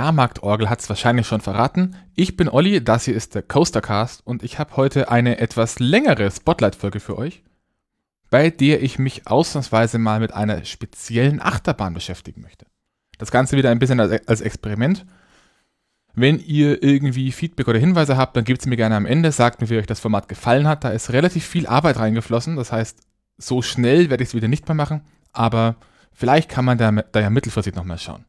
Jahrmarktorgel hat es wahrscheinlich schon verraten. Ich bin Olli, das hier ist der Coastercast und ich habe heute eine etwas längere Spotlight-Folge für euch, bei der ich mich ausnahmsweise mal mit einer speziellen Achterbahn beschäftigen möchte. Das Ganze wieder ein bisschen als, als Experiment. Wenn ihr irgendwie Feedback oder Hinweise habt, dann gebt es mir gerne am Ende, sagt mir, wie euch das Format gefallen hat. Da ist relativ viel Arbeit reingeflossen, das heißt, so schnell werde ich es wieder nicht mehr machen, aber vielleicht kann man da, da ja mittelfristig nochmal schauen.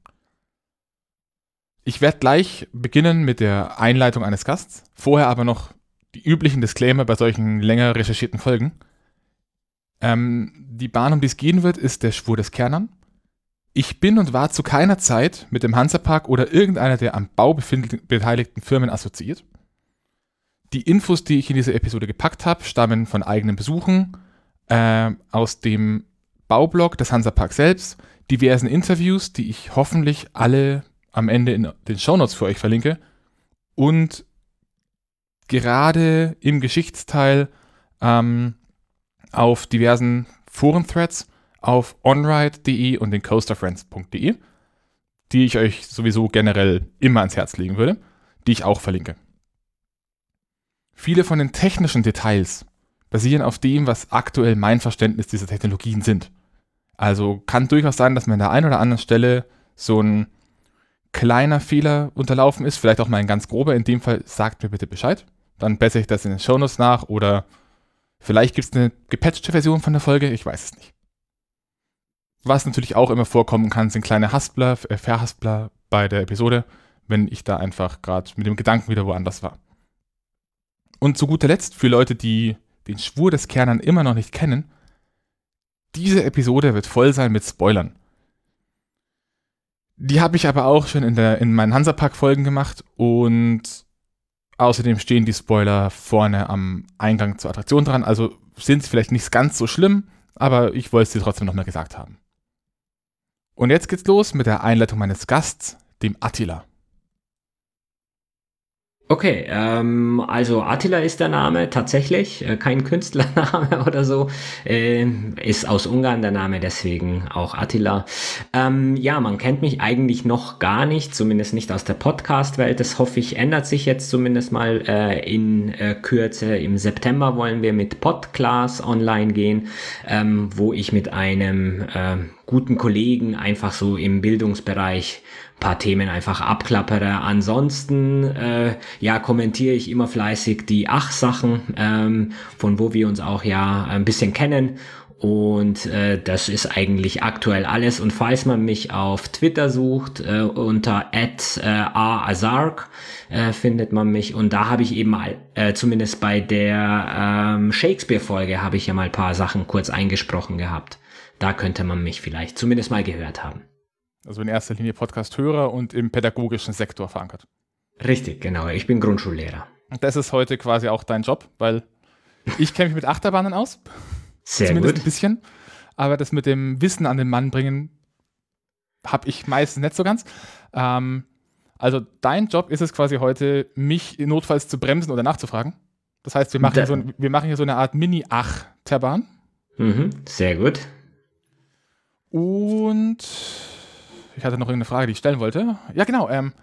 Ich werde gleich beginnen mit der Einleitung eines Gasts, vorher aber noch die üblichen Disclaimer bei solchen länger recherchierten Folgen. Ähm, die Bahn, um die es gehen wird, ist der Schwur des Kernern. Ich bin und war zu keiner Zeit mit dem Hansapark oder irgendeiner der am Bau beteiligten Firmen assoziiert. Die Infos, die ich in diese Episode gepackt habe, stammen von eigenen Besuchen, äh, aus dem Baublog des Hansapark selbst, diversen Interviews, die ich hoffentlich alle am Ende in den Shownotes für euch verlinke. Und gerade im Geschichtsteil ähm, auf diversen Foren-Threads auf onride.de und den coasterfriends.de, die ich euch sowieso generell immer ans Herz legen würde, die ich auch verlinke. Viele von den technischen Details basieren auf dem, was aktuell mein Verständnis dieser Technologien sind. Also kann durchaus sein, dass man an der einen oder anderen Stelle so ein kleiner Fehler unterlaufen ist, vielleicht auch mal ein ganz grober, in dem Fall sagt mir bitte Bescheid. Dann bessere ich das in den Shownotes nach oder vielleicht gibt es eine gepatchte Version von der Folge, ich weiß es nicht. Was natürlich auch immer vorkommen kann, sind kleine Haspler, äh, Verhaspler bei der Episode, wenn ich da einfach gerade mit dem Gedanken wieder woanders war. Und zu guter Letzt, für Leute, die den Schwur des Kernern immer noch nicht kennen, diese Episode wird voll sein mit Spoilern. Die habe ich aber auch schon in, der, in meinen Hansapark-Folgen gemacht und außerdem stehen die Spoiler vorne am Eingang zur Attraktion dran. Also sind sie vielleicht nicht ganz so schlimm, aber ich wollte sie trotzdem nochmal gesagt haben. Und jetzt geht's los mit der Einleitung meines Gasts, dem Attila. Okay, ähm, also Attila ist der Name tatsächlich, äh, kein Künstlername oder so, äh, ist aus Ungarn der Name, deswegen auch Attila. Ähm, ja, man kennt mich eigentlich noch gar nicht, zumindest nicht aus der Podcast-Welt. Das hoffe ich ändert sich jetzt zumindest mal äh, in äh, Kürze. Im September wollen wir mit Podclass online gehen, ähm, wo ich mit einem äh, guten Kollegen einfach so im Bildungsbereich paar Themen einfach abklappere. Ansonsten äh, ja kommentiere ich immer fleißig die Ach-Sachen, ähm, von wo wir uns auch ja ein bisschen kennen. Und äh, das ist eigentlich aktuell alles. Und falls man mich auf Twitter sucht, äh, unter äh, aazark, äh, findet man mich. Und da habe ich eben mal, äh, zumindest bei der ähm, Shakespeare-Folge, habe ich ja mal paar Sachen kurz eingesprochen gehabt. Da könnte man mich vielleicht zumindest mal gehört haben. Also in erster Linie Podcast-Hörer und im pädagogischen Sektor verankert. Richtig, genau. Ich bin Grundschullehrer. Und das ist heute quasi auch dein Job, weil ich kenne mich mit Achterbahnen aus. Sehr Zumindest gut. ein bisschen. Aber das mit dem Wissen an den Mann bringen, habe ich meistens nicht so ganz. Ähm, also dein Job ist es quasi heute, mich notfalls zu bremsen oder nachzufragen. Das heißt, wir machen, hier so, wir machen hier so eine Art Mini-Ach-Terbahn. Mhm, sehr gut. Und ich hatte noch irgendeine Frage, die ich stellen wollte. Ja, genau. Ähm,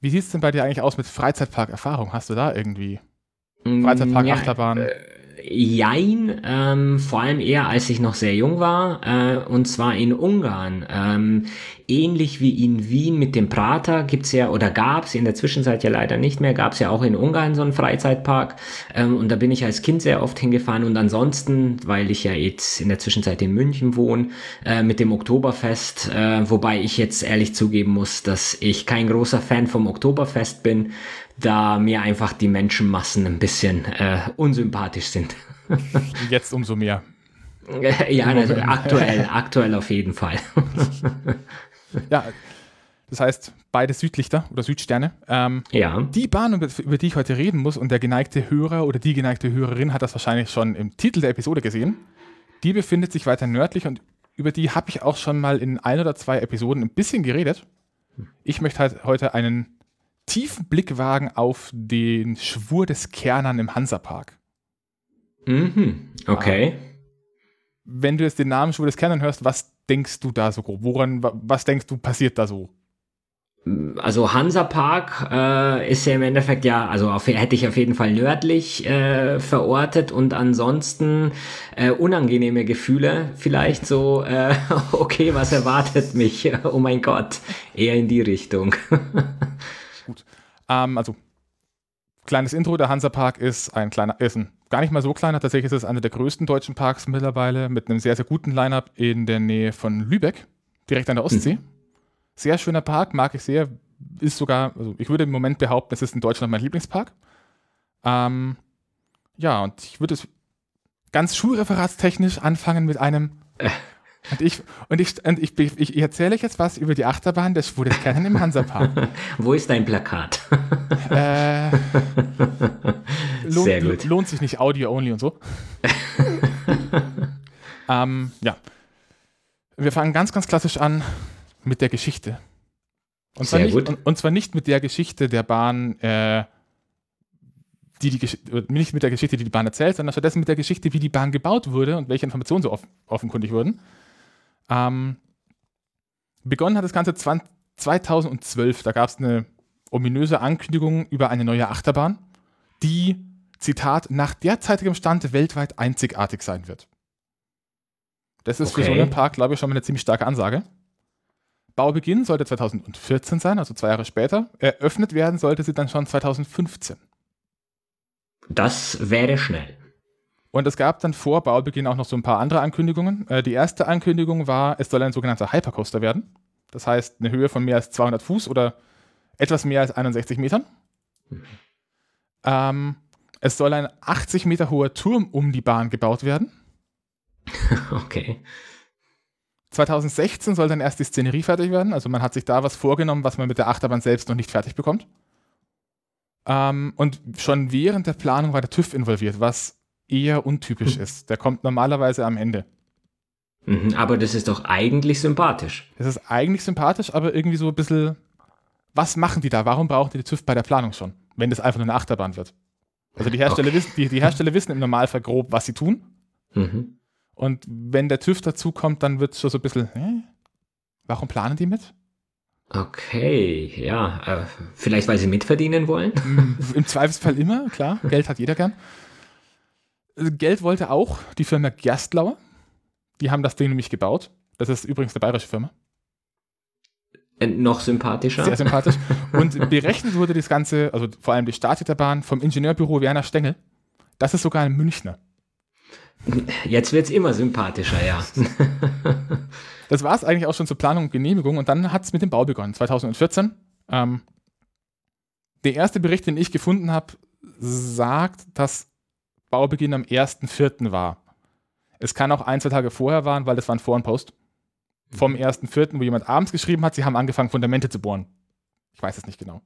wie sieht es denn bei dir eigentlich aus mit Freizeitpark-Erfahrung? Hast du da irgendwie Freizeitpark, ja, Achterbahn? Äh, jein, ähm, vor allem eher als ich noch sehr jung war, äh, und zwar in Ungarn. Ähm, ähnlich wie in Wien mit dem Prater gibt's ja, oder gab's in der Zwischenzeit ja leider nicht mehr, gab's ja auch in Ungarn so einen Freizeitpark. Ähm, und da bin ich als Kind sehr oft hingefahren und ansonsten, weil ich ja jetzt in der Zwischenzeit in München wohne, äh, mit dem Oktoberfest, äh, wobei ich jetzt ehrlich zugeben muss, dass ich kein großer Fan vom Oktoberfest bin, da mir einfach die Menschenmassen ein bisschen äh, unsympathisch sind. Jetzt umso mehr. ja, also aktuell, aktuell auf jeden Fall. ja, das heißt, beide Südlichter oder Südsterne. Ähm, ja. Die Bahn, über die ich heute reden muss, und der geneigte Hörer oder die geneigte Hörerin hat das wahrscheinlich schon im Titel der Episode gesehen, die befindet sich weiter nördlich und über die habe ich auch schon mal in ein oder zwei Episoden ein bisschen geredet. Ich möchte halt heute einen tiefen Blick wagen auf den Schwur des Kernern im Hansapark. Mhm, okay. Wenn du jetzt den Namen Schwur des Kernern hörst, was denkst du da so grob? Woran, was denkst du passiert da so? Also Hansa Park äh, ist ja im Endeffekt ja, also auf, hätte ich auf jeden Fall nördlich äh, verortet und ansonsten äh, unangenehme Gefühle, vielleicht so, äh, okay, was erwartet mich? Oh mein Gott, eher in die Richtung. Ähm, also kleines Intro, der Hansa Park ist ein kleiner, ist ein gar nicht mal so kleiner, tatsächlich ist es einer der größten deutschen Parks mittlerweile mit einem sehr, sehr guten Line-Up in der Nähe von Lübeck, direkt an der Ostsee. Mhm. Sehr schöner Park, mag ich sehr. Ist sogar, also ich würde im Moment behaupten, es ist in Deutschland mein Lieblingspark. Ähm, ja, und ich würde es ganz schulreferatstechnisch anfangen mit einem. Und ich, und ich, und ich, ich, ich erzähle euch jetzt was über die Achterbahn des Schwulekernen im Hansapark. Wo ist dein Plakat? äh, lohnt, Sehr gut. Lohnt sich nicht Audio only und so. ähm, ja. Wir fangen ganz, ganz klassisch an mit der Geschichte. Und zwar, nicht, und, und zwar nicht mit der Geschichte der Bahn, äh, die die nicht mit der Geschichte, die die Bahn erzählt, sondern stattdessen mit der Geschichte, wie die Bahn gebaut wurde und welche Informationen so off offenkundig wurden. Ähm, begonnen hat das Ganze 20, 2012. Da gab es eine ominöse Ankündigung über eine neue Achterbahn, die, Zitat, nach derzeitigem Stand weltweit einzigartig sein wird. Das ist okay. für so einen Park, glaube ich, schon mal eine ziemlich starke Ansage. Baubeginn sollte 2014 sein, also zwei Jahre später. Eröffnet werden sollte sie dann schon 2015. Das wäre schnell. Und es gab dann vor Baubeginn auch noch so ein paar andere Ankündigungen. Äh, die erste Ankündigung war, es soll ein sogenannter Hypercoaster werden. Das heißt, eine Höhe von mehr als 200 Fuß oder etwas mehr als 61 Metern. Mhm. Ähm, es soll ein 80 Meter hoher Turm um die Bahn gebaut werden. Okay. 2016 soll dann erst die Szenerie fertig werden. Also man hat sich da was vorgenommen, was man mit der Achterbahn selbst noch nicht fertig bekommt. Ähm, und schon während der Planung war der TÜV involviert, was eher untypisch hm. ist. Der kommt normalerweise am Ende. Mhm, aber das ist doch eigentlich sympathisch. Das ist eigentlich sympathisch, aber irgendwie so ein bisschen, was machen die da? Warum brauchen die die TÜV bei der Planung schon, wenn das einfach nur eine Achterbahn wird? Also die Hersteller, okay. wissen, die, die Hersteller wissen im Normalfall grob, was sie tun. Mhm. Und wenn der TÜV dazu kommt, dann wird es schon so ein bisschen, hä? warum planen die mit? Okay, ja. Äh, vielleicht, weil sie mitverdienen wollen? Im Zweifelsfall immer, klar. Geld hat jeder gern. Äh, Geld wollte auch die Firma Gerstlauer. Die haben das Ding nämlich gebaut. Das ist übrigens eine bayerische Firma. Äh, noch sympathischer. Sehr sympathisch. Und berechnet wurde das Ganze, also vor allem die Statik der Bahn, vom Ingenieurbüro Werner Stengel. Das ist sogar ein Münchner. Jetzt wird es immer sympathischer, ja. das war es eigentlich auch schon zur Planung und Genehmigung und dann hat es mit dem Bau begonnen, 2014. Ähm, der erste Bericht, den ich gefunden habe, sagt, dass Baubeginn am 1.4. war. Es kann auch ein, zwei Tage vorher waren, weil das war ein Vor- und Post. Vom 1.4., wo jemand abends geschrieben hat, sie haben angefangen, Fundamente zu bohren. Ich weiß es nicht genau.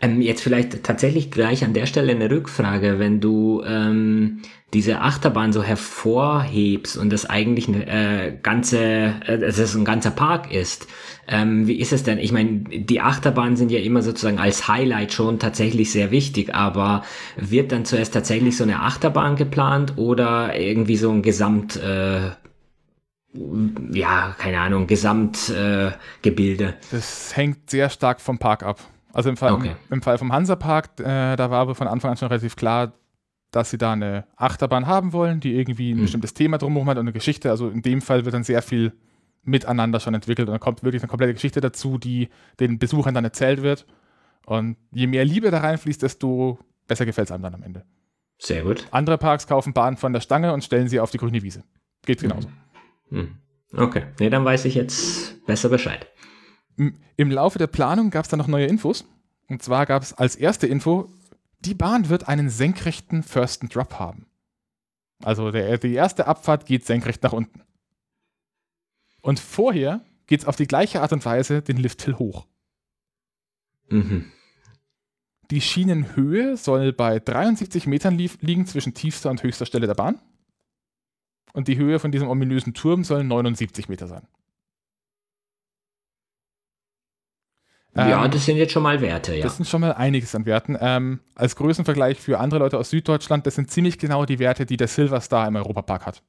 Ähm, jetzt vielleicht tatsächlich gleich an der Stelle eine Rückfrage, wenn du ähm, diese Achterbahn so hervorhebst und das eigentlich eine äh, ganze, äh, dass es ein ganzer Park ist. Ähm, wie ist es denn? Ich meine, die Achterbahnen sind ja immer sozusagen als Highlight schon tatsächlich sehr wichtig, aber wird dann zuerst tatsächlich so eine Achterbahn geplant oder irgendwie so ein Gesamt äh, ja, keine Ahnung, Gesamtgebilde. Äh, das hängt sehr stark vom Park ab. Also im Fall, okay. im, im, Fall vom Hansapark, äh, da war aber von Anfang an schon relativ klar, dass sie da eine Achterbahn haben wollen, die irgendwie ein mhm. bestimmtes Thema drumherum hat und eine Geschichte. Also in dem Fall wird dann sehr viel miteinander schon entwickelt und dann kommt wirklich eine komplette Geschichte dazu, die den Besuchern dann erzählt wird. Und je mehr Liebe da reinfließt, desto besser gefällt es einem dann am Ende. Sehr gut. Andere Parks kaufen Bahnen von der Stange und stellen sie auf die grüne Wiese. Geht genauso. Mhm. Okay, nee, dann weiß ich jetzt besser Bescheid. Im Laufe der Planung gab es dann noch neue Infos. Und zwar gab es als erste Info, die Bahn wird einen senkrechten First and Drop haben. Also der, die erste Abfahrt geht senkrecht nach unten. Und vorher geht es auf die gleiche Art und Weise den Lifthill hoch. Mhm. Die Schienenhöhe soll bei 73 Metern liegen zwischen tiefster und höchster Stelle der Bahn. Und die Höhe von diesem ominösen Turm soll 79 Meter sein. Ja, ähm, das sind jetzt schon mal Werte, ja. Das sind schon mal einiges an Werten. Ähm, als Größenvergleich für andere Leute aus Süddeutschland, das sind ziemlich genau die Werte, die der Silverstar im Europapark hat.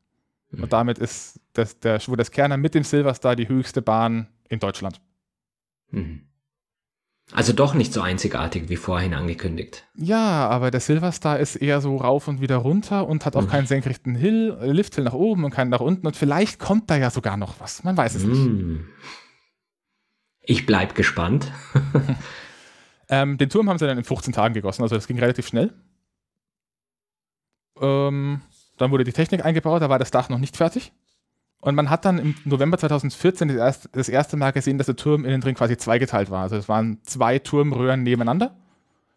Mhm. Und damit ist das, der Kerner mit dem Silverstar die höchste Bahn in Deutschland. Mhm. Also doch nicht so einzigartig wie vorhin angekündigt. Ja, aber der Silverstar ist eher so rauf und wieder runter und hat auch mhm. keinen senkrechten Hill, äh, Lifthill nach oben und keinen nach unten. Und vielleicht kommt da ja sogar noch was. Man weiß es mhm. nicht. Ich bleib gespannt. ähm, den Turm haben sie dann in 15 Tagen gegossen, also das ging relativ schnell. Ähm, dann wurde die Technik eingebaut, da war das Dach noch nicht fertig. Und man hat dann im November 2014 das erste, das erste Mal gesehen, dass der Turm innen drin quasi zweigeteilt war. Also es waren zwei Turmröhren nebeneinander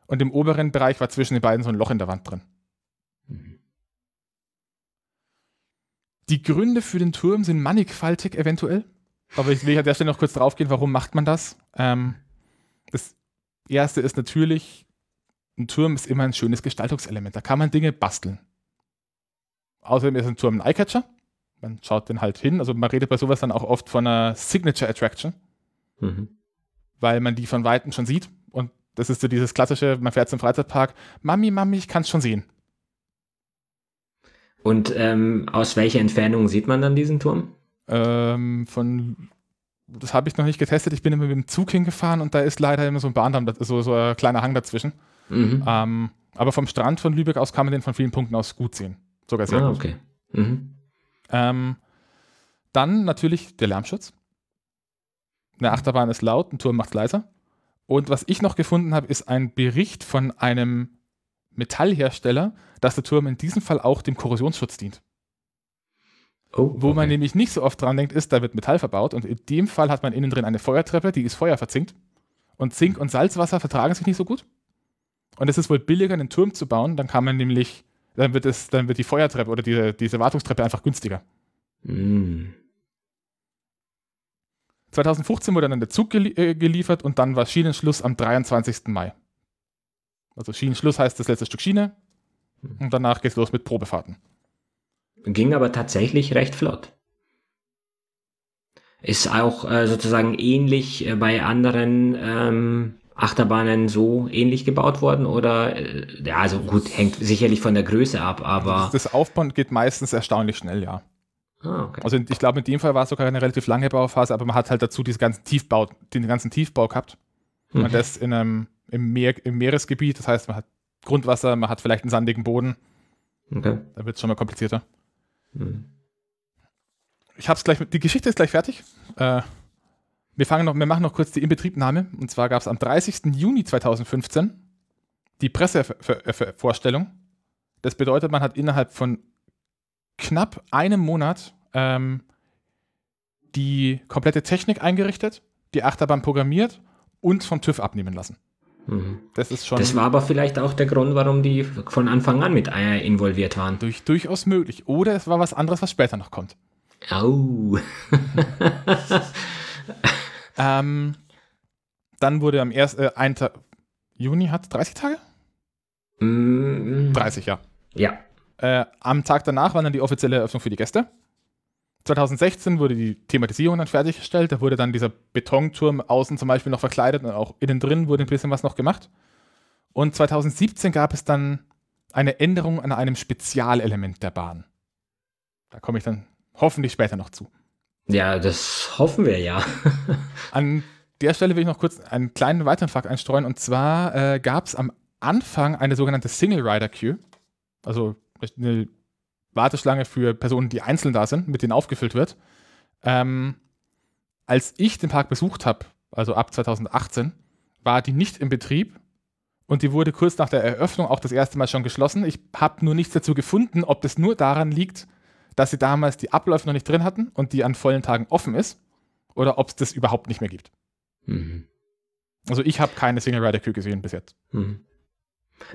und im oberen Bereich war zwischen den beiden so ein Loch in der Wand drin. Die Gründe für den Turm sind mannigfaltig eventuell. Aber ich will an der Stelle noch kurz drauf gehen, warum macht man das? Ähm, das erste ist natürlich, ein Turm ist immer ein schönes Gestaltungselement. Da kann man Dinge basteln. Außerdem ist ein Turm ein Eyecatcher man schaut den halt hin. Also man redet bei sowas dann auch oft von einer Signature Attraction, mhm. weil man die von Weitem schon sieht. Und das ist so dieses klassische, man fährt zum Freizeitpark, Mami, Mami, ich kann es schon sehen. Und ähm, aus welcher Entfernung sieht man dann diesen Turm? Ähm, von, das habe ich noch nicht getestet. Ich bin immer mit dem Zug hingefahren und da ist leider immer so ein Bahndamm, so, so ein kleiner Hang dazwischen. Mhm. Ähm, aber vom Strand von Lübeck aus kann man den von vielen Punkten aus gut sehen. Sogar sehr ah, gut. Okay. Mhm. Ähm, dann natürlich der Lärmschutz. Eine Achterbahn ist laut, ein Turm macht leiser. Und was ich noch gefunden habe, ist ein Bericht von einem Metallhersteller, dass der Turm in diesem Fall auch dem Korrosionsschutz dient. Oh, okay. Wo man nämlich nicht so oft dran denkt, ist, da wird Metall verbaut und in dem Fall hat man innen drin eine Feuertreppe, die ist feuerverzinkt. Und Zink und Salzwasser vertragen sich nicht so gut. Und es ist wohl billiger, einen Turm zu bauen, dann kann man nämlich dann wird, es, dann wird die Feuertreppe oder diese, diese Wartungstreppe einfach günstiger. Mm. 2015 wurde dann der Zug gelie äh, geliefert und dann war Schienenschluss am 23. Mai. Also Schienenschluss heißt das letzte Stück Schiene und danach geht es los mit Probefahrten. Ging aber tatsächlich recht flott. Ist auch äh, sozusagen ähnlich äh, bei anderen ähm, Achterbahnen so ähnlich gebaut worden oder äh, ja, also gut, hängt sicherlich von der Größe ab, aber. Das Aufbauen geht meistens erstaunlich schnell, ja. Ah, okay. Also ich glaube, in dem Fall war es sogar eine relativ lange Bauphase, aber man hat halt dazu diesen ganzen Tiefbau, den ganzen Tiefbau gehabt. Mhm. Und das in einem, im, Meer, im Meeresgebiet, das heißt, man hat Grundwasser, man hat vielleicht einen sandigen Boden. Okay. Da wird es schon mal komplizierter. Mhm. Ich hab's gleich, die Geschichte ist gleich fertig. Äh, wir, fangen noch, wir machen noch kurz die Inbetriebnahme. Und zwar gab es am 30. Juni 2015 die Pressevorstellung. Das bedeutet, man hat innerhalb von knapp einem Monat ähm, die komplette Technik eingerichtet, die Achterbahn programmiert und vom TÜV abnehmen lassen. Mhm. Das ist schon. Das war aber vielleicht auch der Grund, warum die von Anfang an mit involviert waren. Durch, durchaus möglich. Oder es war was anderes, was später noch kommt. Au. Ähm, dann wurde am 1. Äh, Tag, Juni hat 30 Tage? Mm. 30, ja. Ja. Äh, am Tag danach war dann die offizielle Eröffnung für die Gäste. 2016 wurde die Thematisierung dann fertiggestellt. Da wurde dann dieser Betonturm außen zum Beispiel noch verkleidet und auch innen drin wurde ein bisschen was noch gemacht. Und 2017 gab es dann eine Änderung an einem Spezialelement der Bahn. Da komme ich dann hoffentlich später noch zu. Ja, das hoffen wir ja. An der Stelle will ich noch kurz einen kleinen weiteren Fakt einstreuen. Und zwar äh, gab es am Anfang eine sogenannte Single Rider Queue. Also eine Warteschlange für Personen, die einzeln da sind, mit denen aufgefüllt wird. Ähm, als ich den Park besucht habe, also ab 2018, war die nicht in Betrieb und die wurde kurz nach der Eröffnung auch das erste Mal schon geschlossen. Ich habe nur nichts dazu gefunden, ob das nur daran liegt, dass sie damals die Abläufe noch nicht drin hatten und die an vollen Tagen offen ist oder ob es das überhaupt nicht mehr gibt. Mhm. Also ich habe keine Single Rider Queue gesehen bis jetzt. Mhm.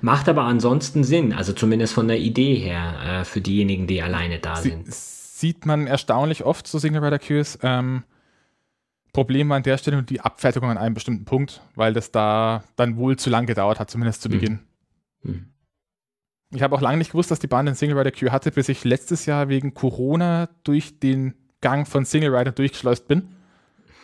Macht aber ansonsten Sinn, also zumindest von der Idee her, äh, für diejenigen, die alleine da Sie, sind. Sieht man erstaunlich oft so Single Rider Queues. Ähm, Problem war an der Stelle die Abfertigung an einem bestimmten Punkt, weil das da dann wohl zu lang gedauert hat, zumindest zu mhm. Beginn. Mhm. Ich habe auch lange nicht gewusst, dass die Bahn den Single Rider Queue hatte, bis ich letztes Jahr wegen Corona durch den Gang von Single Rider durchgeschleust bin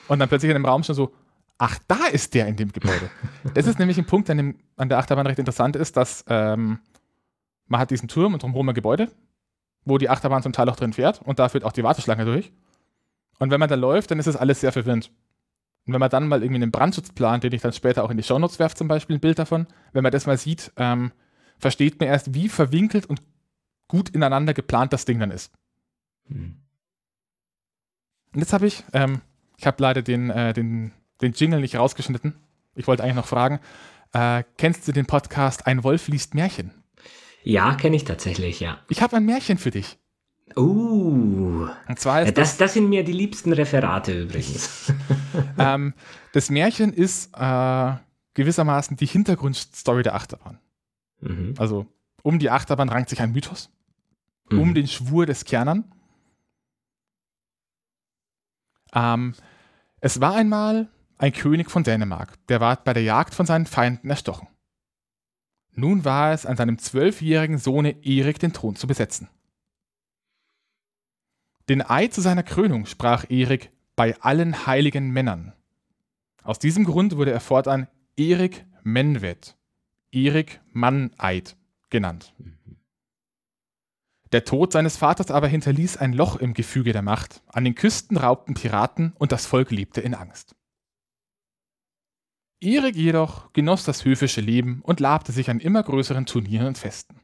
und dann plötzlich in dem Raum schon so, ach, da ist der in dem Gebäude. das ist nämlich ein Punkt, an, dem, an der Achterbahn recht interessant ist, dass ähm, man hat diesen Turm und drumherum ein Gebäude, wo die Achterbahn zum Teil auch drin fährt und da führt auch die Warteschlange durch. Und wenn man da läuft, dann ist das alles sehr verwirrend. Und wenn man dann mal irgendwie einen Brandschutzplan, den ich dann später auch in die Shownotes werfe, zum Beispiel ein Bild davon, wenn man das mal sieht, ähm, versteht man erst, wie verwinkelt und gut ineinander geplant das Ding dann ist. Hm. Und jetzt habe ich, ähm, ich habe leider den, äh, den, den Jingle nicht rausgeschnitten. Ich wollte eigentlich noch fragen, äh, kennst du den Podcast Ein Wolf liest Märchen? Ja, kenne ich tatsächlich, ja. Ich habe ein Märchen für dich. Uh, und zwar ist das, das sind mir die liebsten Referate übrigens. ähm, das Märchen ist äh, gewissermaßen die Hintergrundstory der Achterbahn. Mhm. Also um die Achterbahn rankt sich ein Mythos, mhm. um den Schwur des Kernern. Ähm, es war einmal ein König von Dänemark, der ward bei der Jagd von seinen Feinden erstochen. Nun war es an seinem zwölfjährigen Sohne Erik den Thron zu besetzen. Den Eid zu seiner Krönung sprach Erik bei allen heiligen Männern. Aus diesem Grund wurde er fortan Erik Menved, Erik Manneid genannt. Der Tod seines Vaters aber hinterließ ein Loch im Gefüge der Macht. An den Küsten raubten Piraten und das Volk lebte in Angst. Erik jedoch genoss das höfische Leben und labte sich an immer größeren Turnieren und Festen.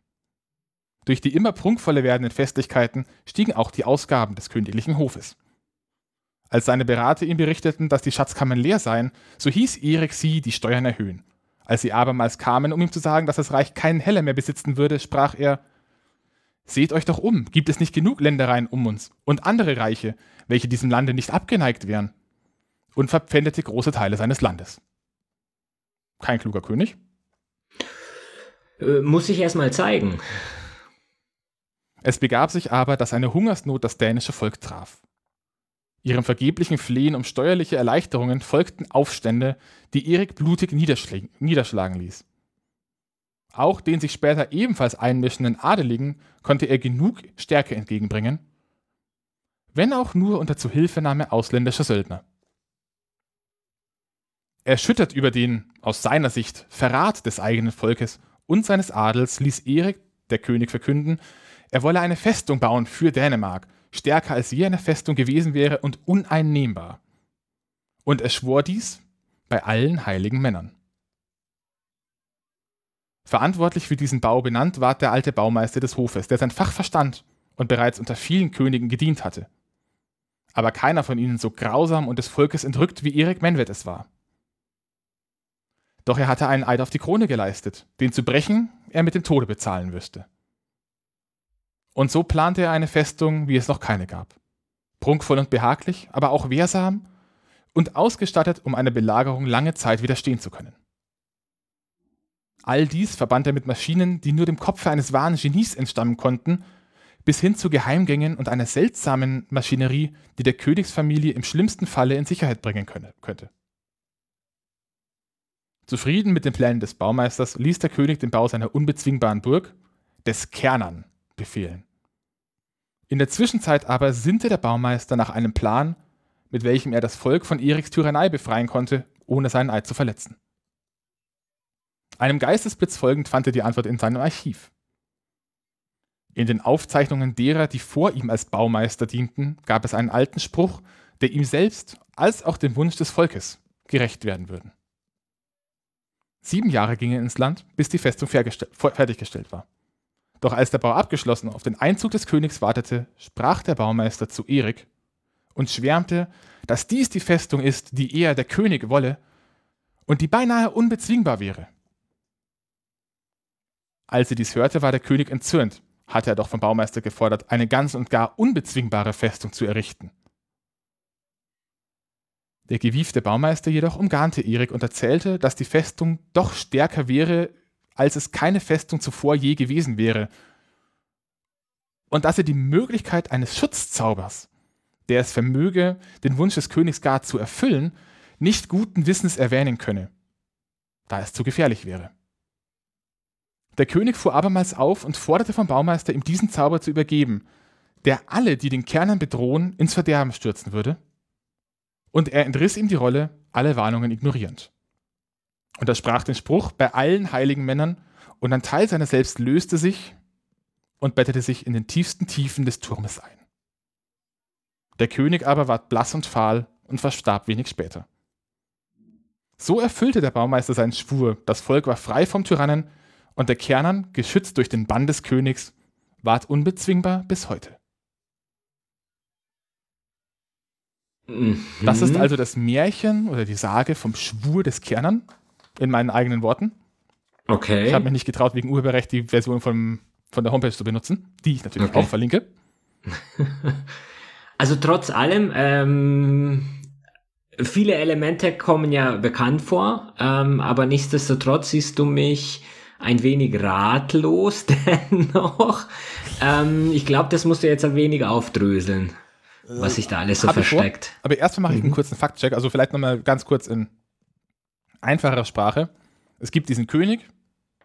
Durch die immer prunkvoller werdenden Festlichkeiten stiegen auch die Ausgaben des königlichen Hofes. Als seine Berater ihm berichteten, dass die Schatzkammern leer seien, so hieß Erik sie die Steuern erhöhen. Als sie abermals kamen, um ihm zu sagen, dass das Reich keinen Heller mehr besitzen würde, sprach er Seht euch doch um, gibt es nicht genug Ländereien um uns und andere Reiche, welche diesem Lande nicht abgeneigt wären? Und verpfändete große Teile seines Landes. Kein kluger König? Äh, muss ich erstmal zeigen. Es begab sich aber, dass eine Hungersnot das dänische Volk traf. Ihrem vergeblichen Flehen um steuerliche Erleichterungen folgten Aufstände, die Erik blutig niederschlagen ließ. Auch den sich später ebenfalls einmischenden Adeligen konnte er genug Stärke entgegenbringen, wenn auch nur unter Zuhilfenahme ausländischer Söldner. Erschüttert über den, aus seiner Sicht, Verrat des eigenen Volkes und seines Adels ließ Erik, der König, verkünden, er wolle eine Festung bauen für Dänemark, stärker als je eine Festung gewesen wäre und uneinnehmbar. Und er schwor dies bei allen heiligen Männern. Verantwortlich für diesen Bau benannt ward der alte Baumeister des Hofes, der sein Fach verstand und bereits unter vielen Königen gedient hatte. Aber keiner von ihnen so grausam und des Volkes entrückt, wie Erik Menwet es war. Doch er hatte einen Eid auf die Krone geleistet, den zu brechen er mit dem Tode bezahlen wüsste. Und so plante er eine Festung, wie es noch keine gab. Prunkvoll und behaglich, aber auch wehrsam und ausgestattet, um einer Belagerung lange Zeit widerstehen zu können. All dies verband er mit Maschinen, die nur dem Kopfe eines wahren Genies entstammen konnten, bis hin zu Geheimgängen und einer seltsamen Maschinerie, die der Königsfamilie im schlimmsten Falle in Sicherheit bringen könne, könnte. Zufrieden mit den Plänen des Baumeisters ließ der König den Bau seiner unbezwingbaren Burg, des Kernern, befehlen. In der Zwischenzeit aber sinnte der Baumeister nach einem Plan, mit welchem er das Volk von Eriks Tyrannei befreien konnte, ohne seinen Eid zu verletzen. Einem Geistesblitz folgend fand er die Antwort in seinem Archiv. In den Aufzeichnungen derer, die vor ihm als Baumeister dienten, gab es einen alten Spruch, der ihm selbst als auch dem Wunsch des Volkes gerecht werden würden. Sieben Jahre gingen ins Land, bis die Festung fertiggestellt war. Doch als der Bau abgeschlossen auf den Einzug des Königs wartete, sprach der Baumeister zu Erik und schwärmte, dass dies die Festung ist, die er, der König, wolle und die beinahe unbezwingbar wäre. Als er dies hörte, war der König entzürnt, hatte er doch vom Baumeister gefordert, eine ganz und gar unbezwingbare Festung zu errichten. Der gewiefte Baumeister jedoch umgarnte Erik und erzählte, dass die Festung doch stärker wäre als es keine Festung zuvor je gewesen wäre. Und dass er die Möglichkeit eines Schutzzaubers, der es vermöge, den Wunsch des Königs gar zu erfüllen, nicht guten Wissens erwähnen könne, da es zu gefährlich wäre. Der König fuhr abermals auf und forderte vom Baumeister, ihm diesen Zauber zu übergeben, der alle, die den Kernern bedrohen, ins Verderben stürzen würde. Und er entriss ihm die Rolle, alle Warnungen ignorierend. Und er sprach den Spruch bei allen heiligen Männern, und ein Teil seiner selbst löste sich und bettete sich in den tiefsten Tiefen des Turmes ein. Der König aber ward blass und fahl und verstarb wenig später. So erfüllte der Baumeister seinen Schwur, das Volk war frei vom Tyrannen und der Kernern, geschützt durch den Bann des Königs, ward unbezwingbar bis heute. Mhm. Das ist also das Märchen oder die Sage vom Schwur des Kernern in meinen eigenen Worten. Okay. Ich habe mich nicht getraut, wegen Urheberrecht die Version von, von der Homepage zu benutzen, die ich natürlich okay. auch verlinke. Also trotz allem, ähm, viele Elemente kommen ja bekannt vor, ähm, aber nichtsdestotrotz siehst du mich ein wenig ratlos dennoch. Ähm, ich glaube, das musst du jetzt ein wenig aufdröseln, was sich da alles so versteckt. Aber erstmal mache ich einen mhm. kurzen Faktcheck, also vielleicht nochmal ganz kurz in einfacher Sprache. Es gibt diesen König,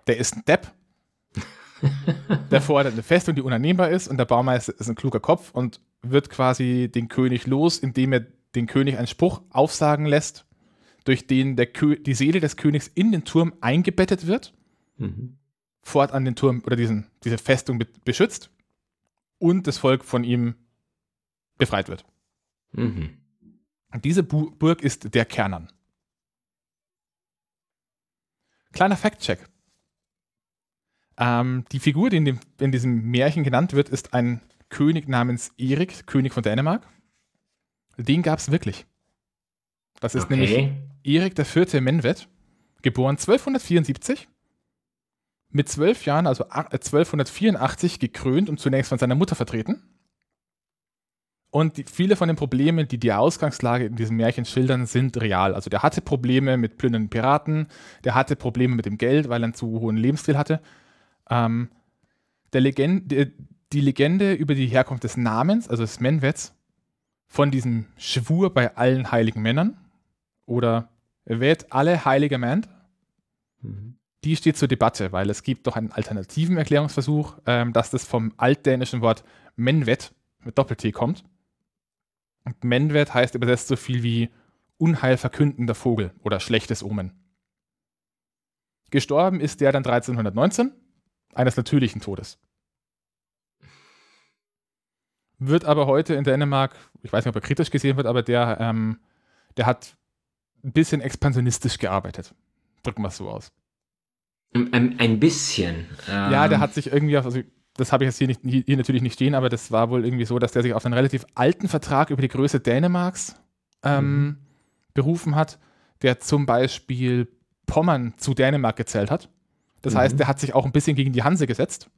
der ist ein Depp, der fordert eine Festung, die unannehmbar ist und der Baumeister ist ein kluger Kopf und wird quasi den König los, indem er den König einen Spruch aufsagen lässt, durch den der die Seele des Königs in den Turm eingebettet wird, mhm. fortan den Turm oder diesen, diese Festung be beschützt und das Volk von ihm befreit wird. Mhm. Diese Bu Burg ist der Kernern. Kleiner Fact-Check. Ähm, die Figur, die in, dem, in diesem Märchen genannt wird, ist ein König namens Erik, König von Dänemark. Den gab es wirklich. Das ist okay. nämlich Erik IV. Menvet, geboren 1274, mit zwölf Jahren, also 1284, gekrönt und zunächst von seiner Mutter vertreten. Und die, viele von den Problemen, die die Ausgangslage in diesem Märchen schildern, sind real. Also der hatte Probleme mit plündernden Piraten, der hatte Probleme mit dem Geld, weil er einen zu hohen Lebensstil hatte. Ähm, der Legende, die Legende über die Herkunft des Namens, also des Menwets, von diesem Schwur bei allen heiligen Männern oder Wet alle heilige Männer, mhm. die steht zur Debatte, weil es gibt doch einen alternativen Erklärungsversuch, ähm, dass das vom altdänischen Wort Menwet mit Doppel-T kommt. Und Menwet heißt übersetzt so viel wie unheilverkündender Vogel oder schlechtes Omen. Gestorben ist der dann 1319 eines natürlichen Todes. Wird aber heute in Dänemark, ich weiß nicht, ob er kritisch gesehen wird, aber der, ähm, der hat ein bisschen expansionistisch gearbeitet. Drücken wir es so aus. Ein, ein bisschen. Ähm. Ja, der hat sich irgendwie auf, also das habe ich jetzt hier, nicht, hier natürlich nicht stehen, aber das war wohl irgendwie so, dass der sich auf einen relativ alten Vertrag über die Größe Dänemarks ähm, mhm. berufen hat, der zum Beispiel Pommern zu Dänemark gezählt hat. Das mhm. heißt, der hat sich auch ein bisschen gegen die Hanse gesetzt.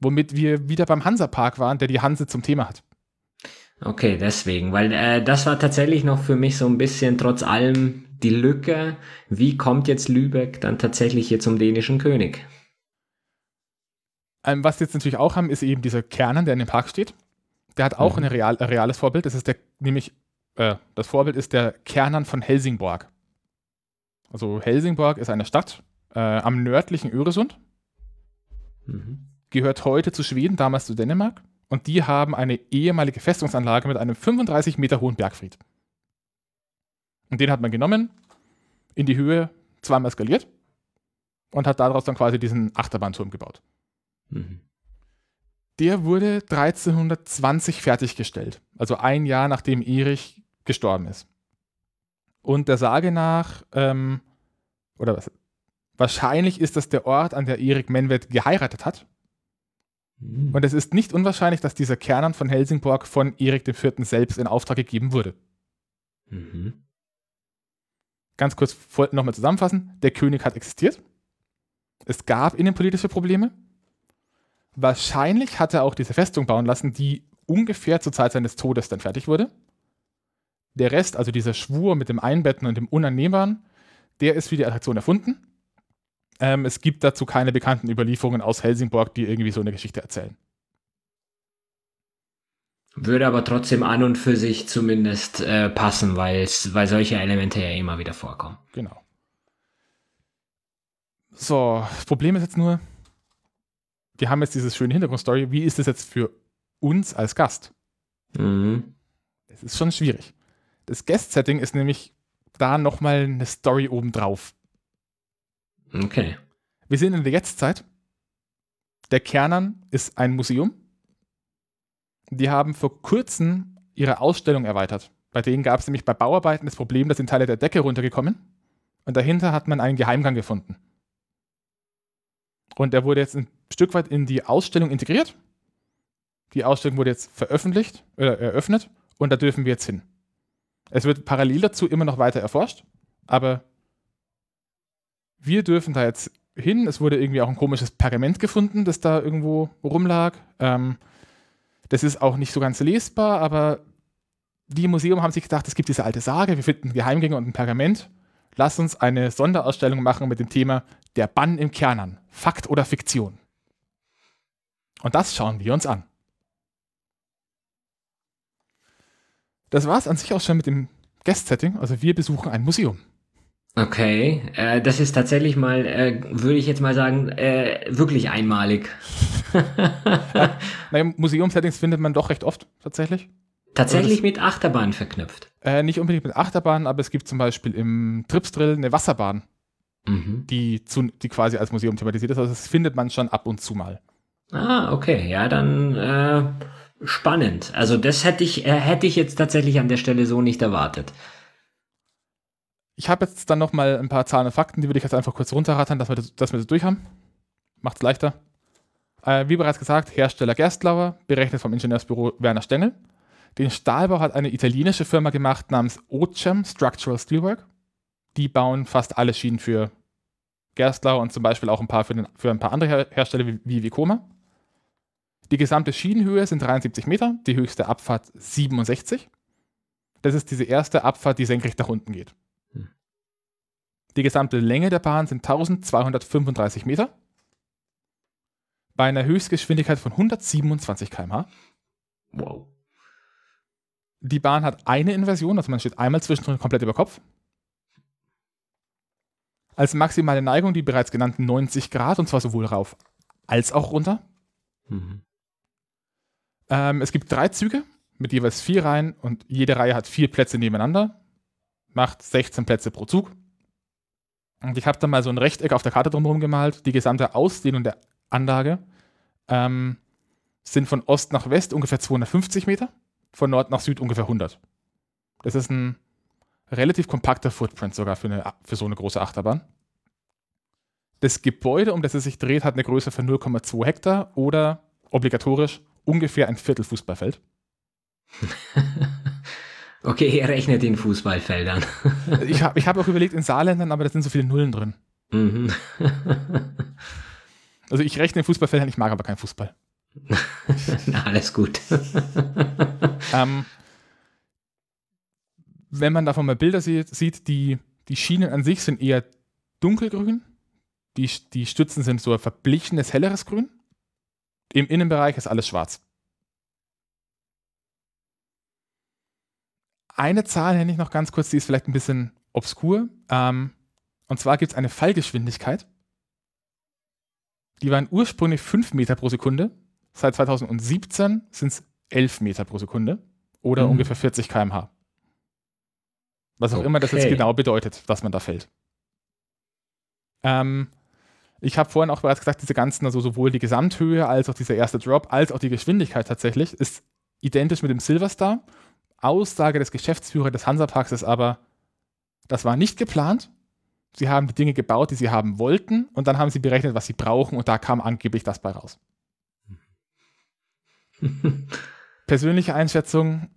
Womit wir wieder beim Hansa-Park waren, der die Hanse zum Thema hat. Okay, deswegen, weil äh, das war tatsächlich noch für mich so ein bisschen trotz allem die Lücke. Wie kommt jetzt Lübeck dann tatsächlich hier zum dänischen König? Ähm, was wir jetzt natürlich auch haben, ist eben dieser Kernen, der in dem Park steht. Der hat auch mhm. ein, real, ein reales Vorbild. Das ist der, nämlich, äh, das Vorbild ist der Kernern von Helsingborg. Also Helsingborg ist eine Stadt äh, am nördlichen Öresund. Mhm. Gehört heute zu Schweden, damals zu Dänemark. Und die haben eine ehemalige Festungsanlage mit einem 35 Meter hohen Bergfried. Und den hat man genommen, in die Höhe zweimal skaliert und hat daraus dann quasi diesen Achterbahnturm gebaut. Mhm. Der wurde 1320 fertiggestellt, also ein Jahr nachdem Erich gestorben ist. Und der Sage nach, ähm, oder was, wahrscheinlich ist das der Ort, an der Erik Menwet geheiratet hat. Mhm. Und es ist nicht unwahrscheinlich, dass dieser Kernern von Helsingborg von Erik IV. selbst in Auftrag gegeben wurde. Mhm. Ganz kurz nochmal zusammenfassen. Der König hat existiert. Es gab innenpolitische Probleme. Wahrscheinlich hat er auch diese Festung bauen lassen, die ungefähr zur Zeit seines Todes dann fertig wurde. Der Rest, also dieser Schwur mit dem Einbetten und dem Unannehmbaren, der ist für die Attraktion erfunden. Ähm, es gibt dazu keine bekannten Überlieferungen aus Helsingborg, die irgendwie so eine Geschichte erzählen. Würde aber trotzdem an und für sich zumindest äh, passen, weil solche Elemente ja immer wieder vorkommen. Genau. So, das Problem ist jetzt nur, wir haben jetzt diese schöne Hintergrundstory. Wie ist das jetzt für uns als Gast? Mhm. Das ist schon schwierig. Das Guest-Setting ist nämlich da nochmal eine Story obendrauf. Okay. Wir sind in der Jetztzeit. Der Kernern ist ein Museum. Die haben vor kurzem ihre Ausstellung erweitert. Bei denen gab es nämlich bei Bauarbeiten das Problem, dass sind Teile der Decke runtergekommen und dahinter hat man einen Geheimgang gefunden. Und der wurde jetzt ein Stück weit in die Ausstellung integriert. Die Ausstellung wurde jetzt veröffentlicht oder eröffnet und da dürfen wir jetzt hin. Es wird parallel dazu immer noch weiter erforscht, aber wir dürfen da jetzt hin. Es wurde irgendwie auch ein komisches Pergament gefunden, das da irgendwo rumlag. Ähm, das ist auch nicht so ganz lesbar, aber die im Museum haben sich gedacht, es gibt diese alte Sage, wir finden Geheimgänge und ein Pergament. Lass uns eine Sonderausstellung machen mit dem Thema Der Bann im Kernern, Fakt oder Fiktion. Und das schauen wir uns an. Das war es an sich auch schon mit dem Guest-Setting. Also wir besuchen ein Museum. Okay, äh, das ist tatsächlich mal, äh, würde ich jetzt mal sagen, äh, wirklich einmalig. ja, naja, Museumssettings findet man doch recht oft tatsächlich. Tatsächlich mit Achterbahn verknüpft. Äh, nicht unbedingt mit Achterbahn, aber es gibt zum Beispiel im Tripsdrill eine Wasserbahn, mhm. die, zu, die quasi als Museum thematisiert ist. Also das findet man schon ab und zu mal. Ah, okay, ja, dann äh, spannend. Also das hätte ich, äh, hätte ich jetzt tatsächlich an der Stelle so nicht erwartet. Ich habe jetzt dann noch mal ein paar Zahlen und Fakten, die würde ich jetzt einfach kurz runterrattern, dass wir das, dass wir das durch haben. Macht es leichter. Äh, wie bereits gesagt, Hersteller Gerstlauer, berechnet vom Ingenieursbüro Werner Stengel. Den Stahlbau hat eine italienische Firma gemacht namens Ocem Structural Steelwork. Die bauen fast alle Schienen für Gerstlauer und zum Beispiel auch ein paar für, den, für ein paar andere Hersteller wie, wie Vicoma. Die gesamte Schienenhöhe sind 73 Meter, die höchste Abfahrt 67. Das ist diese erste Abfahrt, die senkrecht nach unten geht. Die gesamte Länge der Bahn sind 1235 Meter. Bei einer Höchstgeschwindigkeit von 127 km/h. Wow. Die Bahn hat eine Inversion, also man steht einmal zwischendrin komplett über Kopf. Als maximale Neigung die bereits genannten 90 Grad, und zwar sowohl rauf als auch runter. Mhm. Ähm, es gibt drei Züge mit jeweils vier Reihen und jede Reihe hat vier Plätze nebeneinander. Macht 16 Plätze pro Zug. Und ich habe dann mal so ein Rechteck auf der Karte drumherum gemalt. Die gesamte Ausdehnung der Anlage ähm, sind von Ost nach West ungefähr 250 Meter, von Nord nach Süd ungefähr 100. Das ist ein relativ kompakter Footprint sogar für, eine, für so eine große Achterbahn. Das Gebäude, um das es sich dreht, hat eine Größe von 0,2 Hektar oder obligatorisch ungefähr ein Viertel Fußballfeld. Okay, er rechnet in Fußballfeldern. ich habe ich hab auch überlegt in Saarländern, aber da sind so viele Nullen drin. Mhm. also ich rechne in Fußballfeldern, ich mag aber keinen Fußball. Na, alles gut. ähm, wenn man davon mal Bilder sieht, sieht die, die Schienen an sich sind eher dunkelgrün. Die, die Stützen sind so ein verblichenes, helleres Grün. Im Innenbereich ist alles schwarz. Eine Zahl nenne ich noch ganz kurz, die ist vielleicht ein bisschen obskur. Ähm, und zwar gibt es eine Fallgeschwindigkeit. Die waren ursprünglich 5 Meter pro Sekunde. Seit 2017 sind es 11 Meter pro Sekunde oder mhm. ungefähr 40 km/h. Was auch okay. immer das jetzt genau bedeutet, dass man da fällt. Ähm, ich habe vorhin auch bereits gesagt, diese ganzen, also sowohl die Gesamthöhe als auch dieser erste Drop, als auch die Geschwindigkeit tatsächlich, ist identisch mit dem Silverstar Aussage des Geschäftsführers des Hansaparks ist aber, das war nicht geplant. Sie haben die Dinge gebaut, die sie haben wollten, und dann haben sie berechnet, was sie brauchen, und da kam angeblich das bei raus. Persönliche Einschätzung,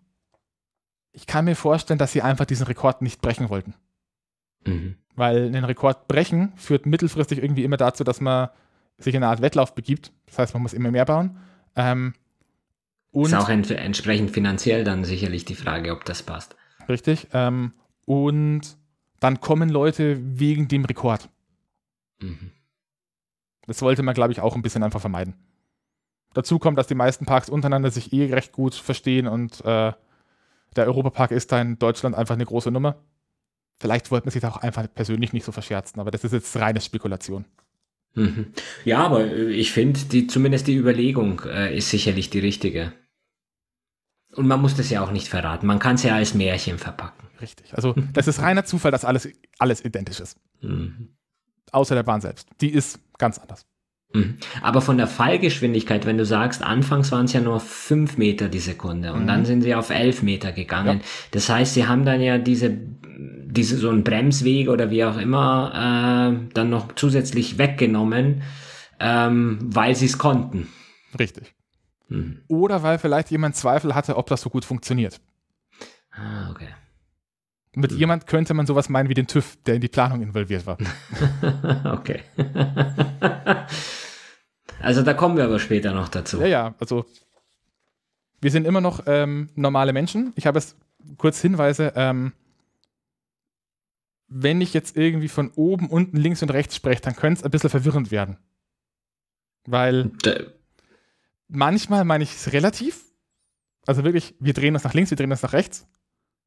ich kann mir vorstellen, dass sie einfach diesen Rekord nicht brechen wollten. Mhm. Weil einen Rekord brechen führt mittelfristig irgendwie immer dazu, dass man sich in eine Art Wettlauf begibt. Das heißt, man muss immer mehr bauen. Ähm, und ist auch ent entsprechend finanziell dann sicherlich die Frage, ob das passt. Richtig. Ähm, und dann kommen Leute wegen dem Rekord. Mhm. Das wollte man, glaube ich, auch ein bisschen einfach vermeiden. Dazu kommt, dass die meisten Parks untereinander sich eh recht gut verstehen und äh, der Europapark ist da in Deutschland einfach eine große Nummer. Vielleicht wollte man sich da auch einfach persönlich nicht so verscherzen, aber das ist jetzt reine Spekulation. Mhm. Ja, aber ich finde, die, zumindest die Überlegung äh, ist sicherlich die richtige. Und man muss das ja auch nicht verraten. Man kann es ja als Märchen verpacken. Richtig. Also das ist reiner Zufall, dass alles, alles identisch ist. Mhm. Außer der Bahn selbst. Die ist ganz anders. Mhm. Aber von der Fallgeschwindigkeit, wenn du sagst, anfangs waren es ja nur fünf Meter die Sekunde und mhm. dann sind sie auf elf Meter gegangen. Ja. Das heißt, sie haben dann ja diese, diese so einen Bremsweg oder wie auch immer äh, dann noch zusätzlich weggenommen, ähm, weil sie es konnten. Richtig. Mhm. Oder weil vielleicht jemand Zweifel hatte, ob das so gut funktioniert. Ah, okay. Mit mhm. jemand könnte man sowas meinen wie den TÜV, der in die Planung involviert war. okay. also da kommen wir aber später noch dazu. Ja, ja, also wir sind immer noch ähm, normale Menschen. Ich habe es kurz Hinweise, ähm, wenn ich jetzt irgendwie von oben, unten, links und rechts spreche, dann könnte es ein bisschen verwirrend werden. Weil De manchmal meine ich es relativ. Also wirklich, wir drehen das nach links, wir drehen das nach rechts.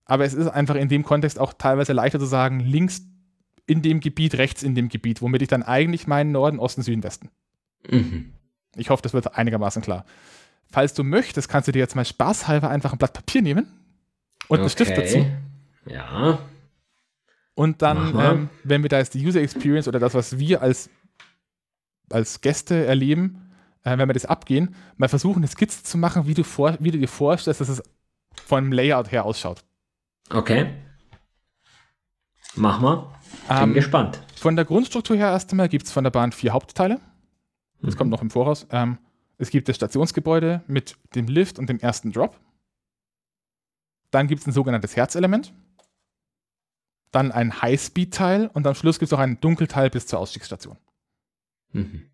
Aber es ist einfach in dem Kontext auch teilweise leichter zu sagen, links in dem Gebiet, rechts in dem Gebiet, womit ich dann eigentlich meinen Norden, Osten, Süden, Westen. Mhm. Ich hoffe, das wird einigermaßen klar. Falls du möchtest, kannst du dir jetzt mal spaßhalber einfach ein Blatt Papier nehmen und okay. einen Stift dazu. Ja. Und dann, ähm, wenn wir da jetzt die User Experience oder das, was wir als, als Gäste erleben, äh, wenn wir das abgehen, mal versuchen, eine Skizze zu machen, wie du, vor, wie du dir vorstellst, dass es von dem Layout her ausschaut. Okay. Mach mal. Bin ähm, gespannt. Von der Grundstruktur her erst einmal gibt es von der Bahn vier Hauptteile. Das mhm. kommt noch im Voraus. Ähm, es gibt das Stationsgebäude mit dem Lift und dem ersten Drop. Dann gibt es ein sogenanntes Herzelement. Dann ein Highspeed-Teil und am Schluss gibt es noch ein Dunkelteil bis zur Ausstiegsstation. Mhm.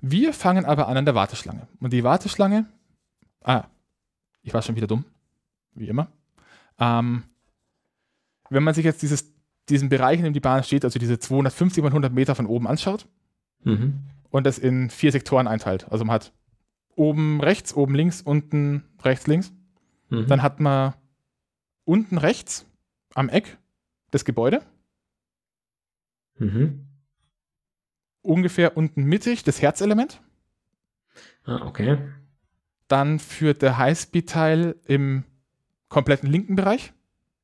Wir fangen aber an an der Warteschlange. Und die Warteschlange, ah, ich war schon wieder dumm, wie immer. Ähm, wenn man sich jetzt dieses, diesen Bereich, in dem die Bahn steht, also diese 250 mal 100 Meter von oben anschaut mhm. Und das in vier Sektoren einteilt, also man hat oben rechts, oben links, unten rechts, links, mhm. dann hat man unten rechts am Eck das Gebäude. Mhm. Ungefähr unten mittig das Herzelement. Ah, okay. Dann führt der Highspeed-Teil im kompletten linken Bereich.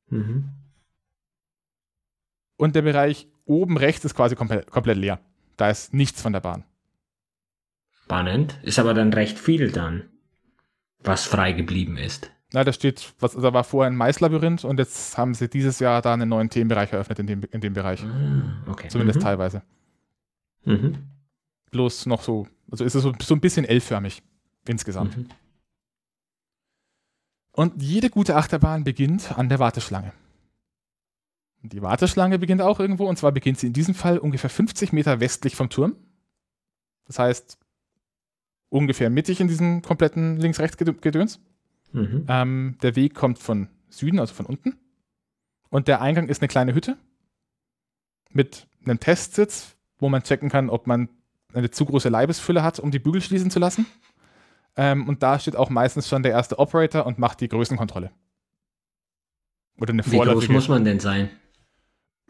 Mhm. Und der Bereich oben rechts ist quasi komplett, komplett leer. Da ist nichts von der Bahn. Spannend. Ist aber dann recht viel dann, was frei geblieben ist. Na, da steht, was, da war vorher ein Maislabyrinth und jetzt haben sie dieses Jahr da einen neuen Themenbereich eröffnet in dem, in dem Bereich. Ah, okay. Zumindest mhm. teilweise. Mhm. Bloß noch so, also ist es so, so ein bisschen L-förmig insgesamt. Mhm. Und jede gute Achterbahn beginnt an der Warteschlange. Die Warteschlange beginnt auch irgendwo, und zwar beginnt sie in diesem Fall ungefähr 50 Meter westlich vom Turm. Das heißt, ungefähr mittig in diesem kompletten Links-Rechts-Gedöns. Mhm. Ähm, der Weg kommt von Süden, also von unten. Und der Eingang ist eine kleine Hütte mit einem Testsitz, wo man checken kann, ob man eine zu große Leibesfülle hat, um die Bügel schließen zu lassen. Ähm, und da steht auch meistens schon der erste Operator und macht die Größenkontrolle. Oder eine Wie groß muss man denn sein?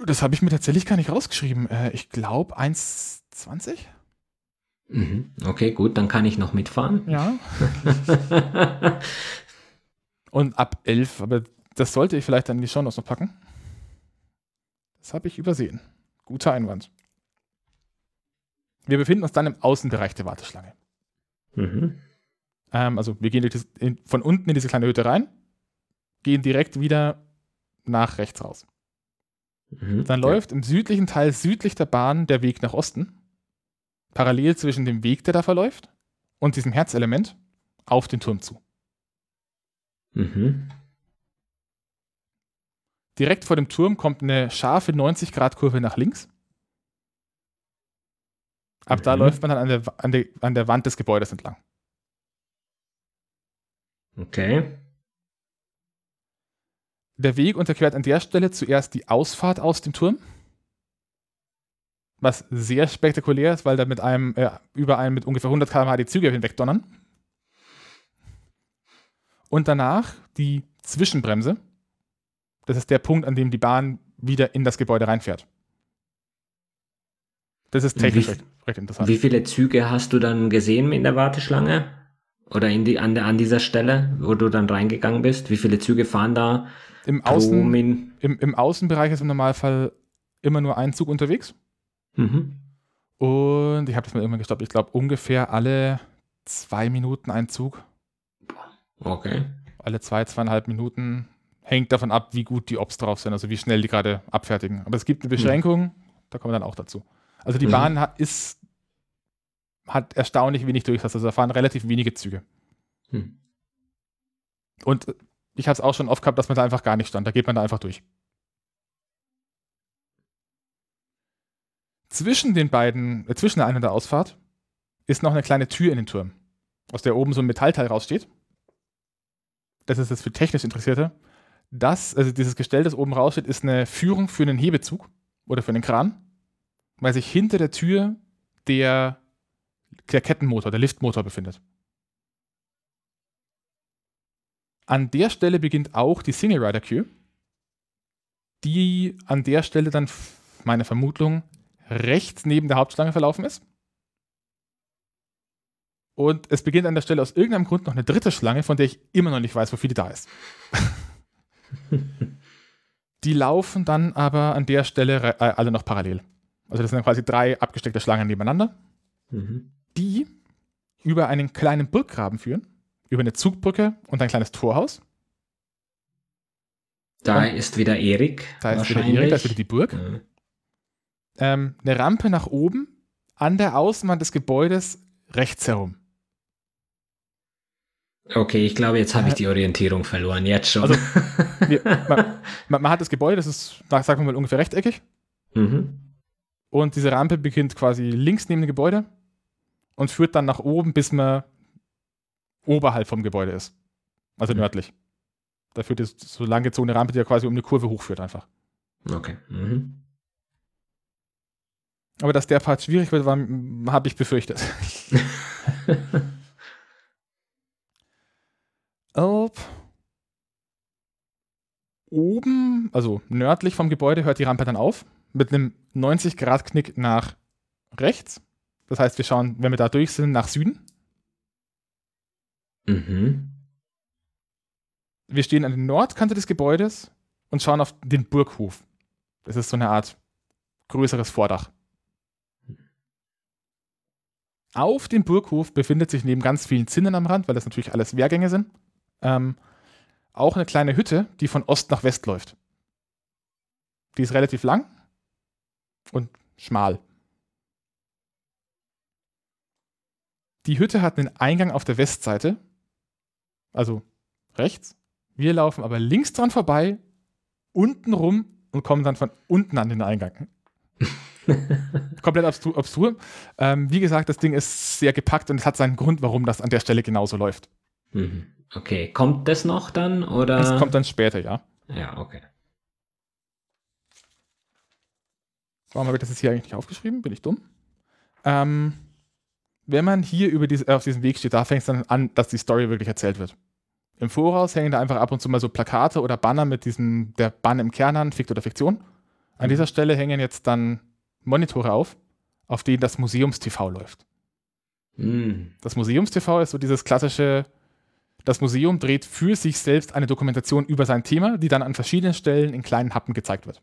Das habe ich mir tatsächlich gar nicht rausgeschrieben. Äh, ich glaube 1,20? Mhm. Okay, gut, dann kann ich noch mitfahren. Ja. und ab 11, aber das sollte ich vielleicht dann in die Show noch packen. Das habe ich übersehen. Guter Einwand. Wir befinden uns dann im Außenbereich der Warteschlange. Mhm. Ähm, also wir gehen in, von unten in diese kleine Hütte rein, gehen direkt wieder nach rechts raus. Mhm, Dann ja. läuft im südlichen Teil südlich der Bahn der Weg nach Osten, parallel zwischen dem Weg, der da verläuft, und diesem Herzelement auf den Turm zu. Mhm. Direkt vor dem Turm kommt eine scharfe 90-Grad-Kurve nach links. Ab mhm. da läuft man dann an der, an, der, an der Wand des Gebäudes entlang. Okay. Der Weg unterquert an der Stelle zuerst die Ausfahrt aus dem Turm. Was sehr spektakulär ist, weil da mit einem, äh, über einen mit ungefähr 100 km/h die Züge hinwegdonnern. Und danach die Zwischenbremse. Das ist der Punkt, an dem die Bahn wieder in das Gebäude reinfährt. Das ist technisch wie, recht, recht interessant. Wie viele Züge hast du dann gesehen in der Warteschlange? Oder in die, an, der, an dieser Stelle, wo du dann reingegangen bist? Wie viele Züge fahren da? Im, Außen, im, im Außenbereich ist im Normalfall immer nur ein Zug unterwegs. Mhm. Und ich habe das mal irgendwann gestoppt. Ich glaube, ungefähr alle zwei Minuten ein Zug. Okay. Alle zwei, zweieinhalb Minuten. Hängt davon ab, wie gut die Ops drauf sind, also wie schnell die gerade abfertigen. Aber es gibt eine Beschränkung, mhm. da kommen wir dann auch dazu. Also die mhm. Bahn hat, ist, hat erstaunlich wenig Durchsatz. Also da fahren relativ wenige Züge. Mhm. Und ich habe es auch schon oft gehabt, dass man da einfach gar nicht stand. Da geht man da einfach durch. Zwischen den beiden, äh, zwischen der Ein- und der Ausfahrt ist noch eine kleine Tür in den Turm, aus der oben so ein Metallteil raussteht. Das ist jetzt für technisch Interessierte. Das, also dieses Gestell, das oben raussteht, ist eine Führung für einen Hebezug oder für einen Kran, weil sich hinter der Tür der, der Kettenmotor, der Liftmotor befindet. An der Stelle beginnt auch die Single Rider Queue, die an der Stelle dann, meine Vermutung, rechts neben der Hauptschlange verlaufen ist. Und es beginnt an der Stelle aus irgendeinem Grund noch eine dritte Schlange, von der ich immer noch nicht weiß, wofür die da ist. die laufen dann aber an der Stelle äh, alle noch parallel. Also das sind dann quasi drei abgesteckte Schlangen nebeneinander, mhm. die über einen kleinen Burggraben führen, über eine Zugbrücke und ein kleines Torhaus. Da und ist wieder Erik. Da ist wieder Erik, da ist wieder die Burg. Mhm ähm, eine Rampe nach oben an der Außenwand des Gebäudes rechts herum. Okay, ich glaube, jetzt habe ich die Orientierung verloren, jetzt schon. Also, wir, man, man, man, hat das Gebäude, das ist, sagen wir mal, ungefähr rechteckig. Mhm. Und diese Rampe beginnt quasi links neben dem Gebäude und führt dann nach oben, bis man oberhalb vom Gebäude ist. Also mhm. nördlich. Da führt es so lang gezogene Rampe, die ja quasi um eine Kurve hochführt einfach. Okay. Mhm. Aber dass der Part schwierig wird, habe ich befürchtet. Ob. Oben, also nördlich vom Gebäude, hört die Rampe dann auf. Mit einem 90-Grad-Knick nach rechts. Das heißt, wir schauen, wenn wir da durch sind, nach Süden. Mhm. Wir stehen an der Nordkante des Gebäudes und schauen auf den Burghof. Das ist so eine Art größeres Vordach. Auf dem Burghof befindet sich neben ganz vielen Zinnen am Rand, weil das natürlich alles Wehrgänge sind, ähm, auch eine kleine Hütte, die von Ost nach West läuft. Die ist relativ lang und schmal. Die Hütte hat einen Eingang auf der Westseite, also rechts. Wir laufen aber links dran vorbei, unten rum und kommen dann von unten an den Eingang. Komplett obstur. obstur. Ähm, wie gesagt, das Ding ist sehr gepackt und es hat seinen Grund, warum das an der Stelle genauso läuft. Mhm. Okay, kommt das noch dann oder? Das kommt dann später, ja. Ja, okay. Warum habe ich das jetzt hier eigentlich nicht aufgeschrieben? Bin ich dumm? Ähm, wenn man hier über diese, auf diesem Weg steht, da fängt es dann an, dass die Story wirklich erzählt wird. Im Voraus hängen da einfach ab und zu mal so Plakate oder Banner mit diesem, der Bann im Kern an, Fikt oder Fiktion. An mhm. dieser Stelle hängen jetzt dann Monitore auf, auf denen das Museumstv läuft. Mm. Das Museumstv ist so dieses klassische, das Museum dreht für sich selbst eine Dokumentation über sein Thema, die dann an verschiedenen Stellen in kleinen Happen gezeigt wird.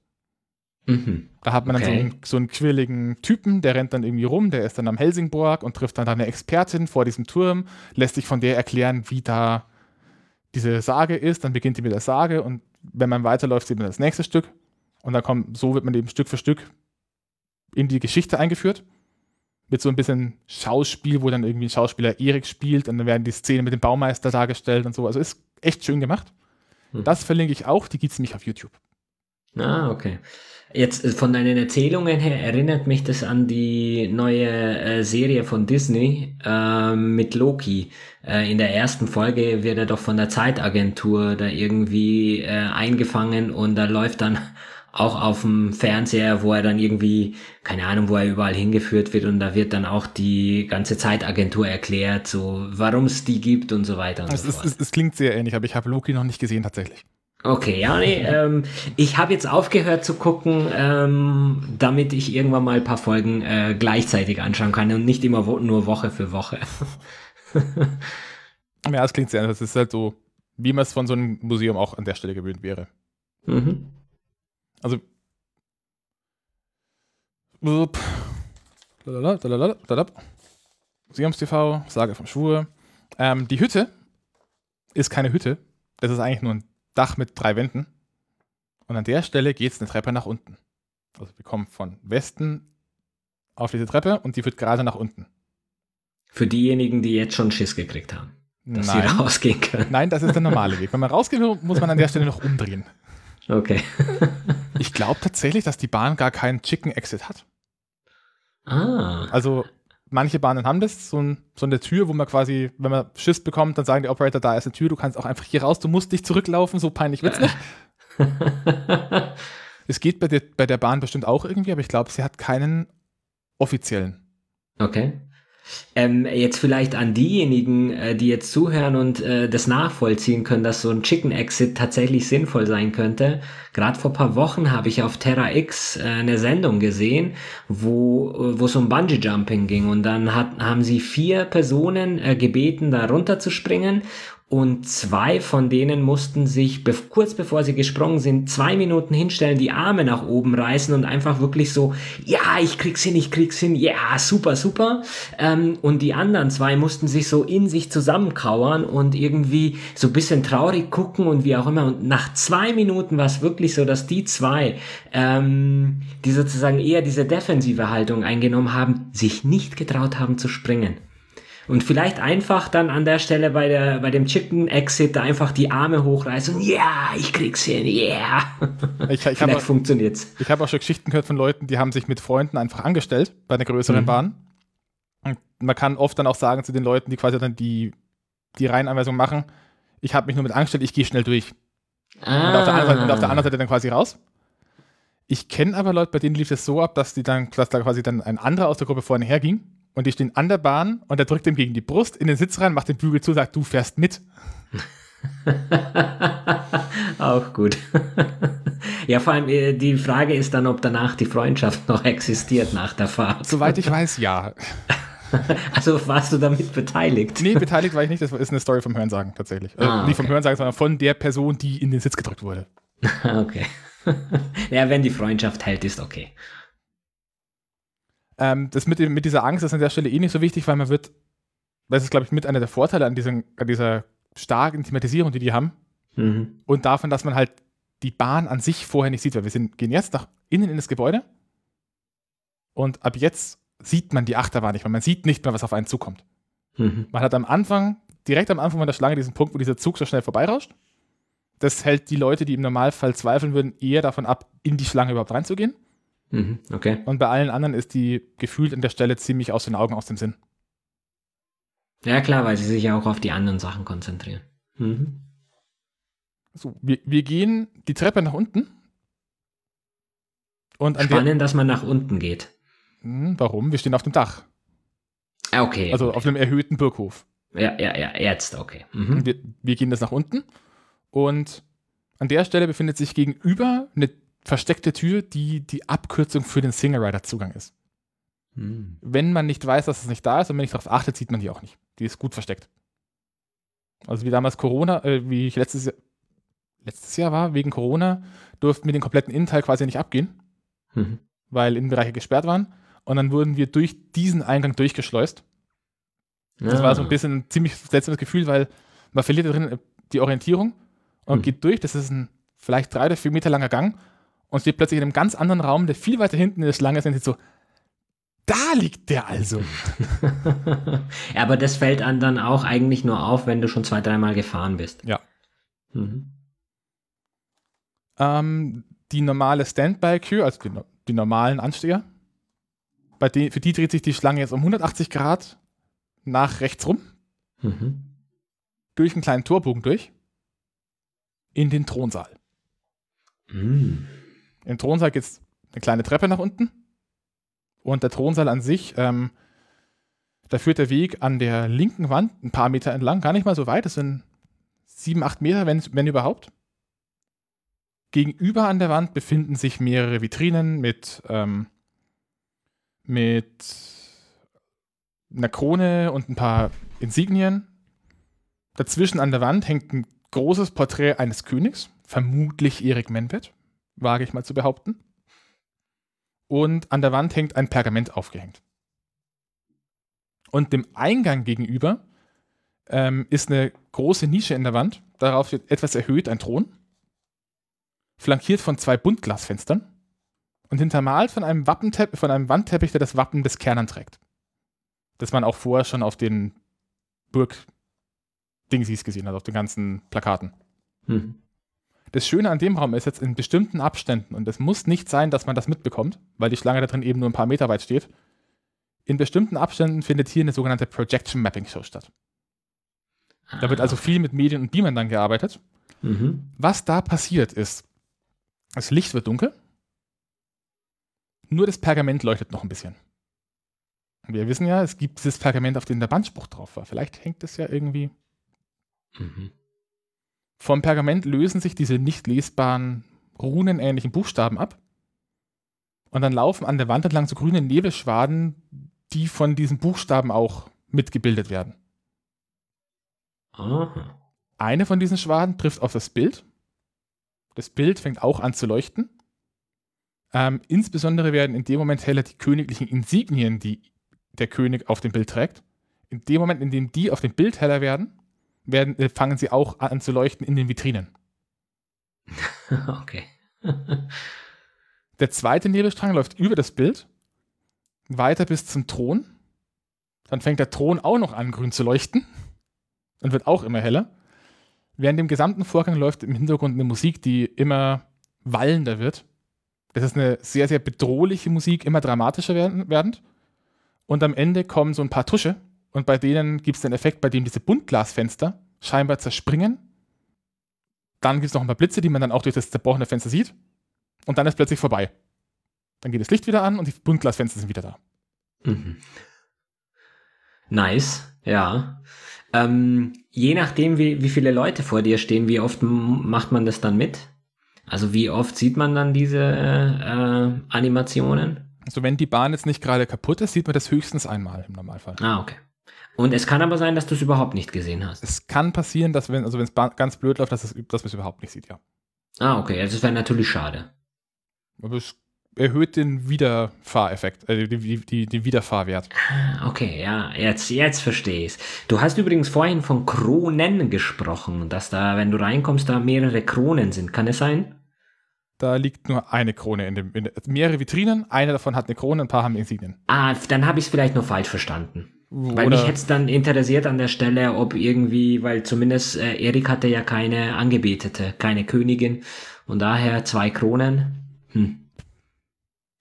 Mhm. Da hat man okay. dann so einen, so einen quirligen Typen, der rennt dann irgendwie rum, der ist dann am Helsingborg und trifft dann eine Expertin vor diesem Turm, lässt sich von der erklären, wie da diese Sage ist, dann beginnt die mit der Sage und wenn man weiterläuft, sieht man das nächste Stück und dann kommt, so wird man eben Stück für Stück in die Geschichte eingeführt. Mit so ein bisschen Schauspiel, wo dann irgendwie ein Schauspieler Erik spielt und dann werden die Szenen mit dem Baumeister dargestellt und so. Also ist echt schön gemacht. Hm. Das verlinke ich auch, die gibt es nämlich auf YouTube. Ah, okay. Jetzt äh, von deinen Erzählungen her erinnert mich das an die neue äh, Serie von Disney äh, mit Loki. Äh, in der ersten Folge wird er doch von der Zeitagentur da irgendwie äh, eingefangen und da läuft dann auch auf dem Fernseher, wo er dann irgendwie, keine Ahnung, wo er überall hingeführt wird und da wird dann auch die ganze Zeitagentur erklärt, so warum es die gibt und so weiter. Und also so es, es, es, klingt sehr ähnlich, aber ich habe Loki noch nicht gesehen tatsächlich. Okay, ja, nee, ähm, ich habe jetzt aufgehört zu gucken, ähm, damit ich irgendwann mal ein paar Folgen äh, gleichzeitig anschauen kann und nicht immer wo nur Woche für Woche. ja, es klingt sehr ähnlich. Das ist halt so, wie man es von so einem Museum auch an der Stelle gewöhnt wäre. Mhm. Also, Siams TV, Sage vom Schwur. Ähm, die Hütte ist keine Hütte. Das ist eigentlich nur ein Dach mit drei Wänden. Und an der Stelle geht es eine Treppe nach unten. Also wir kommen von Westen auf diese Treppe und die führt gerade nach unten. Für diejenigen, die jetzt schon Schiss gekriegt haben, dass Nein. sie rausgehen können. Nein, das ist der normale Weg. Wenn man rausgehen will, muss man an der Stelle noch umdrehen. Okay. Ich glaube tatsächlich, dass die Bahn gar keinen Chicken Exit hat. Ah. Also manche Bahnen haben das, so, ein, so eine Tür, wo man quasi, wenn man Schiss bekommt, dann sagen die Operator, da ist eine Tür, du kannst auch einfach hier raus, du musst nicht zurücklaufen, so peinlich wird's nicht. Es geht bei der, bei der Bahn bestimmt auch irgendwie, aber ich glaube, sie hat keinen offiziellen. Okay. Ähm, jetzt vielleicht an diejenigen, äh, die jetzt zuhören und äh, das nachvollziehen können, dass so ein Chicken Exit tatsächlich sinnvoll sein könnte. Gerade vor paar Wochen habe ich auf Terra X äh, eine Sendung gesehen, wo äh, es um Bungee Jumping ging und dann hat, haben sie vier Personen äh, gebeten, da runterzuspringen und zwei von denen mussten sich be kurz bevor sie gesprungen sind, zwei Minuten hinstellen, die Arme nach oben reißen und einfach wirklich so, ja, ich krieg's hin, ich krieg's hin, ja, super, super. Ähm, und die anderen zwei mussten sich so in sich zusammenkauern und irgendwie so bisschen traurig gucken und wie auch immer. Und nach zwei Minuten war es wirklich so, dass die zwei, ähm, die sozusagen eher diese defensive Haltung eingenommen haben, sich nicht getraut haben zu springen. Und vielleicht einfach dann an der Stelle bei, der, bei dem Chicken Exit da einfach die Arme hochreißen und ja, ich krieg's hin, yeah. Ich, ich vielleicht habe funktioniert's. ich hab auch schon Geschichten gehört von Leuten, die haben sich mit Freunden einfach angestellt bei einer größeren Mhm. Bahn. Und man kann oft dann auch sagen zu den Leuten, die quasi dann die, die Reihenanweisung machen, ich habe mich nur mit angestellt, ich gehe schnell durch. Ah. Und auf, der anderen Seite, und auf der anderen Seite dann quasi raus. Ich kenne aber Leute, bei denen lief es so ab, dass die dann, dass da quasi dann ein anderer aus der Gruppe vorne herging und die stehen an der Bahn und der drückt ihm gegen die Brust in den Sitz rein, macht den Bügel zu, sagt, du fährst mit. Auch gut. ja, vor allem äh, die Frage ist dann, ob danach die Freundschaft noch existiert nach der Fahrt. Soweit ich weiß, ja. Also warst du damit beteiligt? Nee, beteiligt war ich nicht, das ist eine Story vom Hörensagen tatsächlich. Also Ah, Nicht vom okay. Hörensagen, sondern von der Person, die in den Sitz gedrückt wurde. okay. ja, wenn die Freundschaft hält, ist okay. Ähm, das mit, mit dieser Angst ist an der Stelle eh nicht so wichtig, weil man wird, das ist, glaube ich, mit einer der Vorteile an, diesen, an dieser starken Thematisierung, die die haben, Mhm. und davon, dass man halt die Bahn an sich vorher nicht sieht, weil wir sind, gehen jetzt nach innen in das Gebäude und ab jetzt sieht man die Achterbahn nicht, weil man sieht nicht mehr, was auf einen zukommt. Mhm. Man hat am Anfang, direkt am Anfang von der Schlange diesen Punkt, wo dieser Zug so schnell vorbeirauscht. Das hält die Leute, die im Normalfall zweifeln würden, eher davon ab, in die Schlange überhaupt reinzugehen. Mhm. Okay. Und bei allen anderen ist die gefühlt an der Stelle ziemlich aus den Augen, aus dem Sinn. Ja, klar, weil sie sich ja auch auf die anderen Sachen konzentrieren. Mhm. So, wir, wir gehen die Treppe nach unten. Und Spannend, dass man nach unten geht. Hm, warum? Wir stehen auf dem Dach. Ah, Okay. Also auf einem erhöhten Burghof. ja, ja, ja, jetzt, okay. Mhm. Wir, wir gehen das nach unten. Und an der Stelle befindet sich gegenüber eine versteckte Tür, die die Abkürzung für den Single Rider Zugang ist. Mhm. Wenn man nicht weiß, dass es nicht da ist und wenn nicht darauf achtet, sieht man die auch nicht. Die ist gut versteckt. Also wie damals Corona, äh, wie ich letztes Jahr, letztes Jahr war, wegen Corona, durften wir den kompletten Innenteil quasi nicht abgehen, Mhm. weil Innenbereiche gesperrt waren. Und dann wurden wir durch diesen Eingang durchgeschleust. Das Ah. war so ein bisschen ein ziemlich seltsames Gefühl, weil man verliert da drin äh, die Orientierung und Hm. geht durch. Das ist ein vielleicht drei oder vier Meter langer Gang und steht plötzlich in einem ganz anderen Raum, der viel weiter hinten in der Schlange ist und sieht so, da liegt der also. ja, aber das fällt einem dann auch eigentlich nur auf, wenn du schon zwei, dreimal gefahren bist. Ja. Mhm. Ähm, die normale Standby-Queue, also die, die normalen Ansteher, bei die, für die dreht sich die Schlange jetzt um 180 Grad nach rechts rum, Mhm. durch einen kleinen Torbogen durch, in den Thronsaal. Mhm. Im Thronsaal geht es eine kleine Treppe nach unten. Und der Thronsaal an sich, ähm, da führt der Weg an der linken Wand ein paar Meter entlang, gar nicht mal so weit, das sind sieben, acht Meter, wenn, wenn überhaupt. Gegenüber an der Wand befinden sich mehrere Vitrinen mit, ähm, mit einer Krone und ein paar Insignien. Dazwischen an der Wand hängt ein großes Porträt eines Königs, vermutlich Erik Menved, wage ich mal zu behaupten. Und an der Wand hängt ein Pergament aufgehängt. Und dem Eingang gegenüber ähm, ist eine große Nische in der Wand. Darauf steht etwas erhöht ein Thron, flankiert von zwei Buntglasfenstern und hintermalt von einem, Wappentepp von einem Wandteppich, der das Wappen des Kernern trägt. Das man auch vorher schon auf den Burg-Dingsies gesehen hat, auf den ganzen Plakaten. Hm. Das Schöne an dem Raum ist jetzt in bestimmten Abständen, und es muss nicht sein, dass man das mitbekommt, weil die Schlange da drin eben nur ein paar Meter weit steht. In bestimmten Abständen findet hier eine sogenannte Projection Mapping Show statt. Da wird also viel mit Medien und Beamern dann gearbeitet. Mhm. Was da passiert ist, das Licht wird dunkel, nur das Pergament leuchtet noch ein bisschen. Wir wissen ja, es gibt dieses Pergament, auf dem der Bandspruch drauf war. Vielleicht hängt es ja irgendwie. Mhm. Vom Pergament lösen sich diese nicht lesbaren, runenähnlichen Buchstaben ab. Und dann laufen an der Wand entlang so grüne Nebelschwaden, die von diesen Buchstaben auch mitgebildet werden. Aha. Eine von diesen Schwaden trifft auf das Bild. Das Bild fängt auch an zu leuchten. Ähm, insbesondere werden in dem Moment heller die königlichen Insignien, die der König auf dem Bild trägt. In dem Moment, in dem die auf dem Bild heller werden, werden äh, fangen sie auch an zu leuchten in den Vitrinen. okay. der zweite Nebelstrang läuft über das Bild, weiter bis zum Thron. Dann fängt der Thron auch noch an, grün zu leuchten und wird auch immer heller. Während dem gesamten Vorgang läuft im Hintergrund eine Musik, die immer wallender wird. Das ist eine sehr, sehr bedrohliche Musik, immer dramatischer werdend. Und am Ende kommen so ein paar Tusche und bei denen gibt es den Effekt, bei dem diese Buntglasfenster scheinbar zerspringen. Dann gibt es noch ein paar Blitze, die man dann auch durch das zerbrochene Fenster sieht. Und dann ist plötzlich vorbei. Dann geht das Licht wieder an und die Buntglasfenster sind wieder da. Mhm. Nice, ja. Ähm, je nachdem, wie, wie viele Leute vor dir stehen, wie oft macht man das dann mit? Also wie oft sieht man dann diese äh, Animationen? Also wenn die Bahn jetzt nicht gerade kaputt ist, sieht man das höchstens einmal im Normalfall. Ah, okay. Und es kann aber sein, dass du es überhaupt nicht gesehen hast. Es kann passieren, dass wenn, also wenn es ganz blöd läuft, dass, es, dass man es überhaupt nicht sieht, ja. Ah, okay. Also es wäre natürlich schade. Aber es erhöht den Wiederfahreffekt, äh, die, die, den Wiederfahrwert. Ah, okay, ja, jetzt, jetzt verstehe ich Du hast übrigens vorhin von Kronen gesprochen, dass da, wenn du reinkommst, da mehrere Kronen sind. Kann es sein? Da liegt nur eine Krone in dem, in, mehrere Vitrinen, eine davon hat eine Krone, ein paar haben Insignien. Ah, dann habe ich es vielleicht nur falsch verstanden. Weil mich hätte es dann interessiert an der Stelle, ob irgendwie, weil zumindest äh, Erik hatte ja keine Angebetete, keine Königin und daher zwei Kronen. Hm.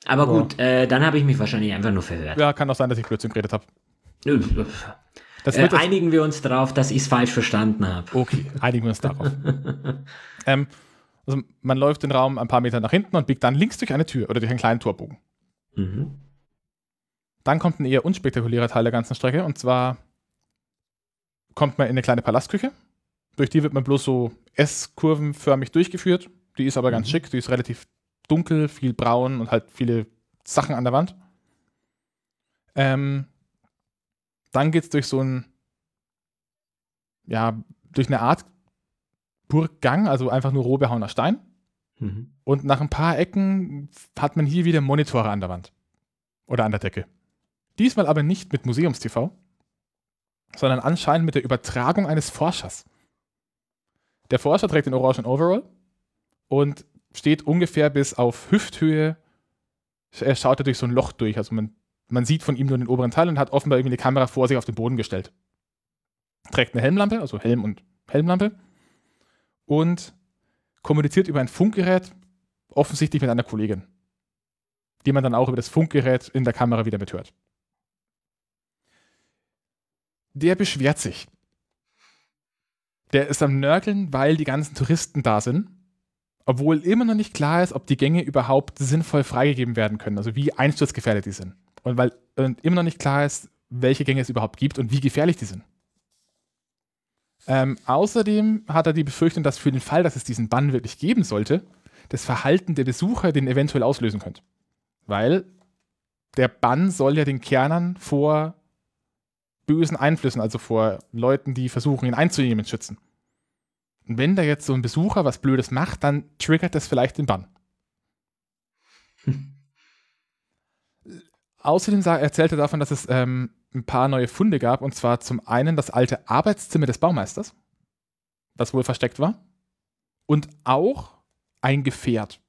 Aber ja. gut, äh, dann habe ich mich wahrscheinlich einfach nur verhört. Ja, kann auch sein, dass ich Blödsinn geredet habe. Äh, einigen wir uns darauf, dass ich es falsch verstanden habe. Okay, einigen wir uns darauf. ähm, also man läuft den Raum ein paar Meter nach hinten und biegt dann links durch eine Tür oder durch einen kleinen Torbogen. Mhm. Dann kommt ein eher unspektakulärer Teil der ganzen Strecke und zwar kommt man in eine kleine Palastküche. Durch die wird man bloß so S-kurvenförmig durchgeführt. Die ist aber mhm. ganz schick, die ist relativ dunkel, viel braun und halt viele Sachen an der Wand. Ähm, dann geht es durch so ein, ja, durch eine Art Burggang, also einfach nur roh behauener Stein. Mhm. Und nach ein paar Ecken hat man hier wieder Monitore an der Wand. Oder an der Decke. Diesmal aber nicht mit Museumstv, sondern anscheinend mit der Übertragung eines Forschers. Der Forscher trägt den orangen Overall und steht ungefähr bis auf Hüfthöhe. Er schaut durch so ein Loch durch. Also man, man sieht von ihm nur den oberen Teil und hat offenbar irgendwie eine Kamera vor sich auf den Boden gestellt. Trägt eine Helmlampe, also Helm und Helmlampe und kommuniziert über ein Funkgerät, offensichtlich mit einer Kollegin, die man dann auch über das Funkgerät in der Kamera wieder mithört. Der beschwert sich. Der ist am Nörgeln, weil die ganzen Touristen da sind, obwohl immer noch nicht klar ist, ob die Gänge überhaupt sinnvoll freigegeben werden können, also wie einsturzgefährdet die sind. Und weil und immer noch nicht klar ist, welche Gänge es überhaupt gibt und wie gefährlich die sind. Ähm, außerdem hat er die Befürchtung, dass für den Fall, dass es diesen Bann wirklich geben sollte, das Verhalten der Besucher den eventuell auslösen könnte. Weil der Bann soll ja den Kernern vor bösen Einflüssen, also vor Leuten, die versuchen, ihn einzunehmen, schützen. Und wenn da jetzt so ein Besucher was Blödes macht, dann triggert das vielleicht den Bann. Hm. Außerdem erzählt er davon, dass es ähm, ein paar neue Funde gab. Und zwar zum einen das alte Arbeitszimmer des Baumeisters, das wohl versteckt war. Und auch ein Gefährt,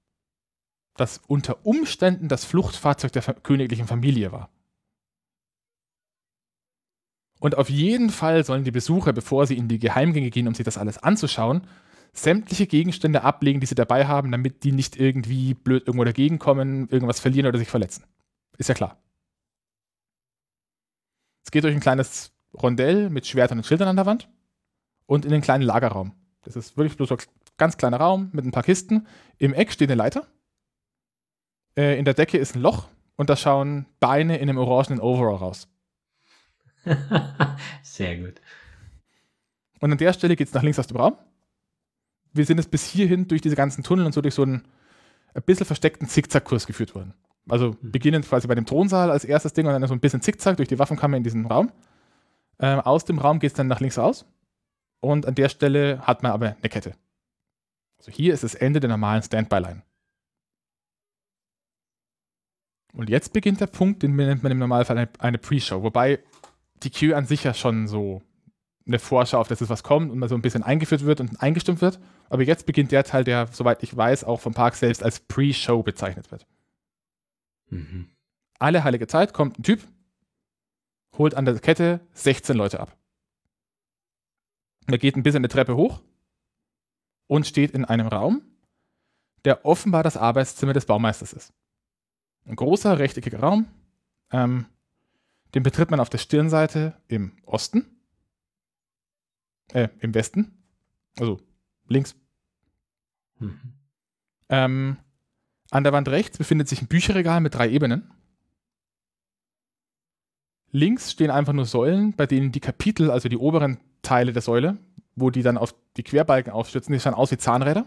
das unter Umständen das Fluchtfahrzeug der königlichen Familie war. Und auf jeden Fall sollen die Besucher, bevor sie in die Geheimgänge gehen, um sich das alles anzuschauen, sämtliche Gegenstände ablegen, die sie dabei haben, damit die nicht irgendwie blöd irgendwo dagegen kommen, irgendwas verlieren oder sich verletzen. Ist ja klar. Es geht durch ein kleines Rondell mit Schwertern und Schildern an der Wand und in den kleinen Lagerraum. Das ist wirklich bloß ein ganz kleiner Raum mit ein paar Kisten. Im Eck steht eine Leiter. Äh, in der Decke ist ein Loch und da schauen Beine in einem orangenen Overall raus. Sehr gut. Und an der Stelle geht es nach links aus dem Raum. Wir sind jetzt bis hierhin durch diese ganzen Tunnel und so durch so einen ein bisschen versteckten Zickzackkurs geführt worden. Also mhm. beginnend quasi bei dem Thronsaal als erstes Ding und dann so ein bisschen Zickzack durch die Waffenkammer in diesem Raum. Ähm, aus dem Raum geht es dann nach links raus. Und an der Stelle hat man aber eine Kette. Also hier ist das Ende der normalen Standby-Line. Und jetzt beginnt der Punkt, den nennt man im Normalfall eine, eine Pre-Show. Wobei die Queue an sich ja schon so eine Vorschau auf das ist, was kommt und mal so ein bisschen eingeführt wird und eingestimmt wird. Aber jetzt beginnt der Teil, der, soweit ich weiß, auch vom Park selbst als Pre-Show bezeichnet wird. Mhm. Alle heilige Zeit kommt ein Typ, holt an der Kette 16 Leute ab. Er geht ein bisschen eine Treppe hoch und steht in einem Raum, der offenbar das Arbeitszimmer des Baumeisters ist. Ein großer, rechteckiger Raum, ähm, den betritt man auf der Stirnseite im Osten, äh, im Westen, also links. Mhm. Ähm, an der Wand rechts befindet sich ein Bücherregal mit drei Ebenen. Links stehen einfach nur Säulen, bei denen die Kapitel, also die oberen Teile der Säule, wo die dann auf die Querbalken aufstützen, die schauen aus wie Zahnräder.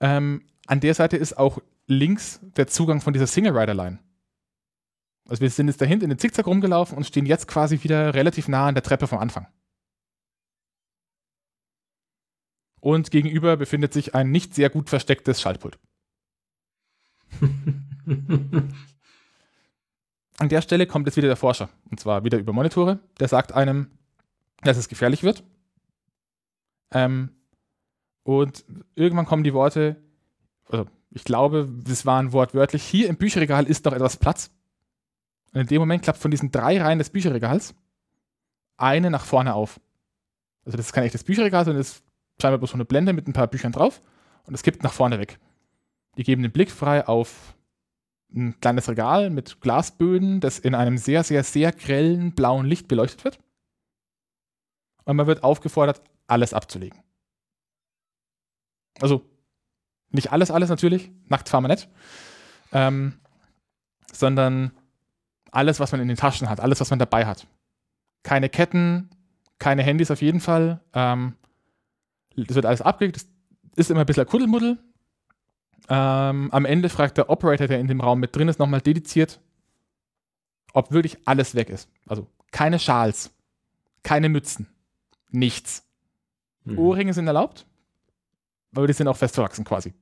Ähm, an der Seite ist auch links der Zugang von dieser Single Rider Line. Also wir sind jetzt dahinter in den Zickzack rumgelaufen und stehen jetzt quasi wieder relativ nah an der Treppe vom Anfang. Und gegenüber befindet sich ein nicht sehr gut verstecktes Schaltpult. An der Stelle kommt jetzt wieder der Forscher. Und zwar wieder über Monitore. Der sagt einem, dass es gefährlich wird. Ähm, und irgendwann kommen die Worte, also ich glaube, das waren wortwörtlich, hier im Bücherregal ist noch etwas Platz. Und in dem Moment klappt von diesen drei Reihen des Bücherregals eine nach vorne auf. Also das ist kein echtes Bücherregal, sondern das ist scheinbar bloß so eine Blende mit ein paar Büchern drauf und es kippt nach vorne weg. Die geben den Blick frei auf ein kleines Regal mit Glasböden, das in einem sehr, sehr, sehr grellen blauen Licht beleuchtet wird. Und man wird aufgefordert, alles abzulegen. Also nicht alles, alles natürlich, nackt fahren wir nicht, ähm, sondern alles, was man in den Taschen hat, alles, was man dabei hat. Keine Ketten, keine Handys auf jeden Fall. Ähm, das wird alles abgelegt. Das ist immer ein bisschen Kuddelmuddel. Ähm, am Ende fragt der Operator, der in dem Raum mit drin ist, nochmal dediziert, ob wirklich alles weg ist. Also keine Schals, keine Mützen, nichts. Mhm. Ohrringe sind erlaubt, aber die sind auch festverwachsen quasi.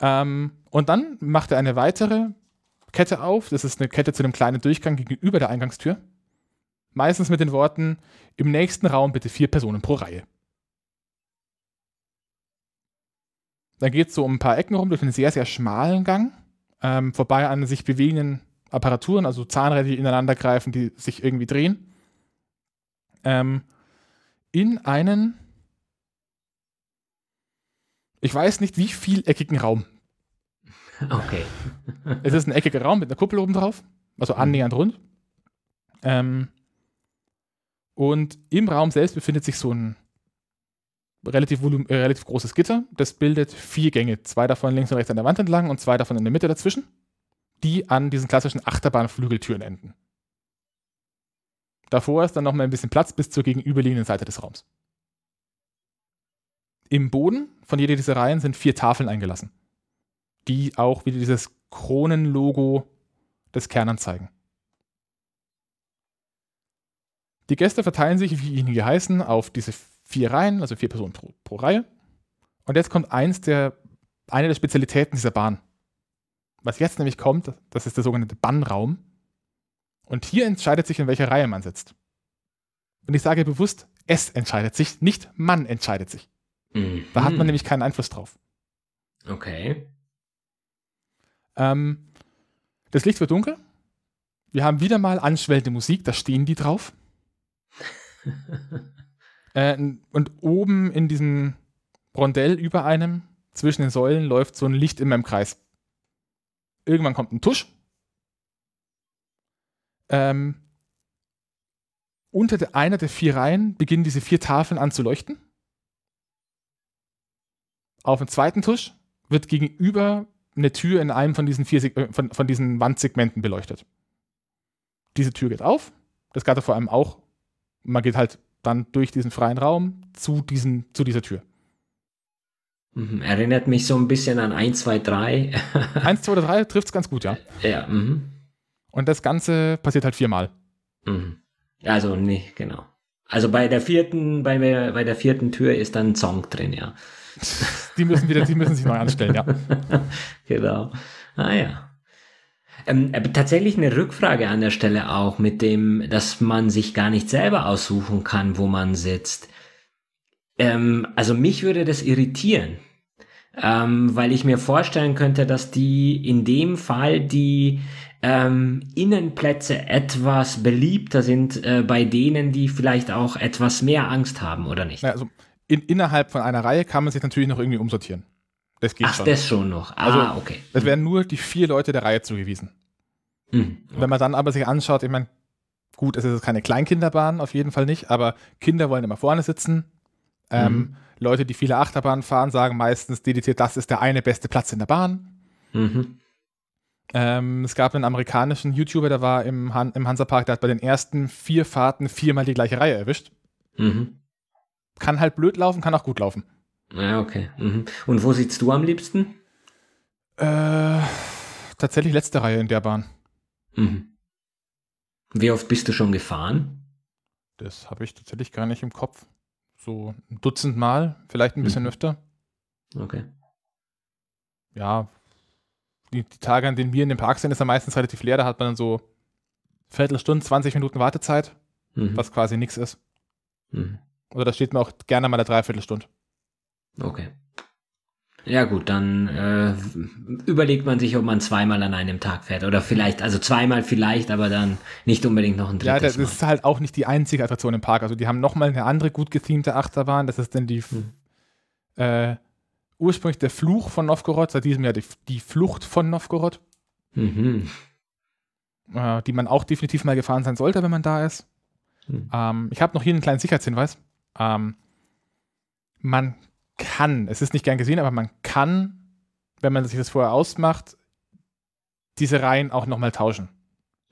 Ähm, und dann macht er eine weitere Kette auf. Das ist eine Kette zu einem kleinen Durchgang gegenüber der Eingangstür. Meistens mit den Worten: Im nächsten Raum bitte vier Personen pro Reihe. Dann geht es so um ein paar Ecken rum durch einen sehr, sehr schmalen Gang, ähm, vorbei an sich bewegenden Apparaturen, also Zahnräder, die ineinander greifen, die sich irgendwie drehen. Ähm, in einen, ich weiß nicht, wie vieleckigen Raum. Okay. es ist ein eckiger Raum mit einer Kuppel oben drauf, also mhm. annähernd rund. Ähm, und im Raum selbst befindet sich so ein relativ, äh, relativ großes Gitter. Das bildet vier Gänge. Zwei davon links und rechts an der Wand entlang und zwei davon in der Mitte dazwischen, die an diesen klassischen Achterbahnflügeltüren enden. Davor ist dann noch mal ein bisschen Platz bis zur gegenüberliegenden Seite des Raums. Im Boden von jeder dieser Reihen sind vier Tafeln eingelassen die auch wieder dieses Kronenlogo des Kernern zeigen. Die Gäste verteilen sich, wie ihnen geheißen, auf diese vier Reihen, also vier Personen pro, pro Reihe. Und jetzt kommt eins der, eine der Spezialitäten dieser Bahn. Was jetzt nämlich kommt, das ist der sogenannte Bannraum. Und hier entscheidet sich, in welcher Reihe man sitzt. Und ich sage bewusst, es entscheidet sich, nicht man entscheidet sich. Mhm. Da hat man nämlich keinen Einfluss drauf. Okay. Ähm, das Licht wird dunkel. Wir haben wieder mal anschwellende Musik, da stehen die drauf. äh, und oben in diesem Rondell über einem, zwischen den Säulen, läuft so ein Licht immer im Kreis. Irgendwann kommt ein Tusch. Ähm, unter der, einer der vier Reihen beginnen diese vier Tafeln an zu leuchten. Auf dem zweiten Tusch wird gegenüber eine Tür in einem von diesen, vier, äh, von, von diesen Wandsegmenten beleuchtet. Diese Tür geht auf. Das gab vor allem auch. Man geht halt dann durch diesen freien Raum zu, diesen, zu dieser Tür. Mhm, erinnert mich so ein bisschen an 1, 2, 3. 1, 2 oder 3 trifft es ganz gut, ja. Ja. Mhm. Und das Ganze passiert halt viermal. Mhm. Also, nee, genau. Also bei der vierten, bei bei der vierten Tür ist dann ein Song drin, ja. Die müssen wieder, die müssen sich neu anstellen, ja. genau. Ah ja. Ähm, äh, tatsächlich eine Rückfrage an der Stelle auch mit dem, dass man sich gar nicht selber aussuchen kann, wo man sitzt. Ähm, also mich würde das irritieren, ähm, weil ich mir vorstellen könnte, dass die in dem Fall die ähm, Innenplätze etwas beliebter sind äh, bei denen, die vielleicht auch etwas mehr Angst haben, oder nicht? Also in, innerhalb von einer Reihe kann man sich natürlich noch irgendwie umsortieren. Das geht Ach, schon. das schon noch. Ah, also, okay. Das wären nur die vier Leute der Reihe zugewiesen. Mhm, okay. Wenn man dann aber sich anschaut, ich meine, gut, es ist keine Kleinkinderbahn, auf jeden Fall nicht, aber Kinder wollen immer vorne sitzen. Ähm, mhm. Leute, die viele Achterbahnen fahren, sagen meistens dediziert, das ist der eine beste Platz in der Bahn. Mhm. Ähm, es gab einen amerikanischen YouTuber, der war im, Han im Hansapark, der hat bei den ersten vier Fahrten viermal die gleiche Reihe erwischt. Mhm. Kann halt blöd laufen, kann auch gut laufen. Ja, okay. Mhm. Und wo sitzt du am liebsten? Äh, tatsächlich letzte Reihe in der Bahn. Mhm. Wie oft bist du schon gefahren? Das habe ich tatsächlich gar nicht im Kopf. So ein Dutzend Mal, vielleicht ein bisschen mhm. öfter. Okay. Ja, die, die, Tage, an denen wir in dem Park sind, ist er meistens relativ leer. Da hat man dann so Viertelstunde, 20 Minuten Wartezeit, mhm. was quasi nichts ist. Mhm. Oder da steht man auch gerne mal eine Dreiviertelstunde. Okay. Ja gut, dann äh, überlegt man sich, ob man zweimal an einem Tag fährt. Oder vielleicht, also zweimal vielleicht, aber dann nicht unbedingt noch ein drittes Ja, das Mal. ist halt auch nicht die einzige Attraktion im Park. Also die haben nochmal eine andere gut gethemte Achterbahn. Das ist dann die hm. äh, ursprünglich der Fluch von Novgorod, seit diesem Jahr die, die Flucht von Novgorod. Mhm. Äh, die man auch definitiv mal gefahren sein sollte, wenn man da ist. Mhm. Ähm, ich habe noch hier einen kleinen Sicherheitshinweis. Ähm, man kann, es ist nicht gern gesehen, aber man kann, wenn man sich das vorher ausmacht, diese Reihen auch nochmal tauschen.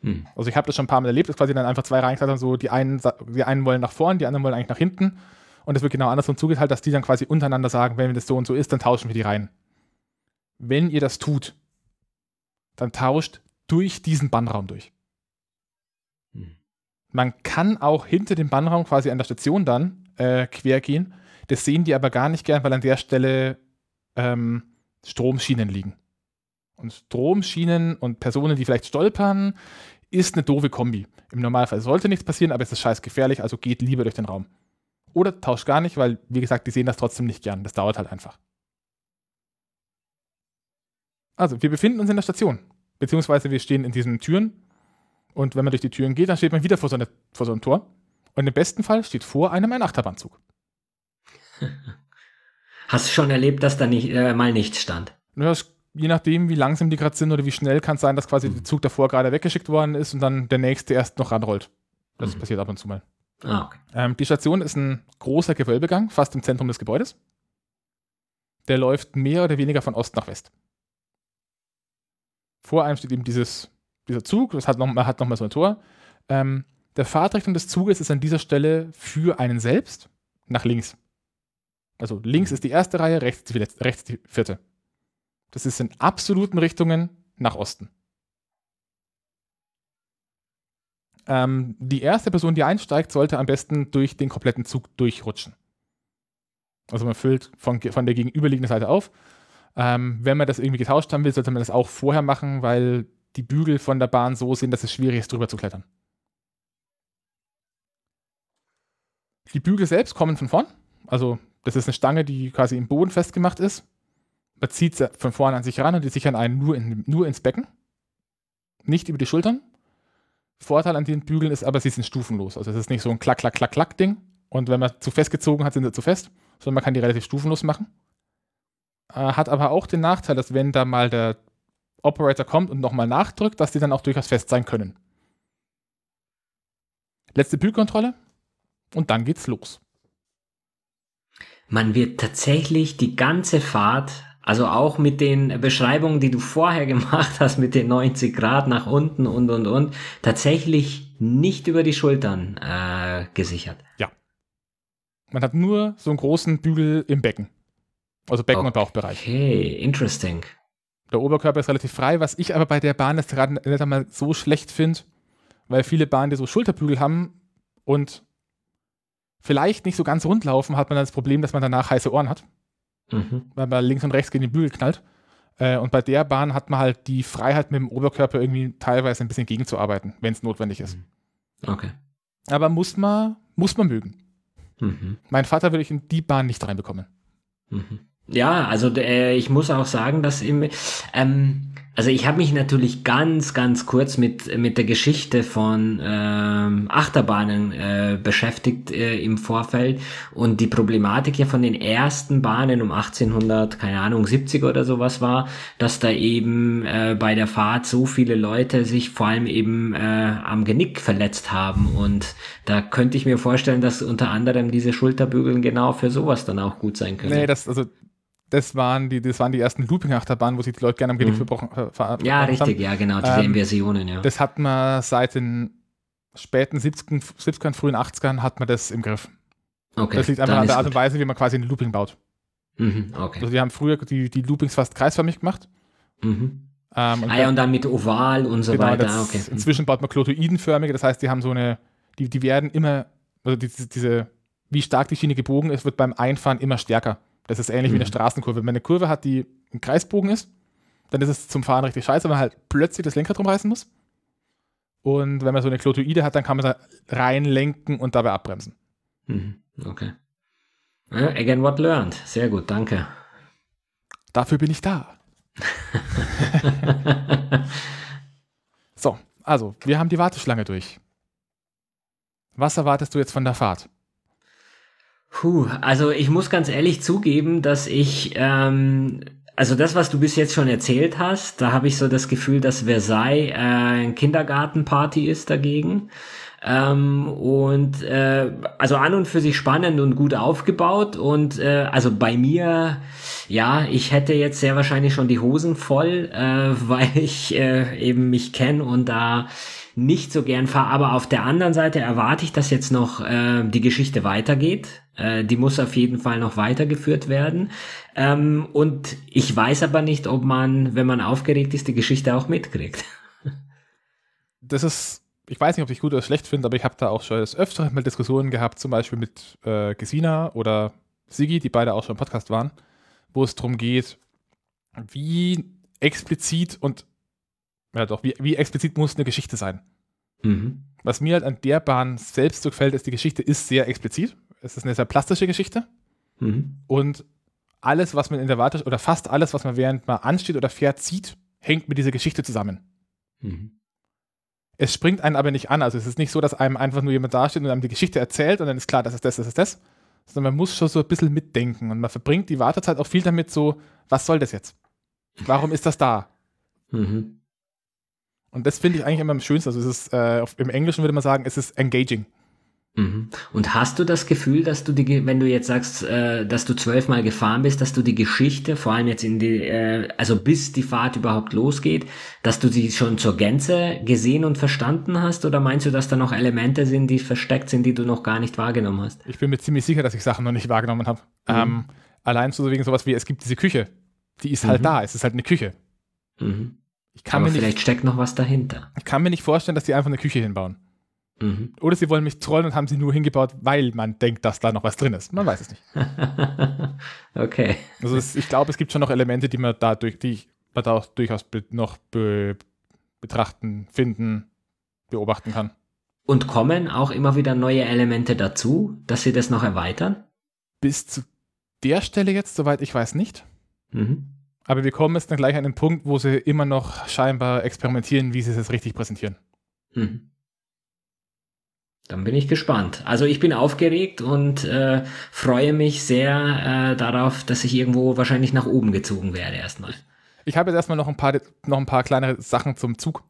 Hm. Also ich habe das schon ein paar Mal erlebt, dass quasi dann einfach zwei Reihen haben, so die einen, die einen wollen nach vorn, die anderen wollen eigentlich nach hinten. Und es wird genau andersrum zugeteilt, dass die dann quasi untereinander sagen, wenn das so und so ist, dann tauschen wir die Reihen. Wenn ihr das tut, dann tauscht durch diesen Bannraum durch. Hm. Man kann auch hinter dem Bannraum quasi an der Station dann äh, quer gehen das sehen die aber gar nicht gern, weil an der Stelle ähm, Stromschienen liegen. Und Stromschienen und Personen, die vielleicht stolpern, ist eine doofe Kombi. Im Normalfall sollte nichts passieren, aber es ist scheiß gefährlich, also geht lieber durch den Raum. Oder tauscht gar nicht, weil, wie gesagt, die sehen das trotzdem nicht gern. Das dauert halt einfach. Also, wir befinden uns in der Station. Beziehungsweise wir stehen in diesen Türen. Und wenn man durch die Türen geht, dann steht man wieder vor so, eine, vor so einem Tor. Und im besten Fall steht vor einem ein Achterbahnzug. Hast du schon erlebt, dass da nicht, äh, mal nichts stand? Ja, je nachdem, wie langsam die gerade sind oder wie schnell kann es sein, dass quasi mhm. der Zug davor gerade weggeschickt worden ist und dann der nächste erst noch ranrollt. Das mhm. passiert ab und zu mal. Ah, okay. ähm, die Station ist ein großer Gewölbegang, fast im Zentrum des Gebäudes. Der läuft mehr oder weniger von Ost nach West. Vor einem steht eben dieses, dieser Zug, das hat noch, hat nochmal so ein Tor. Ähm, der Fahrtrichtung des Zuges ist an dieser Stelle für einen selbst nach links. Also links ist die erste Reihe, rechts die, letzte, rechts die vierte. Das ist in absoluten Richtungen nach Osten. Ähm, die erste Person, die einsteigt, sollte am besten durch den kompletten Zug durchrutschen. Also man füllt von, von der gegenüberliegenden Seite auf. Ähm, wenn man das irgendwie getauscht haben will, sollte man das auch vorher machen, weil die Bügel von der Bahn so sind, dass es schwierig ist, drüber zu klettern. Die Bügel selbst kommen von vorn. Also, das ist eine Stange, die quasi im Boden festgemacht ist. Man zieht sie von vorne an sich ran und die sichern einen nur, in, nur ins Becken. Nicht über die Schultern. Vorteil an den Bügeln ist aber, sie sind stufenlos. Also, es ist nicht so ein Klack, Klack, Klack, Klack-Ding. Und wenn man zu fest gezogen hat, sind sie zu fest, sondern man kann die relativ stufenlos machen. Äh, hat aber auch den Nachteil, dass wenn da mal der Operator kommt und nochmal nachdrückt, dass die dann auch durchaus fest sein können. Letzte Bügelkontrolle und dann geht's los. Man wird tatsächlich die ganze Fahrt, also auch mit den Beschreibungen, die du vorher gemacht hast, mit den 90 Grad nach unten und und und, tatsächlich nicht über die Schultern äh, gesichert. Ja. Man hat nur so einen großen Bügel im Becken. Also Becken- okay. und Bauchbereich. Okay, interesting. Der Oberkörper ist relativ frei, was ich aber bei der Bahn jetzt gerade nicht einmal so schlecht finde, weil viele Bahnen, die so Schulterbügel haben und vielleicht nicht so ganz rund laufen, hat man dann das Problem, dass man danach heiße Ohren hat, Mhm. weil man links und rechts gegen den Bügel knallt. Äh, und bei der Bahn hat man halt die Freiheit, mit dem Oberkörper irgendwie teilweise ein bisschen gegenzuarbeiten, wenn es notwendig ist. Okay. Aber muss man, muss man mögen. Mhm. Mein Vater würde ich in die Bahn nicht reinbekommen. Mhm. Ja, also äh, ich muss auch sagen, dass im, ähm, also ich habe mich natürlich ganz, ganz kurz mit mit der Geschichte von ähm, Achterbahnen äh, beschäftigt äh, im Vorfeld und die Problematik ja von den ersten Bahnen um 1800, keine Ahnung, 70 oder sowas war, dass da eben äh, bei der Fahrt so viele Leute sich vor allem eben äh, am Genick verletzt haben und da könnte ich mir vorstellen, dass unter anderem diese Schulterbügeln genau für sowas dann auch gut sein können. Nee, das, also, das waren die, das waren die ersten Looping-Achterbahnen, wo sich die Leute gerne am Genick Mhm. verbrochen äh, ver Ja, richtig, haben. ja, genau, diese Ähm, Inversionen, ja. Das hat man seit den späten 70ern, 70ern, frühen 80ern hat man das im Griff. okay, das liegt einfach an der Art und. Weise, wie man quasi ein Looping baut. Mhm, okay. Also die haben früher die, die Loopings fast kreisförmig gemacht. Mhm. Ähm, und Ah ja, und dann mit Oval und so genau, weiter. das, okay. Inzwischen baut man klotoidenförmige, das heißt, die haben so eine, die, die werden immer, also die, diese- wie stark die Schiene gebogen ist, wird beim Einfahren immer stärker. Das ist ähnlich wie eine Mhm. Straßenkurve. Wenn man eine Kurve hat, die ein Kreisbogen ist, dann ist es zum Fahren richtig scheiße, weil man halt plötzlich das Lenkrad rumreißen muss. Und wenn man so eine Klotoide hat, dann kann man da reinlenken und dabei abbremsen. Mhm, okay. Again, what learned. Sehr gut, danke. Dafür bin ich da. So, also, wir haben die Warteschlange durch. Was erwartest du jetzt von der Fahrt? Puh, also ich muss ganz ehrlich zugeben, dass ich, ähm, also das, was du bis jetzt schon erzählt hast, da habe ich so das Gefühl, dass Versailles äh, ein Kindergartenparty ist dagegen. Ähm, und äh, also an und für sich spannend und gut aufgebaut. Und äh, also bei mir, ja, ich hätte jetzt sehr wahrscheinlich schon die Hosen voll, äh, weil ich äh, eben mich kenne und da nicht so gern fahre. Aber auf der anderen Seite erwarte ich, dass jetzt noch äh, die Geschichte weitergeht. Äh, die muss auf jeden Fall noch weitergeführt werden. Ähm, und ich weiß aber nicht, ob man, wenn man aufgeregt ist, die Geschichte auch mitkriegt. Das ist, ich weiß nicht, ob ich gut oder schlecht finde, aber ich habe da auch schon des Öfteren mal Diskussionen gehabt, zum Beispiel mit äh, Gesina oder Sigi, die beide auch schon im Podcast waren, wo es darum geht, wie explizit und ja doch, wie, wie explizit muss eine Geschichte sein. Mhm. Was mir halt an der Bahn selbst so gefällt, ist, die Geschichte ist sehr explizit. Es ist eine sehr plastische Geschichte Mhm. und alles, was man in der Warte oder fast alles, was man während man ansteht oder fährt, sieht, hängt mit dieser Geschichte zusammen. Mhm. Es springt einen aber nicht an. Also es ist nicht so, dass einem einfach nur jemand dasteht und einem die Geschichte erzählt und dann ist klar, das ist das, das ist das. Sondern man muss schon so ein bisschen mitdenken und man verbringt die Wartezeit auch viel damit so, was soll das jetzt? Warum ist das da? Mhm. Und das finde ich eigentlich immer am schönsten. Also es ist, äh, im Englischen würde man sagen, es ist engaging. Mhm. Und hast du das Gefühl, dass du die, wenn du jetzt sagst, äh, dass du zwölfmal gefahren bist, dass du die Geschichte, vor allem jetzt in die, äh, also bis die Fahrt überhaupt losgeht, dass du sie schon zur Gänze gesehen und verstanden hast? Oder meinst du, dass da noch Elemente sind, die versteckt sind, die du noch gar nicht wahrgenommen hast? Ich bin mir ziemlich sicher, dass ich Sachen noch nicht wahrgenommen habe. Mhm. Ähm, allein so wegen sowas wie, es gibt diese Küche. Die ist halt Mhm. da. Es ist halt eine Küche. Mhm. Ich kann, Aber mir vielleicht nicht, steckt noch was dahinter. ich kann mir nicht vorstellen, dass die einfach eine Küche hinbauen. Mhm. Oder sie wollen mich trollen und haben sie nur hingebaut, weil man denkt, dass da noch was drin ist. Man weiß es nicht. okay. Also es, ich glaube, es gibt schon noch Elemente, die man da durch, die man da auch durchaus be noch be betrachten, finden, beobachten kann. Und kommen auch immer wieder neue Elemente dazu, dass sie das noch erweitern? Bis zu der Stelle jetzt, soweit ich weiß, nicht. Mhm. Aber wir kommen jetzt dann gleich an den Punkt, wo sie immer noch scheinbar experimentieren, wie sie es richtig präsentieren. Mhm. Dann bin ich gespannt. Also ich bin aufgeregt und äh, freue mich sehr äh, darauf, dass ich irgendwo wahrscheinlich nach oben gezogen werde erstmal. Ich habe jetzt erstmal noch ein paar, noch ein paar kleinere Sachen zum Zug.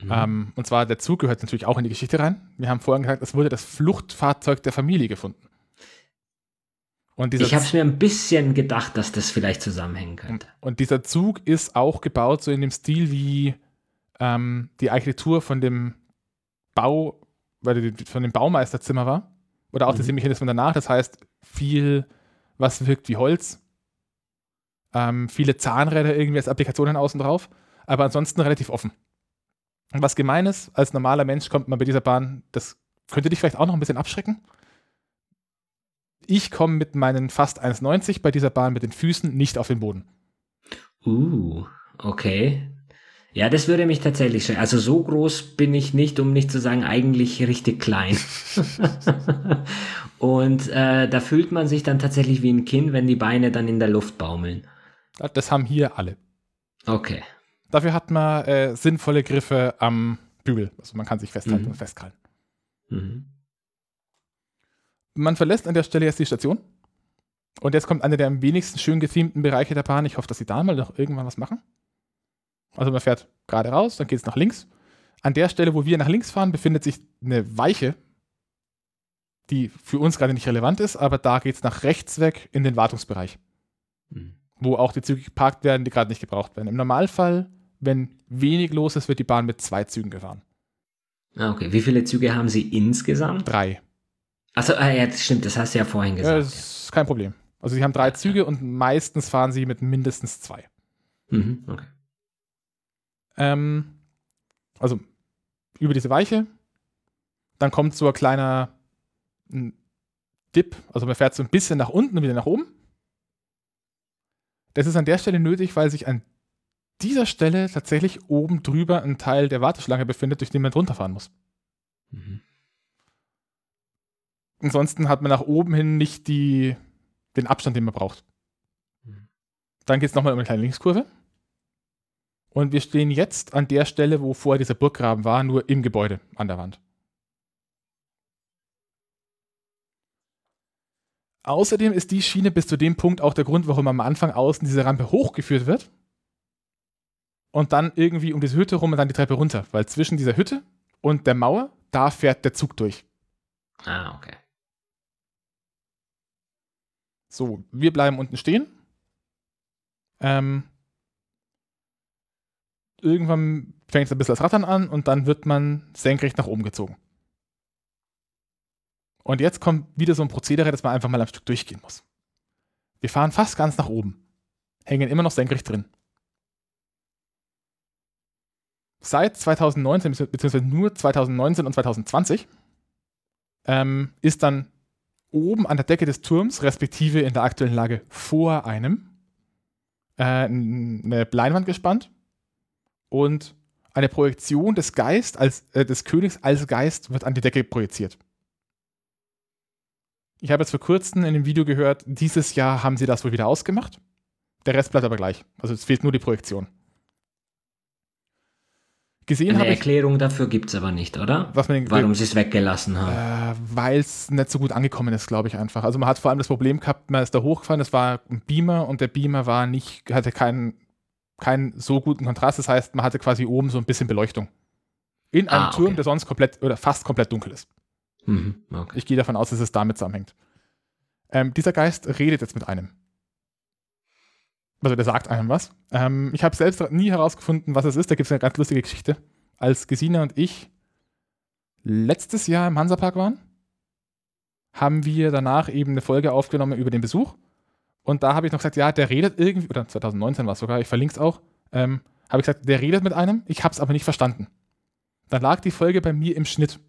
Mhm. Ähm, und zwar der Zug gehört natürlich auch in die Geschichte rein. Wir haben vorhin gesagt, es wurde das Fluchtfahrzeug der Familie gefunden. ich habe es mir ein bisschen gedacht, dass das vielleicht zusammenhängen könnte. Und dieser Zug ist auch gebaut so in dem Stil wie ähm, die Architektur von dem Bau weil die von dem Baumeisterzimmer war. Oder auch mhm. das Mechanismus danach. Das heißt, viel, was wirkt wie Holz. Ähm, viele Zahnräder irgendwie als Applikationen außen drauf. Aber ansonsten relativ offen. Und was gemein ist, als normaler Mensch kommt man bei dieser Bahn, das könnte dich vielleicht auch noch ein bisschen abschrecken. Ich komme mit meinen fast 1,90 bei dieser Bahn mit den Füßen nicht auf den Boden. Uh, okay. Ja, das würde mich tatsächlich schrecken. Also so groß bin ich nicht, um nicht zu sagen, eigentlich richtig klein. und äh, da fühlt man sich dann tatsächlich wie ein Kind, wenn die Beine dann in der Luft baumeln. Das haben hier alle. Okay. Dafür hat man äh, sinnvolle Griffe am Bügel. Also man kann sich festhalten mhm. und festkrallen. Mhm. Man verlässt an der Stelle jetzt die Station. Und jetzt kommt einer der am wenigsten schön gethemten Bereiche der Bahn. Ich hoffe, dass sie da mal noch irgendwann was machen. Also man fährt gerade raus, dann geht es nach links. An der Stelle, wo wir nach links fahren, befindet sich eine Weiche, die für uns gerade nicht relevant ist, aber da geht es nach rechts weg in den Wartungsbereich, mhm. wo auch die Züge geparkt werden, die gerade nicht gebraucht werden. Im Normalfall, wenn wenig los ist, wird die Bahn mit zwei Zügen gefahren. Ah, okay. Wie viele Züge haben Sie insgesamt? Drei. Achso, ah, ja, das stimmt, das hast du ja vorhin gesagt. Ja, das ist kein Problem. Also sie haben drei Züge und meistens fahren sie mit mindestens zwei. Mhm, okay. Ähm, also über diese Weiche. Dann kommt so ein kleiner Dip, also man fährt so ein bisschen nach unten und wieder nach oben. Das ist an der Stelle nötig, weil sich an dieser Stelle tatsächlich oben drüber ein Teil der Warteschlange befindet, durch den man runterfahren muss. Mhm. Ansonsten hat man nach oben hin nicht die, den Abstand, den man braucht. Mhm. Dann geht es nochmal um eine kleine Linkskurve. Und wir stehen jetzt an der Stelle, wo vorher dieser Burggraben war, nur im Gebäude an der Wand. Außerdem ist die Schiene bis zu dem Punkt auch der Grund, warum am Anfang außen diese Rampe hochgeführt wird. Und dann irgendwie um diese Hütte rum und dann die Treppe runter. Weil zwischen dieser Hütte und der Mauer, da fährt der Zug durch. Ah, okay. So, wir bleiben unten stehen. Ähm, irgendwann fängt es ein bisschen das Rattern an und dann wird man senkrecht nach oben gezogen. Und jetzt kommt wieder so ein Prozedere, dass man einfach mal ein Stück durchgehen muss. Wir fahren fast ganz nach oben, hängen immer noch senkrecht drin. Seit 2019, beziehungsweise nur 2019 und 2020, ähm, ist dann oben an der Decke des Turms, respektive in der aktuellen Lage vor einem, äh, eine Leinwand gespannt, und eine Projektion des Geist als, äh, des Königs als Geist wird an die Decke projiziert. Ich habe jetzt vor kurzem in dem Video gehört, dieses Jahr haben sie das wohl wieder ausgemacht. Der Rest bleibt aber gleich. Also es fehlt nur die Projektion. Gesehen Eine Erklärung ich, dafür gibt es aber nicht, oder? Warum sie es weggelassen haben. Äh, Weil es nicht so gut angekommen ist, glaube ich einfach. Also man hat vor allem das Problem gehabt, man ist da hochgefahren, es war ein Beamer und der Beamer war nicht, hatte keinen keinen so guten Kontrast. Das heißt, man hatte quasi oben so ein bisschen Beleuchtung. In einem ah, Turm, der sonst komplett oder fast komplett dunkel ist. Mhm, okay. Ich gehe davon aus, dass es damit zusammenhängt. Ähm, dieser Geist redet jetzt mit einem. Also der sagt einem was. Ähm, ich habe selbst nie herausgefunden, was es ist. Da gibt es eine ganz lustige Geschichte. Als Gesine und ich letztes Jahr im Hansapark waren, haben wir danach eben eine Folge aufgenommen über den Besuch. Und da habe ich noch gesagt, ja, der redet irgendwie, oder 2019 war es sogar, ich verlinke es auch, ähm, habe ich gesagt, der redet mit einem, ich habe es aber nicht verstanden. Dann lag die Folge bei mir im Schnitt.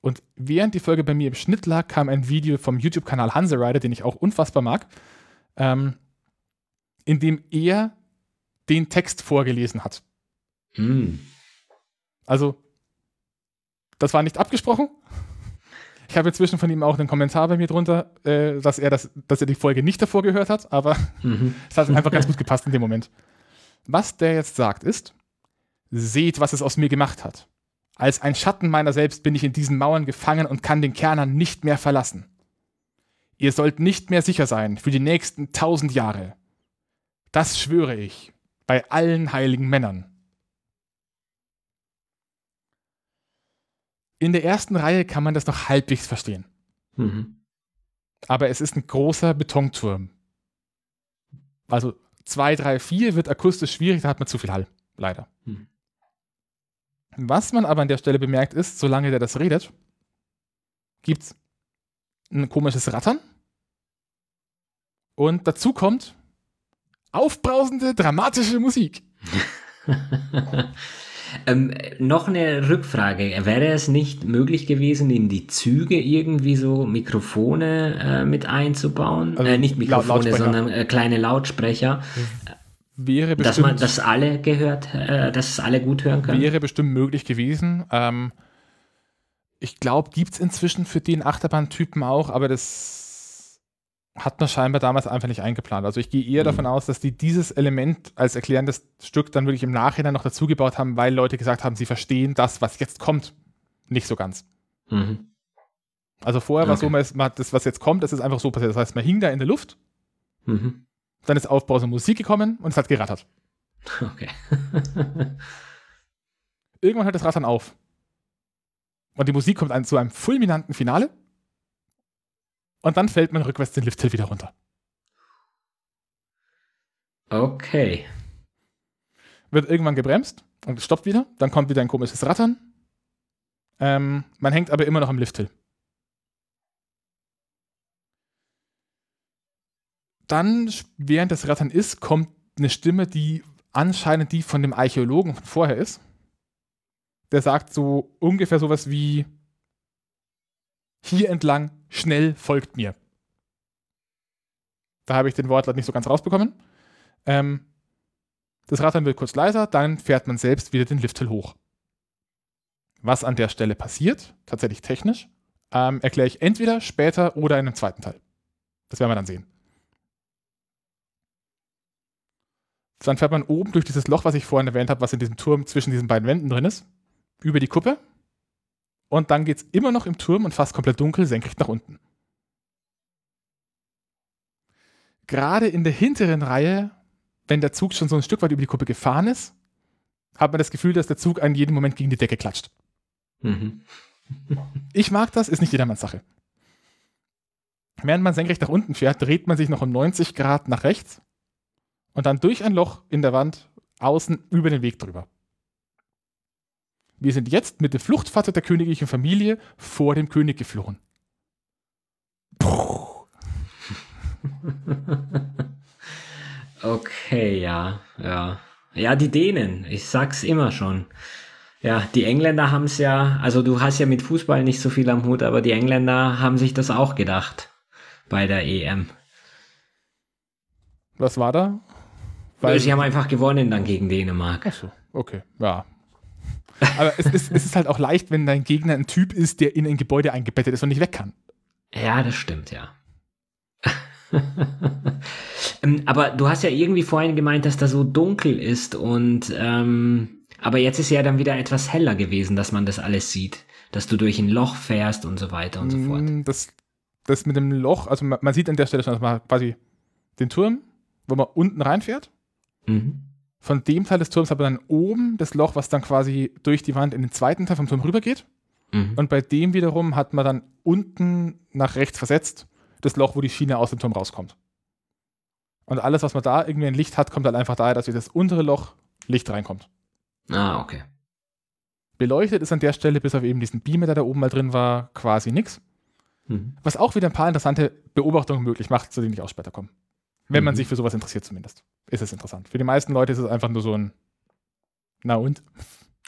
Und während die Folge bei mir im Schnitt lag, kam ein Video vom YouTube-Kanal Hanse Rider, den ich auch unfassbar mag, ähm, in dem er den Text vorgelesen hat. Hm. Also, das war nicht abgesprochen. Ich habe inzwischen von ihm auch einen Kommentar bei mir drunter, äh, dass, er das, dass er die Folge nicht davor gehört hat, aber Mhm. es hat einfach ganz gut gepasst in dem Moment. Was der jetzt sagt ist, seht, was es aus mir gemacht hat. Als ein Schatten meiner selbst bin ich in diesen Mauern gefangen und kann den Kernern nicht mehr verlassen. Ihr sollt nicht mehr sicher sein für die nächsten tausend Jahre. Das schwöre ich bei allen heiligen Männern. In der ersten Reihe kann man das noch halbwegs verstehen. Mhm. Aber es ist ein großer Betonturm. Also 2, 3, 4 wird akustisch schwierig, da hat man zu viel Hall, leider. Hm. Was man aber an der Stelle bemerkt ist, solange der das redet, gibt es ein komisches Rattern. Und dazu kommt aufbrausende, dramatische Musik. ähm, noch eine Rückfrage. Wäre es nicht möglich gewesen, in die Züge irgendwie so Mikrofone äh, mit einzubauen? Also äh, nicht Mikrofone, sondern äh, kleine Lautsprecher, Wäre dass bestimmt, man, dass alle gehört, äh, dass es alle gut hören können. wäre bestimmt möglich gewesen. Ähm, ich glaube, gibt es inzwischen für den Achterbahntypen auch, aber das hat man scheinbar damals einfach nicht eingeplant. Also ich gehe eher Mhm. davon aus, dass die dieses Element als erklärendes Stück dann wirklich im Nachhinein noch dazugebaut haben, weil Leute gesagt haben, sie verstehen das, was jetzt kommt, nicht so ganz. Mhm. Also vorher war es Okay. so, man ist- man das, was jetzt kommt, das ist einfach so passiert. Das heißt, man hing da in der Luft, Mhm. dann ist aufbrausende Musik gekommen und es hat gerattert. Okay. Irgendwann hört das Rattern auf. Und die Musik kommt zu einem fulminanten Finale. Und dann fällt man rückwärts den Lifthill wieder runter. okay. Wird irgendwann gebremst und stoppt wieder. Dann kommt wieder ein komisches Rattern. Ähm, man hängt aber immer noch am Lifthill. Dann, während das Rattern ist, kommt eine Stimme, die anscheinend die von dem Archäologen von vorher ist. Der sagt so ungefähr sowas wie: Hier entlang, schnell folgt mir. Da habe ich den Wortlaut nicht so ganz rausbekommen. Ähm, das Rattern wird kurz leiser, dann fährt man selbst wieder den Lifthill hoch. Was an der Stelle passiert, tatsächlich technisch, ähm, erkläre ich entweder später oder in einem zweiten Teil. Das werden wir dann sehen. Dann fährt man oben durch dieses Loch, was ich vorhin erwähnt habe, was in diesem Turm zwischen diesen beiden Wänden drin ist, über die Kuppe. Und dann geht es immer noch im Turm und fast komplett dunkel, senkrecht nach unten. Gerade in der hinteren Reihe, wenn der Zug schon so ein Stück weit über die Kuppe gefahren ist, hat man das Gefühl, dass der Zug an jedem Moment gegen die Decke klatscht. Mhm. Ich mag das, ist nicht jedermanns Sache. Während man senkrecht nach unten fährt, dreht man sich noch um 90 Grad nach rechts und dann durch ein Loch in der Wand außen über den Weg drüber. Wir sind jetzt mit dem Fluchtfahrzeug der königlichen Familie vor dem König geflohen. Puh. Okay, ja, ja. Ja, die Dänen, ich sag's immer schon. Ja, die Engländer haben's ja, also du hast ja mit Fußball nicht so viel am Hut, aber die Engländer haben sich das auch gedacht bei der EM. Was war da? Weil sie haben einfach gewonnen dann gegen Dänemark. Achso, okay, ja. Aber es ist, es ist halt auch leicht, wenn dein Gegner ein Typ ist, der in ein Gebäude eingebettet ist und nicht weg kann. Ja, das stimmt, ja. Ähm, aber du hast ja irgendwie vorhin gemeint, dass da so dunkel ist und ähm, aber jetzt ist ja dann wieder etwas heller gewesen, dass man das alles sieht, dass du durch ein Loch fährst und so weiter und so fort. Mm, Das, das mit dem Loch, also man, man sieht an der Stelle schon dass man quasi den Turm, wo man unten reinfährt. Mhm. Von dem Teil des Turms hat man dann oben das Loch, was dann quasi durch die Wand in den zweiten Teil vom Turm rübergeht. Mhm. Und bei dem wiederum hat man dann unten nach rechts versetzt das Loch, wo die Schiene aus dem Turm rauskommt. Und alles, was man da irgendwie ein Licht hat, kommt dann einfach daher, dass durch das untere Loch Licht reinkommt. Ah, okay. Beleuchtet ist an der Stelle, bis auf eben diesen Beamer, der da oben mal drin war, quasi nichts. Mhm. Was auch wieder ein paar interessante Beobachtungen möglich macht, zu denen ich auch später komme. Wenn man Mhm. sich für sowas interessiert zumindest. Ist es interessant. Für die meisten Leute ist es einfach nur so ein Na und?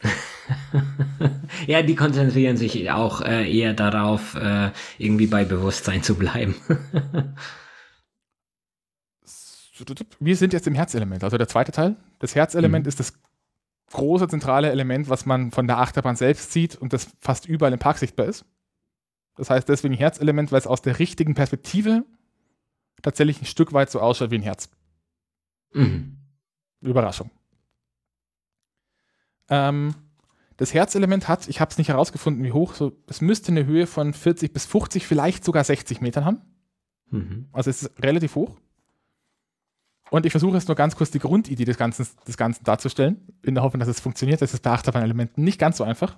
ja, die konzentrieren sich auch äh, eher darauf, äh, irgendwie bei Bewusstsein zu bleiben. Wir sind jetzt im Herzelement, also der zweite Teil. Das Herzelement mhm. ist das große zentrale Element, was man von der Achterbahn selbst sieht und das fast überall im Park sichtbar ist. Das heißt deswegen Herzelement, weil es aus der richtigen Perspektive tatsächlich ein Stück weit so ausschaut wie ein Herz. Mhm. Überraschung. Ähm, das Herzelement hat, ich habe es nicht herausgefunden, wie hoch, so, es müsste eine Höhe von 40 bis 50, vielleicht sogar 60 Metern haben. Mhm. Also es ist relativ hoch. Und ich versuche jetzt nur ganz kurz die Grundidee des Ganzen, des Ganzen darzustellen, in der Hoffnung, dass es funktioniert. Das ist bei Achterbahn-Elementen nicht ganz so einfach.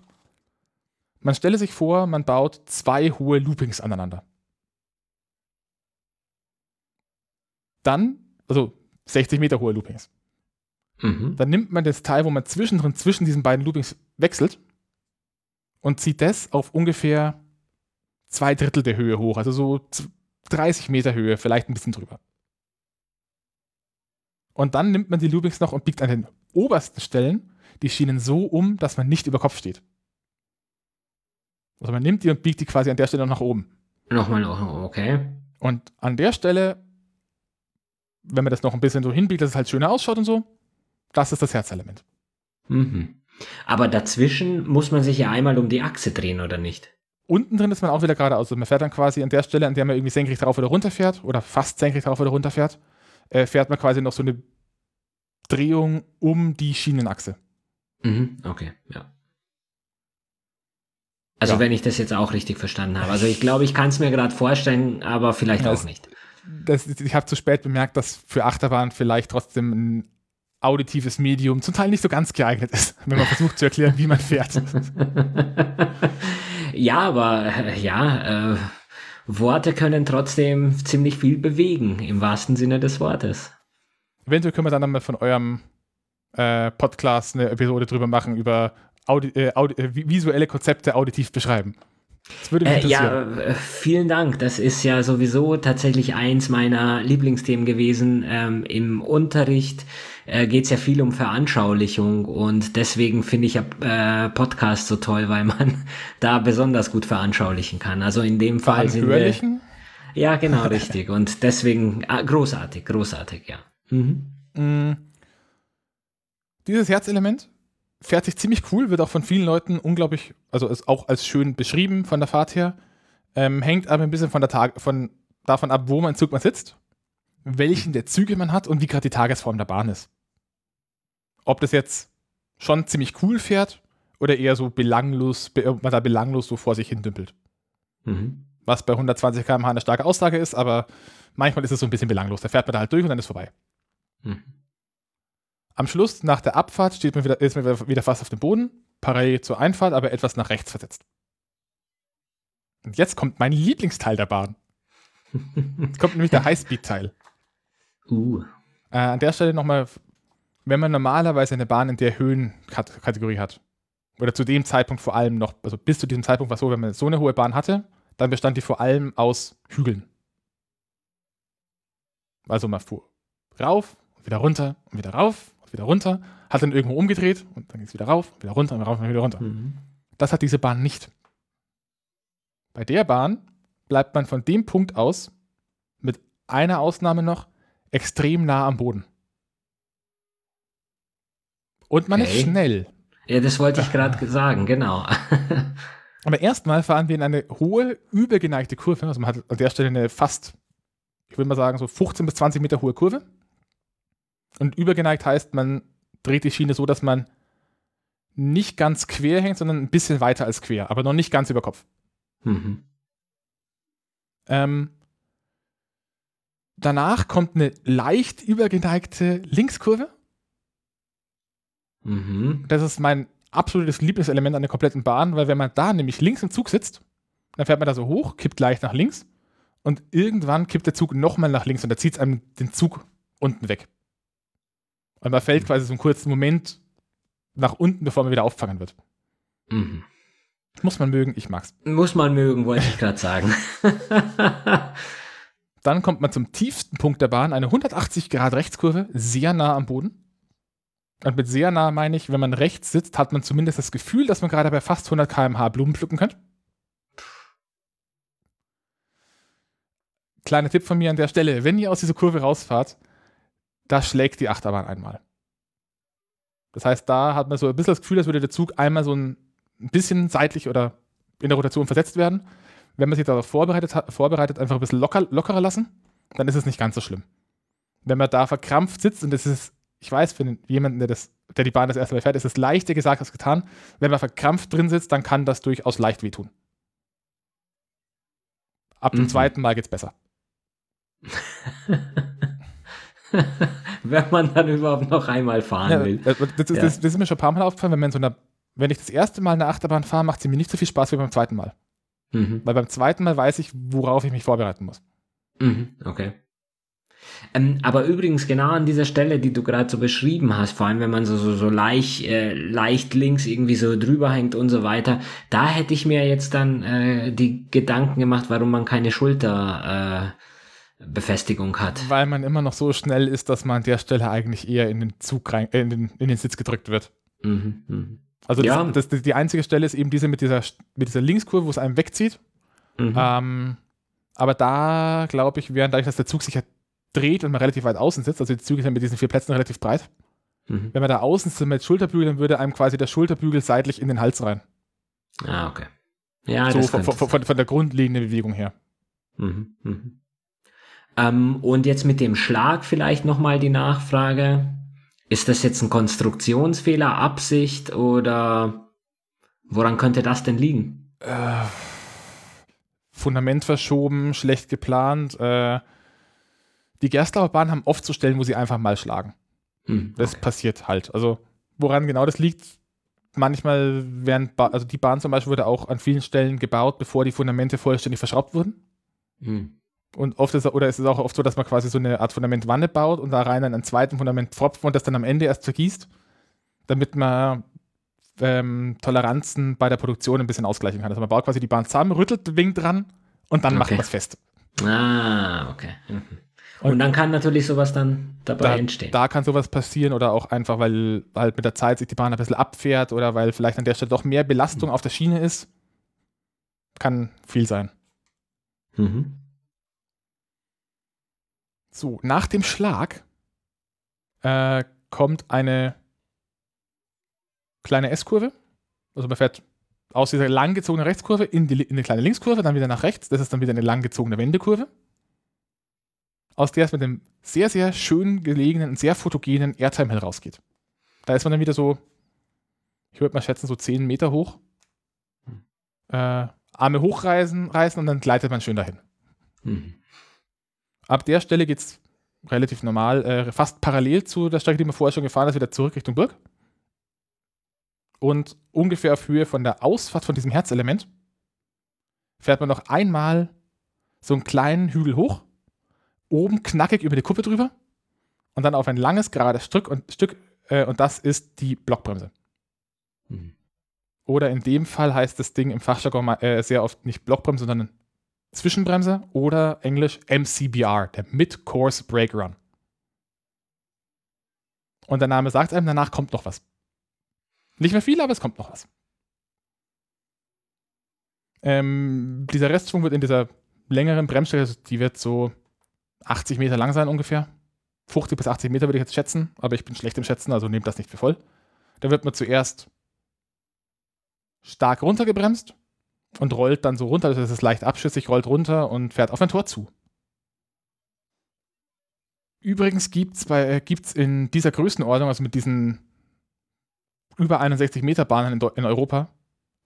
Man stelle sich vor, man baut zwei hohe Loopings aneinander. Dann, also 60 Meter hohe Loopings. Mhm. Dann nimmt man das Teil, wo man zwischendrin zwischen diesen beiden Loopings wechselt und zieht das auf ungefähr zwei Drittel der Höhe hoch, also so 30 Meter Höhe, vielleicht ein bisschen drüber. Und dann nimmt man die Loopings noch und biegt an den obersten Stellen die Schienen so um, dass man nicht über Kopf steht. Also man nimmt die und biegt die quasi an der Stelle noch nach oben. Nochmal, okay. Und an der Stelle, wenn man das noch ein bisschen so hinbiegt, dass es halt schöner ausschaut und so, das ist das Herzelement. Mhm. Aber dazwischen muss man sich ja einmal um die Achse drehen, oder nicht? Unten drin ist man auch wieder geradeaus. Also man fährt dann quasi an der Stelle, an der man irgendwie senkrecht drauf oder runter fährt, oder fast senkrecht drauf oder runter fährt, äh, fährt man quasi noch so eine Drehung um die Schienenachse. Mhm, okay, ja. Also ja. wenn ich das jetzt auch richtig verstanden habe. Also ich glaube, ich kann es mir gerade vorstellen, aber vielleicht das, auch nicht. Das, ich habe zu spät bemerkt, dass für Achterbahn vielleicht trotzdem ein auditives Medium zum Teil nicht so ganz geeignet ist, wenn man versucht zu erklären, wie man fährt. ja, aber äh, ja, äh, Worte können trotzdem ziemlich viel bewegen, im wahrsten Sinne des Wortes. Eventuell können wir dann mal von eurem äh, Podcast eine Episode drüber machen, über Audi äh, Audi äh, visuelle Konzepte auditiv beschreiben. Das würde mich äh, ja, äh, vielen Dank. Das ist ja sowieso tatsächlich eins meiner Lieblingsthemen gewesen. Ähm, Im Unterricht äh, geht es ja viel um Veranschaulichung und deswegen finde ich ja äh, Podcast so toll, weil man da besonders gut veranschaulichen kann. Also in dem Fall sind wir. Ja, genau, richtig. Und deswegen äh, großartig, großartig, ja. Mhm. Mm. Dieses Herzelement fährt sich ziemlich cool, wird auch von vielen Leuten unglaublich, also ist auch als schön beschrieben von der Fahrt her. Ähm, hängt aber ein bisschen von der Tag, von davon ab, wo man Zug man sitzt, welchen der Züge man hat und wie gerade die Tagesform der Bahn ist. Ob das jetzt schon ziemlich cool fährt oder eher so belanglos, man da belanglos so vor sich hin dümpelt. Mhm. Was bei 120 km/h eine starke Aussage ist, aber manchmal ist es so ein bisschen belanglos. Da fährt man da halt durch und dann ist vorbei. Mhm. Am Schluss, nach der Abfahrt, steht man wieder, ist man wieder fast auf dem Boden, parallel zur Einfahrt, aber etwas nach rechts versetzt. Und jetzt kommt mein Lieblingsteil der Bahn. Jetzt kommt nämlich der Highspeed-Teil. Uh. Äh, an der Stelle nochmal, wenn man normalerweise eine Bahn in der Höhenkategorie hat, oder zu dem Zeitpunkt vor allem noch, also bis zu diesem Zeitpunkt war es so, wenn man so eine hohe Bahn hatte, dann bestand die vor allem aus Hügeln. Also man fuhr rauf, und wieder runter und wieder rauf wieder runter, hat dann irgendwo umgedreht und dann ging es wieder rauf, wieder runter, und rauf und wieder runter. Mhm. Das hat diese Bahn nicht. Bei der Bahn bleibt man von dem Punkt aus, mit einer Ausnahme noch, extrem nah am Boden. Und man okay. ist schnell. Ja, das wollte ich gerade sagen, genau. Aber erstmal fahren wir in eine hohe, übergeneigte Kurve. Also man hat an der Stelle eine fast, ich würde mal sagen, so 15 bis 20 Meter hohe Kurve. Und übergeneigt heißt, man dreht die Schiene so, dass man nicht ganz quer hängt, sondern ein bisschen weiter als quer, aber noch nicht ganz über Kopf. Mhm. Ähm, danach kommt eine leicht übergeneigte Linkskurve. Mhm. Das ist mein absolutes Lieblingselement an der kompletten Bahn, weil wenn man da nämlich links im Zug sitzt, dann fährt man da so hoch, kippt leicht nach links und irgendwann kippt der Zug nochmal nach links und da zieht es einem den Zug unten weg. Und man fällt quasi so einen kurzen Moment nach unten, bevor man wieder auffangen wird. Mhm. Muss man mögen, ich mag's. Muss man mögen, wollte ich gerade sagen. Dann kommt man zum tiefsten Punkt der Bahn, eine 180 Grad Rechtskurve, sehr nah am Boden. Und mit sehr nah meine ich, wenn man rechts sitzt, hat man zumindest das Gefühl, dass man gerade bei fast 100 km/h Blumen pflücken könnte. Kleiner Tipp von mir an der Stelle, wenn ihr aus dieser Kurve rausfahrt, da schlägt die Achterbahn einmal. Das heißt, da hat man so ein bisschen das Gefühl, als würde der Zug einmal so ein bisschen seitlich oder in der Rotation versetzt werden. Wenn man sich darauf vorbereitet, vorbereitet einfach ein bisschen locker, lockerer lassen, dann ist es nicht ganz so schlimm. Wenn man da verkrampft sitzt, und das ist, ich weiß, für jemanden, der, das, der die Bahn das erste Mal fährt, ist es leichter gesagt als getan. Wenn man verkrampft drin sitzt, dann kann das durchaus leicht wehtun. Ab dem mhm. zweiten Mal geht es besser. wenn man dann überhaupt noch einmal fahren ja, will. Das, das, das, ja. das, ist mir schon ein paar Mal aufgefallen, wenn man so einer, wenn ich das erste Mal eine Achterbahn fahre, macht sie mir nicht so viel Spaß wie beim zweiten Mal. Mhm. Weil beim zweiten Mal weiß ich, worauf ich mich vorbereiten muss. Mhm, okay. Ähm, aber übrigens genau an dieser Stelle, die du gerade so beschrieben hast, vor allem wenn man so, so, so leicht, äh, leicht links irgendwie so drüber hängt und so weiter, da hätte ich mir jetzt dann äh, die Gedanken gemacht, warum man keine Schulter äh, Befestigung hat. Weil man immer noch so schnell ist, dass man an der Stelle eigentlich eher in den Zug rein, äh, in, den, in den Sitz gedrückt wird. Mhm, mh. Also ja. das, das, die einzige Stelle ist eben diese mit dieser, mit dieser Linkskurve, wo es einem wegzieht. Mhm. Ähm, aber da, glaube ich, während dadurch, dass der Zug sich ja dreht und man relativ weit außen sitzt, also die Züge sind mit diesen vier Plätzen relativ breit. Mhm. Wenn man da außen sitzt mit Schulterbügel, dann würde einem quasi der Schulterbügel seitlich in den Hals rein. Ah, okay. Ja, so von, von, von, der grundlegenden Bewegung her. Mhm, mhm. Ähm, und jetzt mit dem Schlag vielleicht nochmal die Nachfrage. Ist das jetzt ein Konstruktionsfehler, Absicht oder woran könnte das denn liegen? Äh, Fundament verschoben, schlecht geplant. Äh, die Gerstlauer Bahn haben oft so Stellen, wo sie einfach mal schlagen. Hm, okay. Das passiert halt. Also woran genau das liegt, manchmal werden, ba also die Bahn zum Beispiel wurde auch an vielen Stellen gebaut, bevor die Fundamente vollständig verschraubt wurden. Hm. Und oft ist, oder ist es auch oft so, dass man quasi so eine Art Fundamentwanne baut und da rein dann ein zweites Fundament pfropft und das dann am Ende erst vergießt, damit man ähm, Toleranzen bei der Produktion ein bisschen ausgleichen kann. Also man baut quasi die Bahn zusammen, rüttelt den Wing dran und dann okay. macht man es fest. Ah, okay. Mhm. Und, und, dann kann natürlich sowas dann dabei da, entstehen. Da kann sowas passieren oder auch einfach, weil halt mit der Zeit sich die Bahn ein bisschen abfährt oder weil vielleicht an der Stelle doch mehr Belastung mhm. auf der Schiene ist. Kann viel sein. Mhm. So, nach dem Schlag äh, kommt eine kleine S-Kurve. Also man fährt aus dieser langgezogenen Rechtskurve in, die, in eine kleine Linkskurve, dann wieder nach rechts. Das ist dann wieder eine langgezogene Wendekurve. Aus der es mit einem sehr, sehr schön gelegenen und sehr fotogenen Airtime Hill rausgeht. Da ist man dann wieder so, ich würde mal schätzen, so 10 Meter hoch. Hm. Äh, Arme hochreißen reißen und dann gleitet man schön dahin. Mhm. Ab der Stelle geht es relativ normal, äh, fast parallel zu der Strecke, die wir vorher schon gefahren ist, wieder zurück Richtung Burg. Und ungefähr auf Höhe von der Ausfahrt von diesem Herzelement fährt man noch einmal so einen kleinen Hügel hoch, oben knackig über die Kuppe drüber und dann auf ein langes, gerades Stück und, Stück, äh, und das ist die Blockbremse. Mhm. Oder in dem Fall heißt das Ding im Fachjargon äh, sehr oft nicht Blockbremse, sondern Zwischenbremse oder Englisch MCBR, der Mid-Course Brake Run. Und der Name sagt einem, danach kommt noch was. Nicht mehr viel, aber es kommt noch was. Ähm, dieser Restschwung wird in dieser längeren Bremsstrecke, also die wird so 80 Meter lang sein ungefähr. 50 bis 80 Meter würde ich jetzt schätzen, aber ich bin schlecht im Schätzen, also nehmt das nicht für voll. Da wird man zuerst stark runtergebremst und rollt dann so runter, das ist leicht abschüssig, rollt runter und fährt auf ein Tor zu. Übrigens gibt es äh, in dieser Größenordnung, also mit diesen über 61 Meter Bahnen in, in Europa,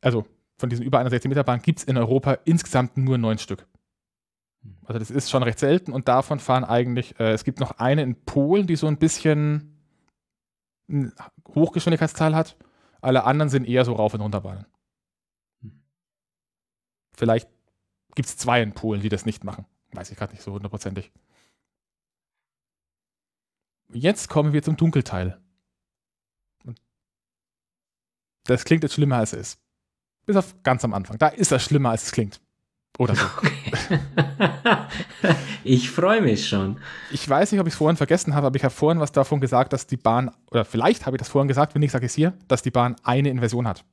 also von diesen über 61 Meter Bahnen gibt es in Europa insgesamt nur neun Stück. Also das ist schon recht selten und davon fahren eigentlich, äh, es gibt noch eine in Polen, die so ein bisschen Hochgeschwindigkeitszahl hat. Alle anderen sind eher so Rauf- und Runterbahnen. Vielleicht gibt es zwei in Polen, die das nicht machen. Weiß ich gerade nicht so hundertprozentig. Jetzt kommen wir zum Dunkelteil. Das klingt jetzt schlimmer, als es ist. Bis auf ganz am Anfang. Da ist das schlimmer, als es klingt. Oder so. Okay. ich freue mich schon. Ich weiß nicht, ob ich es vorhin vergessen habe, aber ich habe vorhin was davon gesagt, dass die Bahn, oder vielleicht habe ich das vorhin gesagt, wenn ich sage es hier, dass die Bahn eine Inversion hat.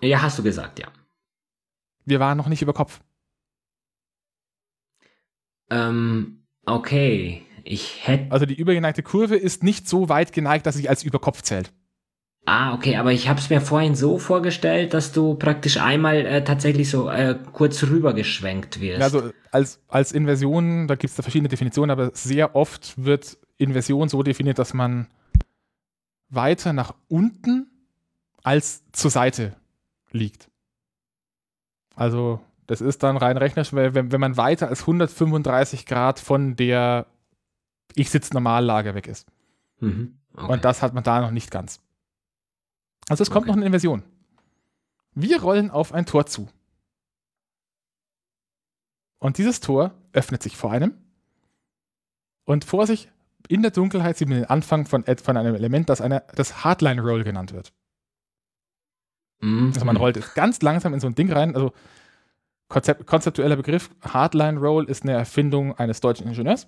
Ja, hast du gesagt, ja. Wir waren noch nicht über Kopf. Ähm, okay. Ich hätte. Also die übergeneigte Kurve ist nicht so weit geneigt, dass sie als über Kopf zählt. Ah, okay, aber ich habe es mir vorhin so vorgestellt, dass du praktisch einmal äh, tatsächlich so äh, kurz rübergeschwenkt wirst. Also als, als Inversion, da gibt es da verschiedene Definitionen, aber sehr oft wird Inversion so definiert, dass man weiter nach unten als zur Seite liegt. Also das ist dann rein rechnerisch, weil wenn, wenn man weiter als 135 Grad von der Ich sitze Normallage weg ist. Mhm. Okay. Und das hat man da noch nicht ganz. Also es kommt okay. noch eine Inversion. Wir rollen auf ein Tor zu. Und dieses Tor öffnet sich vor einem. Und vor sich in der Dunkelheit sieht man den Anfang von, von einem Element, das eine, das Hardline Roll genannt wird. Mhm. Also man rollt ganz langsam in so ein Ding rein. Also Konzept, konzeptueller Begriff, Hardline Roll ist eine Erfindung eines deutschen Ingenieurs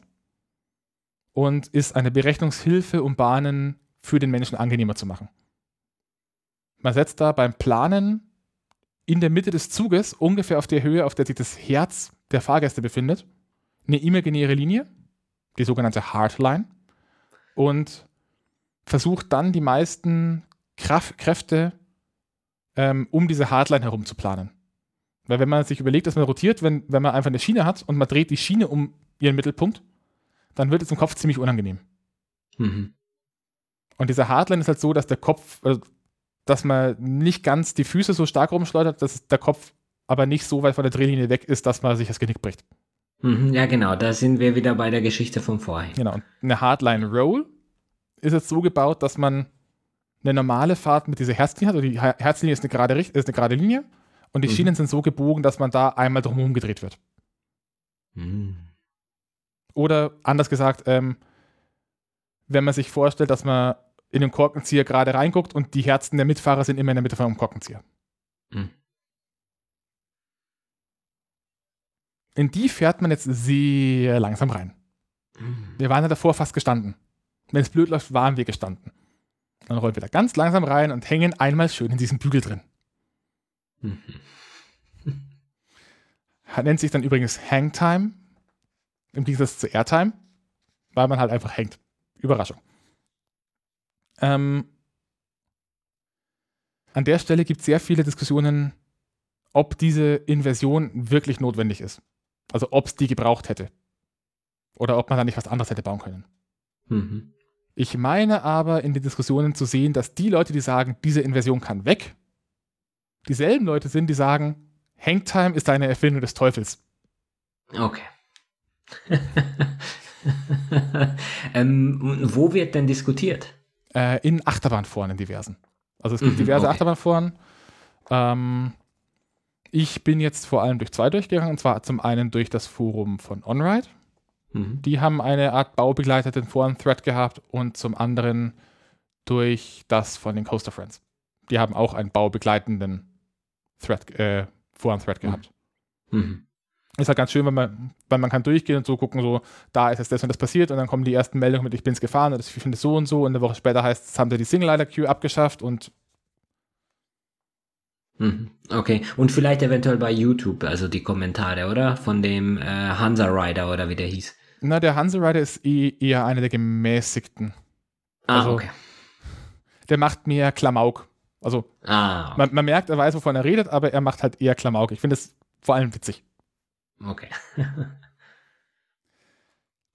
und ist eine Berechnungshilfe, um Bahnen für den Menschen angenehmer zu machen. Man setzt da beim Planen in der Mitte des Zuges, ungefähr auf der Höhe, auf der sich das Herz der Fahrgäste befindet, eine imaginäre Linie, die sogenannte Hardline, und versucht dann die meisten Kraft, Kräfte ähm, um diese Hardline herum zu planen. Weil wenn man sich überlegt, dass man rotiert, wenn, wenn man einfach eine Schiene hat und man dreht die Schiene um ihren Mittelpunkt, dann wird es im Kopf ziemlich unangenehm. Mhm. Und diese Hardline ist halt so, dass der Kopf, also dass man nicht ganz die Füße so stark rumschleudert, dass der Kopf aber nicht so weit von der Drehlinie weg ist, dass man sich das Genick bricht. Mhm, ja, genau, da sind wir wieder bei der Geschichte vom vorhin. Genau, und eine Hardline Roll ist jetzt so gebaut, dass man eine normale Fahrt mit dieser Herzlinie hat, also die Herzlinie ist eine gerade, ist eine gerade Linie und die mhm. Schienen sind so gebogen, dass man da einmal drumherum gedreht wird. Mhm. Oder anders gesagt, ähm, wenn man sich vorstellt, dass man in den Korkenzieher gerade reinguckt und die Herzen der Mitfahrer sind immer in der Mitte vom Korkenzieher. Mhm. In die fährt man jetzt sehr langsam rein. Mhm. Wir waren ja davor fast gestanden. Wenn es blöd läuft, waren wir gestanden. Dann rollen wir da ganz langsam rein und hängen einmal schön in diesem Bügel drin. Mhm. Nennt sich dann übrigens Hangtime, im Gegensatz zu Airtime, weil man halt einfach hängt. Überraschung. Ähm, an der Stelle gibt es sehr viele Diskussionen, ob diese Inversion wirklich notwendig ist. Also ob es die gebraucht hätte. Oder ob man da nicht was anderes hätte bauen können. Mhm. Ich meine aber in den Diskussionen zu sehen, dass die Leute, die sagen, diese Inversion kann weg, dieselben Leute sind, die sagen, Hangtime ist eine Erfindung des Teufels. Okay. ähm, wo wird denn diskutiert? äh, in Achterbahnforen, in diversen. Also es gibt mhm, diverse okay. Achterbahnforen. Ähm, ich bin jetzt vor allem durch zwei durchgegangen, und zwar zum einen durch das Forum von OnRide. Mhm. Die haben eine Art baubegleiteten Foren-Thread gehabt und zum anderen durch das von den Coaster Friends. Die haben auch einen baubegleitenden Thread, äh, Foren-Thread gehabt. Mhm. Ist halt ganz schön, weil man, weil man kann durchgehen und so gucken, so, da ist jetzt das und das passiert und dann kommen die ersten Meldungen mit, ich bin's gefahren und ich finde es so und so und eine Woche später heißt es, haben sie die Single-Lighter-Queue abgeschafft und mhm. Okay, und vielleicht eventuell bei YouTube, also die Kommentare, oder? Von dem äh, Hansa Rider oder wie der hieß. Na, der Hansa Rider ist eh eher einer der gemäßigten. Ah, also, okay. Der macht mehr Klamauk. Also, ah, okay. man, man merkt, er weiß, wovon er redet, aber er macht halt eher Klamauk. Ich finde es vor allem witzig. Okay.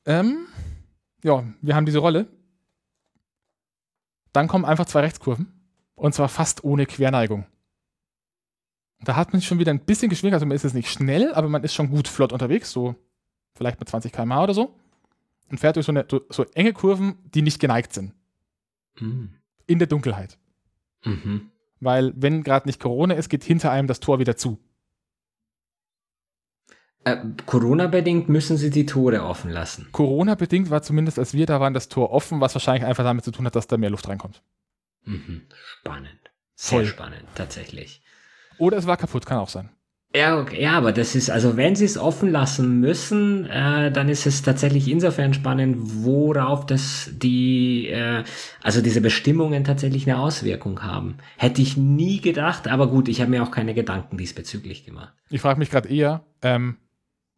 ähm, ja, wir haben diese Rolle. Dann kommen einfach zwei Rechtskurven. Und zwar fast ohne Querneigung. Da hat man schon wieder ein bisschen geschwingt. Also man ist jetzt nicht schnell, aber man ist schon gut flott unterwegs. So vielleicht mit 20 km/h oder so. Und fährt durch so, eine, so enge Kurven, die nicht geneigt sind. Mhm. In der Dunkelheit. Mhm. Weil, wenn gerade nicht Corona ist, geht hinter einem das Tor wieder zu. Äh, Corona-bedingt müssen sie die Tore offen lassen. Corona-bedingt war zumindest, als wir da waren, das Tor offen, was wahrscheinlich einfach damit zu tun hat, dass da mehr Luft reinkommt. Mhm. Spannend. Sehr Voll. spannend, tatsächlich. Oder es war kaputt, kann auch sein. Ja, okay, ja, aber das ist, also wenn sie es offen lassen müssen, äh, dann ist es tatsächlich insofern spannend, worauf das die, äh, also diese Bestimmungen tatsächlich eine Auswirkung haben. Hätte ich nie gedacht, aber gut, ich habe mir auch keine Gedanken diesbezüglich gemacht. Ich frage mich gerade eher, ähm,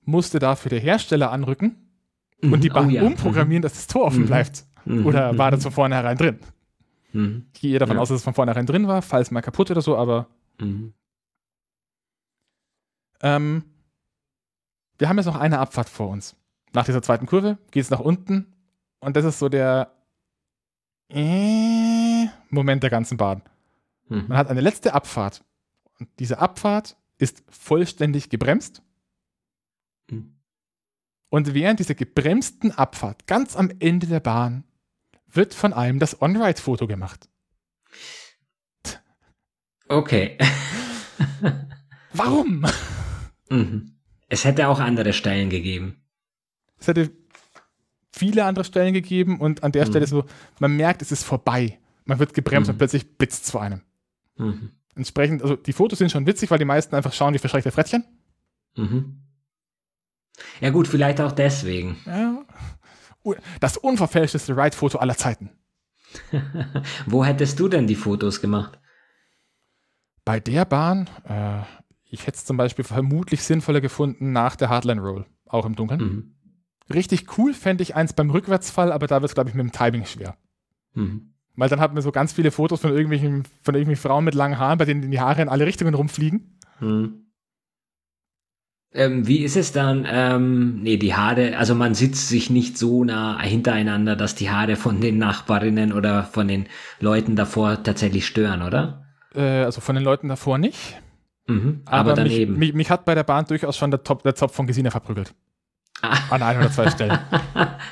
musste dafür der Hersteller anrücken und Mhm, die Bahn oh ja, umprogrammieren, dass das Tor offen Mhm. bleibt? Mhm, Oder war mhm, das von vornherein drin? Mhm. Ich gehe eher davon Ja. aus, dass es von vornherein drin war, falls mal kaputt oder so, aber Mhm. Ähm, wir haben jetzt noch eine Abfahrt vor uns. Nach dieser zweiten Kurve geht es nach unten und das ist so der äh, Moment der ganzen Bahn. Mhm. Man hat eine letzte Abfahrt und diese Abfahrt ist vollständig gebremst Mhm. und während dieser gebremsten Abfahrt ganz am Ende der Bahn wird von einem das On-Ride-Foto gemacht. Okay. Warum? mhm. Es hätte auch andere Stellen gegeben. Es hätte viele andere Stellen gegeben und an der Mhm. Stelle so, man merkt, es ist vorbei. Man wird gebremst Mhm. und plötzlich blitzt es vor einem. Mhm. Entsprechend, also die Fotos sind schon witzig, weil die meisten einfach schauen wie verschreckte Frettchen. Mhm. Ja gut, vielleicht auch deswegen. Ja. Das unverfälschteste Ride-Foto aller Zeiten. Wo hättest du denn die Fotos gemacht? Bei der Bahn, äh, ich hätte es zum Beispiel vermutlich sinnvoller gefunden nach der Hardline Roll, auch im Dunkeln. Mhm. Richtig cool fände ich eins beim Rückwärtsfall, aber da wird es, glaube ich, mit dem Timing schwer. Mhm. Weil dann hat man so ganz viele Fotos von irgendwelchen, von irgendwelchen Frauen mit langen Haaren, bei denen die Haare in alle Richtungen rumfliegen. Mhm. Ähm, wie ist es dann? Ähm, nee, die Haare, also man sitzt sich nicht so nah hintereinander, dass die Haare von den Nachbarinnen oder von den Leuten davor tatsächlich stören, oder? Äh, also von den Leuten davor nicht. Mhm. Aber, mich, daneben. Mich, mich hat bei der Bahn durchaus schon der, Top, der Zopf von Gesine verprügelt. Ah. An ein oder zwei Stellen.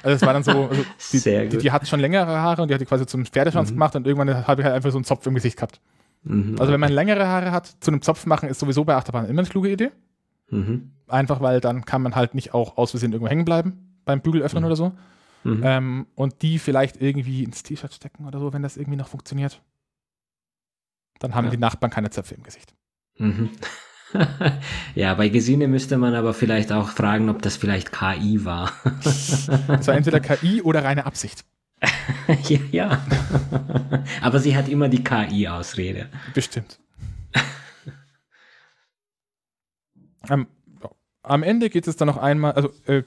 Also es war dann so, also die, die, die hat schon längere Haare und die hat die quasi zum Pferdeschwanz Mhm. gemacht und irgendwann habe ich halt einfach so einen Zopf im Gesicht gehabt. Mhm. Also wenn man längere Haare hat, zu einem Zopf machen ist sowieso bei Achterbahn immer eine kluge Idee. Mhm. Einfach weil dann kann man halt nicht auch aus Versehen irgendwo hängen bleiben beim Bügel öffnen Mhm. oder so. Mhm. Ähm, und die vielleicht irgendwie ins T-Shirt stecken oder so, wenn das irgendwie noch funktioniert. Dann haben Ja. die Nachbarn keine Zöpfe im Gesicht. Mhm. ja, bei Gesine müsste man aber vielleicht auch fragen, ob das vielleicht KI war. Das war entweder KI oder reine Absicht. ja, ja. aber sie hat immer die KI-Ausrede. Bestimmt. am, am Ende geht es dann noch einmal, also äh,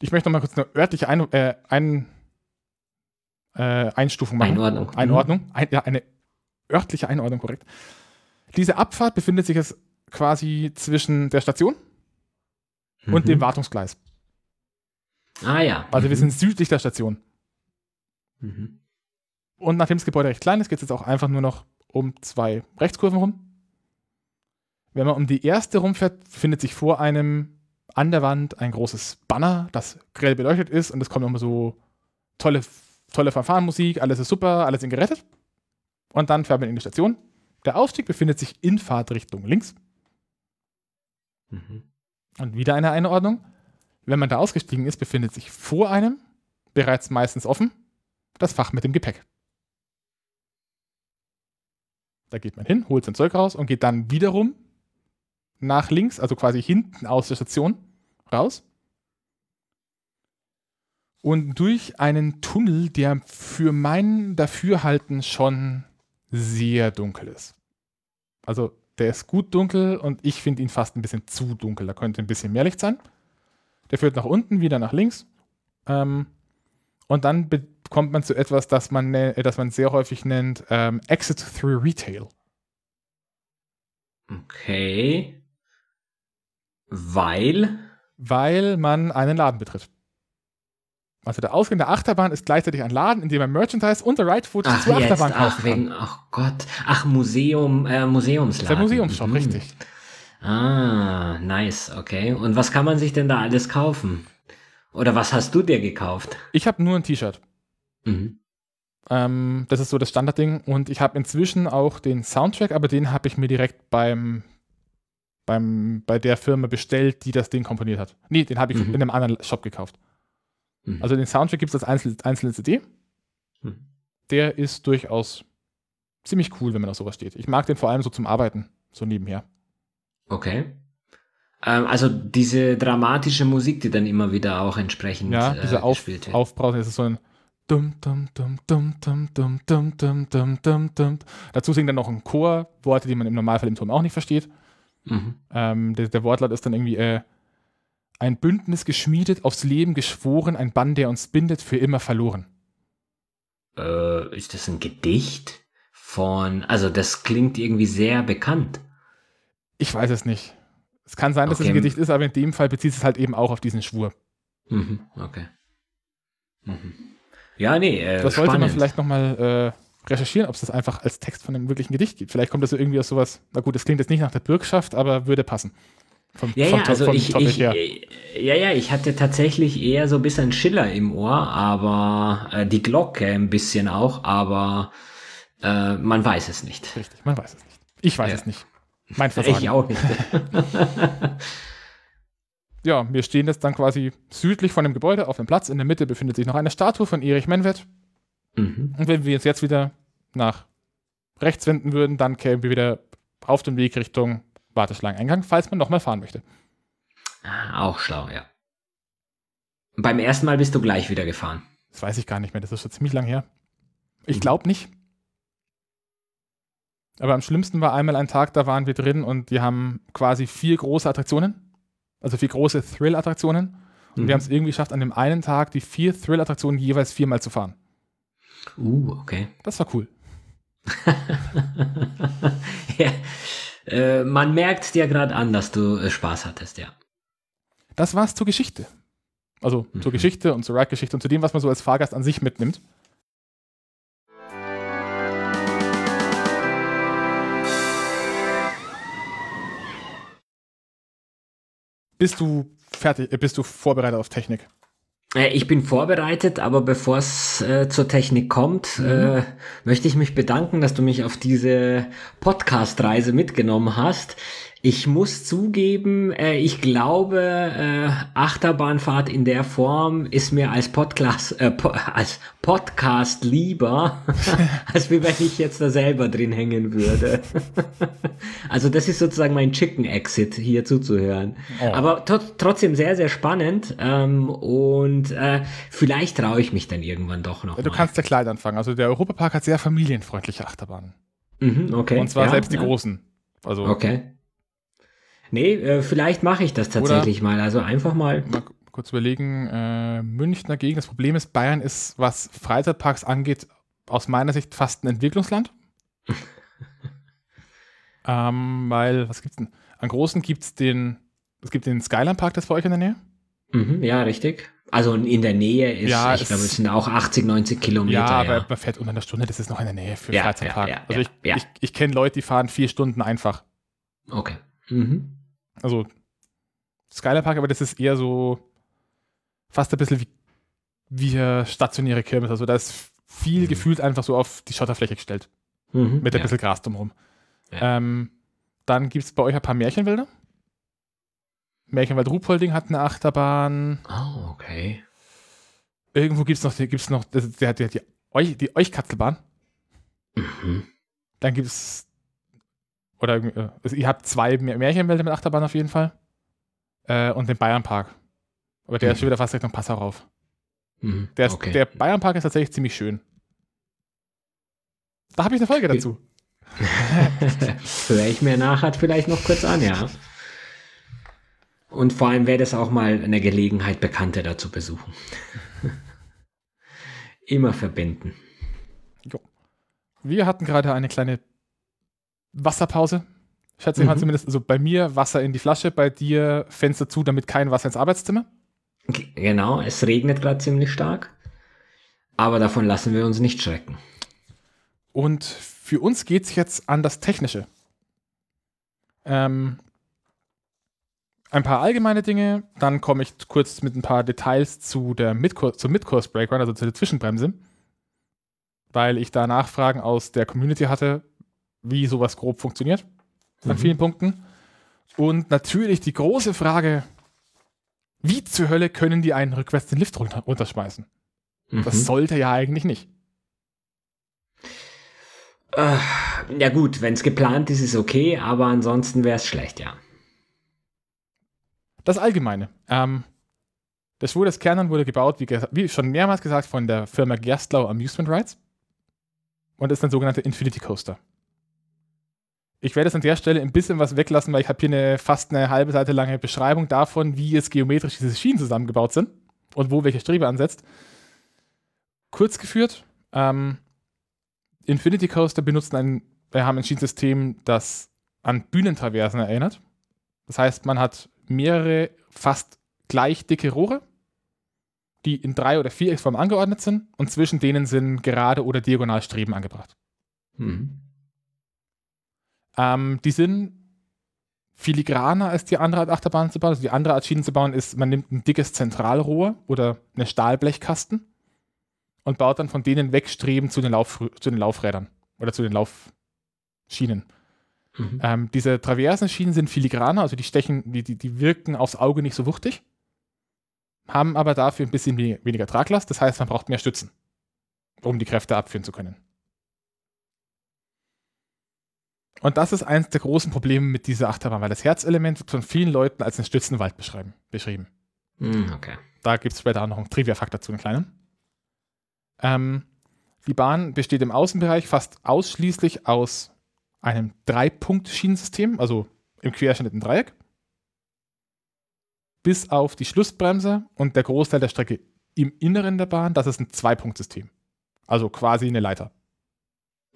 ich möchte noch mal kurz eine örtliche ein, äh, ein, äh, Einstufung machen. Einordnung. Einordnung. Ein, ja, eine örtliche Einordnung, korrekt. Diese Abfahrt befindet sich jetzt quasi zwischen der Station Mhm. und dem Wartungsgleis. Ah ja. Also wir Mhm. sind südlich der Station. Mhm. Und nachdem das Gebäude recht klein ist, geht es jetzt auch einfach nur noch um zwei Rechtskurven rum. Wenn man um die erste rumfährt, befindet sich vor einem an der Wand ein großes Banner, das grell beleuchtet ist und es kommt nochmal so tolle, tolle Fanfarenmusik, alles ist super, alles sind gerettet. Und dann fährt man in die Station. Der Aufstieg befindet sich in Fahrtrichtung links. Mhm. Und wieder eine Einordnung. Wenn man da ausgestiegen ist, befindet sich vor einem, bereits meistens offen, das Fach mit dem Gepäck. Da geht man hin, holt sein Zeug raus und geht dann wiederum nach links, also quasi hinten aus der Station raus. Und durch einen Tunnel, der für mein Dafürhalten schon sehr dunkel ist. Also der ist gut dunkel und ich finde ihn fast ein bisschen zu dunkel. Da könnte ein bisschen mehr Licht sein. Der führt nach unten, wieder nach links. Ähm, und dann kommt man zu etwas, das man, ne- äh, das man sehr häufig nennt ähm, Exit Through Retail. Okay. Weil. Weil man einen Laden betritt. Also der Ausgang der Achterbahn ist gleichzeitig ein Laden, in dem man Merchandise und Ride-Fotos Ach, zur jetzt, Achterbahn ach, kaufen kann. wegen, ach Gott. Ach, Museum, äh, Museumsladen. Der Museumsshop, Mhm. richtig. Ah, nice, okay. Und was kann man sich denn da alles kaufen? Oder was hast du dir gekauft? Ich habe nur ein T-Shirt. Mhm. Ähm, das ist so das Standardding. Und ich habe inzwischen auch den Soundtrack, aber den habe ich mir direkt beim, beim, bei der Firma bestellt, die das Ding komponiert hat. Nee, den habe ich Mhm. in einem anderen Shop gekauft. Mhm. Also den Soundtrack gibt es als einzelne, einzelne CD. Mhm. Der ist durchaus ziemlich cool, wenn man auf sowas steht. Ich mag den vor allem so zum Arbeiten, so nebenher. Okay. Ähm, also diese dramatische Musik, die dann immer wieder auch entsprechend Ja, diese äh, Auf, wird. Aufbrausen, das ist so ein dum, dum, dum, dum, dum, dum, dum, dum, dum, dum, dum. Dazu singt dann noch ein Chor, Worte, die man im Normalfall im Turm auch nicht versteht. Mhm. Ähm, der, der Wortlaut ist dann irgendwie äh, ein Bündnis geschmiedet, aufs Leben geschworen, ein Bann, der uns bindet, für immer verloren. Äh, ist das ein Gedicht von, also das klingt irgendwie sehr bekannt. Ich weiß es nicht. Es kann sein, dass es Okay. ein Gedicht ist, aber in dem Fall bezieht es halt eben auch auf diesen Schwur. Mhm, okay. Mhm. Ja, nee, äh, Das sollte man vielleicht nochmal äh, recherchieren, ob es das einfach als Text von einem wirklichen Gedicht gibt. Vielleicht kommt das so irgendwie aus sowas, na gut, das klingt jetzt nicht nach der Bürgschaft, aber würde passen. Vom, Ja, vom ja, also vom ich, ich, her. äh, ja, ja, ich hatte tatsächlich eher so ein bisschen Schiller im Ohr, aber äh, die Glocke ein bisschen auch, aber äh, man weiß es nicht. Richtig, man weiß es nicht. Ich weiß Ja. es nicht. Mein Versagen. Ich auch nicht. Ja, wir stehen jetzt dann quasi südlich von dem Gebäude auf dem Platz. In der Mitte befindet sich noch eine Statue von Erich Menwet. mhm. Und wenn wir uns jetzt wieder nach rechts wenden würden, dann kämen wir wieder auf den Weg Richtung Warteschlangeneingang, falls man nochmal fahren möchte. Ah, Auch schlau, ja. Beim ersten Mal bist du gleich wieder gefahren. Das weiß ich gar nicht mehr, das ist schon ziemlich lang her. Ich Mhm. glaube nicht. Aber am schlimmsten war einmal ein Tag, da waren wir drin und die haben quasi vier große Attraktionen, also vier große Thrill-Attraktionen. Und Mhm. wir haben es irgendwie geschafft, an dem einen Tag die vier Thrill-Attraktionen jeweils viermal zu fahren. Uh, okay. Das war cool. ja. Äh, man merkt dir gerade an, dass du äh, Spaß hattest, ja. Das war's zur Geschichte. Also zur Mhm. Geschichte und zur Ride-Geschichte und zu dem, was man so als Fahrgast an sich mitnimmt. Bist du fertig, äh, bist du vorbereitet auf Technik? Äh, Ich bin vorbereitet, aber bevor es äh, zur Technik kommt, Mhm. äh, möchte ich mich bedanken, dass du mich auf diese Podcast-Reise mitgenommen hast. Ich muss zugeben, äh, ich glaube, äh, Achterbahnfahrt in der Form ist mir als Podcast, äh, po als Podcast lieber, als wie wenn ich jetzt da selber drin hängen würde. also das ist sozusagen mein Chicken Exit, hier zuzuhören. Oh. Aber tr trotzdem sehr, sehr spannend ähm, und äh, vielleicht traue ich mich dann irgendwann doch noch. Du mal. kannst ja klein anfangen. Also der Europapark hat sehr familienfreundliche Achterbahnen. Mhm, okay. Und zwar ja, selbst die ja. großen. Also Okay. Nee, äh, vielleicht mache ich das tatsächlich mal. Also einfach mal. mal kurz überlegen, äh, München dagegen. Das Problem ist, Bayern ist, was Freizeitparks angeht, aus meiner Sicht fast ein Entwicklungsland. ähm, weil, was gibt's denn? An großen gibt's den, es gibt den Skyline Park, das ist bei euch in der Nähe. Mhm, ja, richtig. Also in der Nähe ist, Ja, ich es- glaube, es sind auch 80, 90 Kilometer. Ja, Ja, aber man fährt unter einer Stunde, das ist noch in der Nähe für Ja, Freizeitpark. ja, ja, also ja, ich, ja. ich, ich kenne Leute, die fahren vier Stunden einfach. Okay. Mhm. Also Skyline Park, aber das ist eher so fast ein bisschen wie, wie stationäre Kirmes. Also da ist viel Mhm. gefühlt einfach so auf die Schotterfläche gestellt. Mhm. Mit ein ja. bisschen Gras drumherum. Ja. Ähm, dann gibt es bei euch ein paar Märchenwälder. Märchenwald Ruhpolding hat eine Achterbahn. Oh, okay. Irgendwo gibt es noch, gibt's noch der, der, die, euch, die Euchkatzelbahn. Mhm. Dann gibt es, oder äh, also ihr habt zwei Mä- Märchenwälder mit Achterbahn auf jeden Fall. Äh, und den Bayernpark. Aber der ist Mhm. schon wieder fast Richtung Passau rauf. Mhm. Der, ist, okay. der Bayernpark ist tatsächlich ziemlich schön. Da habe ich eine Folge dazu. Höre ich mir nachher vielleicht noch kurz an, ja. Und vor allem wäre das auch mal eine Gelegenheit, Bekannte dazu besuchen. Immer verbinden. Wir hatten gerade eine kleine Wasserpause. Schätze ich mal Mhm. zumindest. Also bei mir Wasser in die Flasche, bei dir Fenster zu, damit kein Wasser ins Arbeitszimmer. Genau, es regnet gerade ziemlich stark. Aber davon lassen wir uns nicht schrecken. Und für uns geht es jetzt an das Technische. Ähm, ein paar allgemeine Dinge, dann komme ich kurz mit ein paar Details zu der Midcourse, zum Midcourse Brake Run, also zu der Zwischenbremse, weil ich da Nachfragen aus der Community hatte, wie sowas grob funktioniert an Mhm. vielen Punkten. Und natürlich die große Frage, wie zur Hölle können die einen rückwärts den Lift runter, runterschmeißen? Das Mhm. sollte ja eigentlich nicht. Äh, ja gut, wenn es geplant ist, ist okay, aber ansonsten wäre es schlecht, ja. Das Allgemeine. Ähm, das Schuh des Kernern wurde gebaut, wie, wie, schon mehrmals gesagt, von der Firma Gerstlau Amusement Rides und ist ein sogenannter Infinity Coaster. Ich werde es an der Stelle ein bisschen was weglassen, weil ich habe hier eine fast eine halbe Seite lange Beschreibung davon, wie jetzt geometrisch diese Schienen zusammengebaut sind und wo welche Strebe ansetzt. Kurz geführt, ähm, Infinity Coaster benutzen ein, äh, haben ein Schienensystem, das an Bühnentraversen erinnert. Das heißt, man hat mehrere fast gleich dicke Rohre, die in drei oder vier X-Form angeordnet sind und zwischen denen sind gerade oder diagonal Streben angebracht. Mhm. Ähm, die sind filigraner als die andere Art Achterbahn zu bauen. Also die andere Art Schienen zu bauen ist, man nimmt ein dickes Zentralrohr oder eine Stahlblechkasten und baut dann von denen Wegstreben zu den, Lauf, zu den Laufrädern oder zu den Laufschienen. Mhm. Ähm, diese Traversenschienen sind filigraner, also die stechen, die, die, die wirken aufs Auge nicht so wuchtig haben aber dafür ein bisschen weniger Traglast. Das heißt, man braucht mehr Stützen, um die Kräfte abführen zu können. Und das ist eines der großen Probleme mit dieser Achterbahn, weil das Herzelement wird von vielen Leuten als ein Stützenwald beschrieben. Mm, okay. Da gibt es später auch noch einen Trivia-Faktor zu, einen kleinen. Ähm, die Bahn besteht im Außenbereich fast ausschließlich aus einem Dreipunkt-Schienensystem, also im Querschnitt ein Dreieck bis auf die Schlussbremse und der Großteil der Strecke im Inneren der Bahn, das ist ein Zwei-Punkt-System. Also quasi eine Leiter.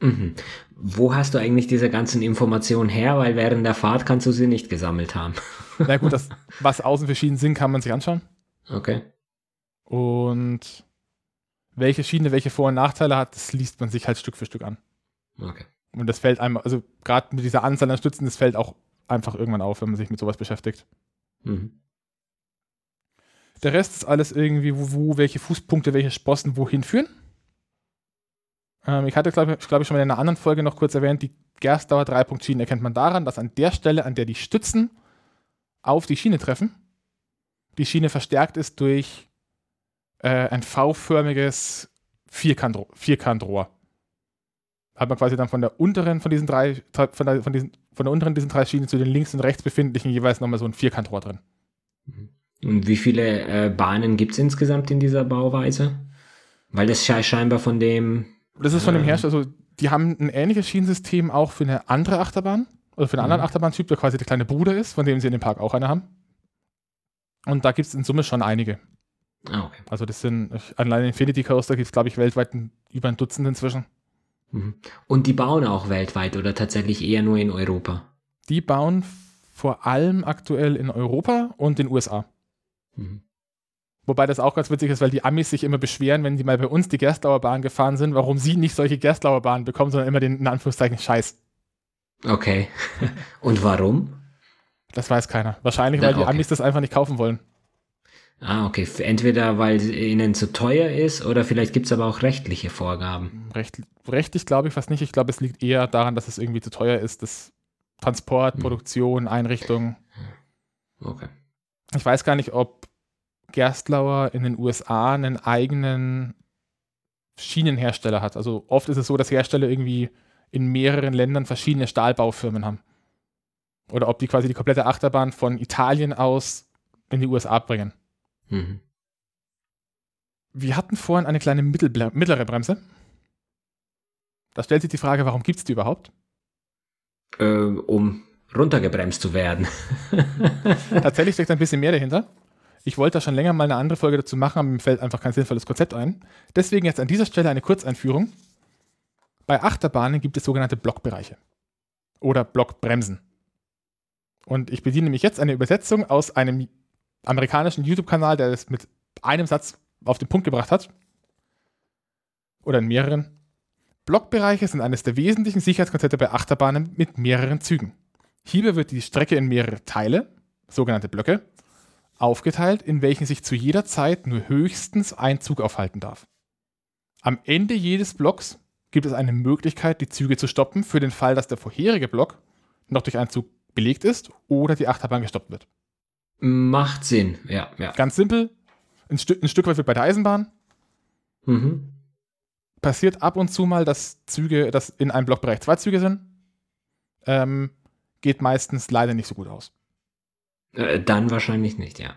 Mhm. Wo hast du eigentlich diese ganzen Informationen her? Weil während der Fahrt kannst du sie nicht gesammelt haben. Na gut, das, was außen verschieden sind, kann man sich anschauen. Okay. Und welche Schiene welche Vor- und Nachteile hat, das liest man sich halt Stück für Stück an. Okay. Und das fällt einem, also gerade mit dieser Anzahl an Stützen, das fällt auch einfach irgendwann auf, wenn man sich mit sowas beschäftigt. Mhm. Der Rest ist alles irgendwie, wo, wo welche Fußpunkte, welche Sprossen wohin führen. Ähm, ich hatte, glaube glaub ich, schon mal in einer anderen Folge noch kurz erwähnt, die Gerstauer Dreipunktschienen erkennt man daran, dass an der Stelle, an der die Stützen auf die Schiene treffen, die Schiene verstärkt ist durch äh, ein V-förmiges Vierkant, Vierkantrohr. Hat man quasi dann von der unteren von diesen drei, von der, von diesen, von der unteren diesen drei Schienen zu den links und rechts befindlichen jeweils nochmal so ein Vierkantrohr drin. Mhm. Und wie viele äh, Bahnen gibt es insgesamt in dieser Bauweise? Weil das scheinbar von dem. Das ist von dem Hersteller, also die haben ein ähnliches Schienensystem auch für eine andere Achterbahn, oder für einen anderen mhm. Achterbahntyp, der quasi der kleine Bruder ist, von dem sie in dem Park auch eine haben. Und da gibt es in Summe schon einige. Ah, okay. Also das sind, allein Infinity Coaster gibt es, glaube ich, weltweit über ein Dutzend inzwischen. Mhm. Und die bauen auch weltweit oder tatsächlich eher nur in Europa? Die bauen vor allem aktuell in Europa und den USA. Mhm. Wobei das auch ganz witzig ist, weil die Amis sich immer beschweren, wenn die mal bei uns die Gerstlauer Bahn gefahren sind, warum sie nicht solche Gerstlauer Bahnen bekommen, sondern immer den in Anführungszeichen Scheiß. Okay. Und warum? Das weiß keiner. Wahrscheinlich, weil die okay. Amis das einfach nicht kaufen wollen. Ah, okay. Entweder weil es ihnen zu teuer ist oder vielleicht gibt es aber auch rechtliche Vorgaben. Recht, rechtlich glaube ich fast nicht. Ich glaube, es liegt eher daran, dass es irgendwie zu teuer ist. Das Transport, hm. Produktion, Einrichtung. Okay. Ich weiß gar nicht, ob Gerstlauer in den USA einen eigenen Schienenhersteller hat. Also oft ist es so, dass Hersteller irgendwie in mehreren Ländern verschiedene Stahlbaufirmen haben. Oder ob die quasi die komplette Achterbahn von Italien aus in die USA bringen. Mhm. Wir hatten vorhin eine kleine mittlere Bremse. Da stellt sich die Frage, warum gibt es die überhaupt? Äh, um runtergebremst zu werden. Tatsächlich steckt ein bisschen mehr dahinter. Ich wollte da schon länger mal eine andere Folge dazu machen, aber mir fällt einfach kein sinnvolles Konzept ein. Deswegen jetzt an dieser Stelle eine Kurzeinführung. Bei Achterbahnen gibt es sogenannte Blockbereiche oder Blockbremsen. Und ich bediene mich jetzt eine Übersetzung aus einem amerikanischen YouTube-Kanal, der es mit einem Satz auf den Punkt gebracht hat. Oder in mehreren. Blockbereiche sind eines der wesentlichen Sicherheitskonzepte bei Achterbahnen mit mehreren Zügen. Hierbei wird die Strecke in mehrere Teile, sogenannte Blöcke, aufgeteilt, in welchen sich zu jeder Zeit nur höchstens ein Zug aufhalten darf. Am Ende jedes Blocks gibt es eine Möglichkeit, die Züge zu stoppen, für den Fall, dass der vorherige Block noch durch einen Zug belegt ist oder die Achterbahn gestoppt wird. Macht Sinn, ja. ja. Ganz simpel. Ein, Stück, ein Stück weit wird bei der Eisenbahn. Mhm. Passiert ab und zu mal, dass Züge, dass in einem Blockbereich zwei Züge sind. Ähm, geht meistens leider nicht so gut aus. Äh, dann wahrscheinlich nicht, ja.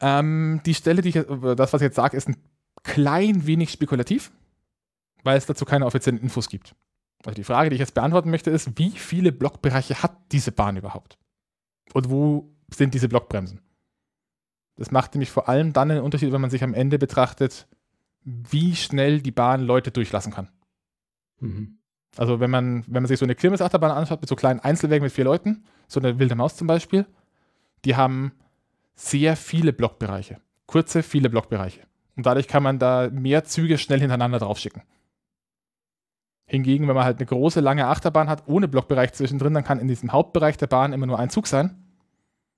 Ähm, die Stelle, die ich, das, was ich jetzt sage, ist ein klein wenig spekulativ, weil es dazu keine offiziellen Infos gibt. Also die Frage, die ich jetzt beantworten möchte, ist, wie viele Blockbereiche hat diese Bahn überhaupt? Und wo sind diese Blockbremsen? Das macht nämlich vor allem dann einen Unterschied, wenn man sich am Ende betrachtet, wie schnell die Bahn Leute durchlassen kann. Mhm. Also wenn man, wenn man sich so eine Kirmesachterbahn anschaut mit so kleinen Einzelwägen mit vier Leuten, so eine wilde Maus zum Beispiel, die haben sehr viele Blockbereiche. Kurze, viele Blockbereiche. Und dadurch kann man da mehr Züge schnell hintereinander draufschicken. Hingegen, wenn man halt eine große, lange Achterbahn hat, ohne Blockbereich zwischendrin, dann kann in diesem Hauptbereich der Bahn immer nur ein Zug sein.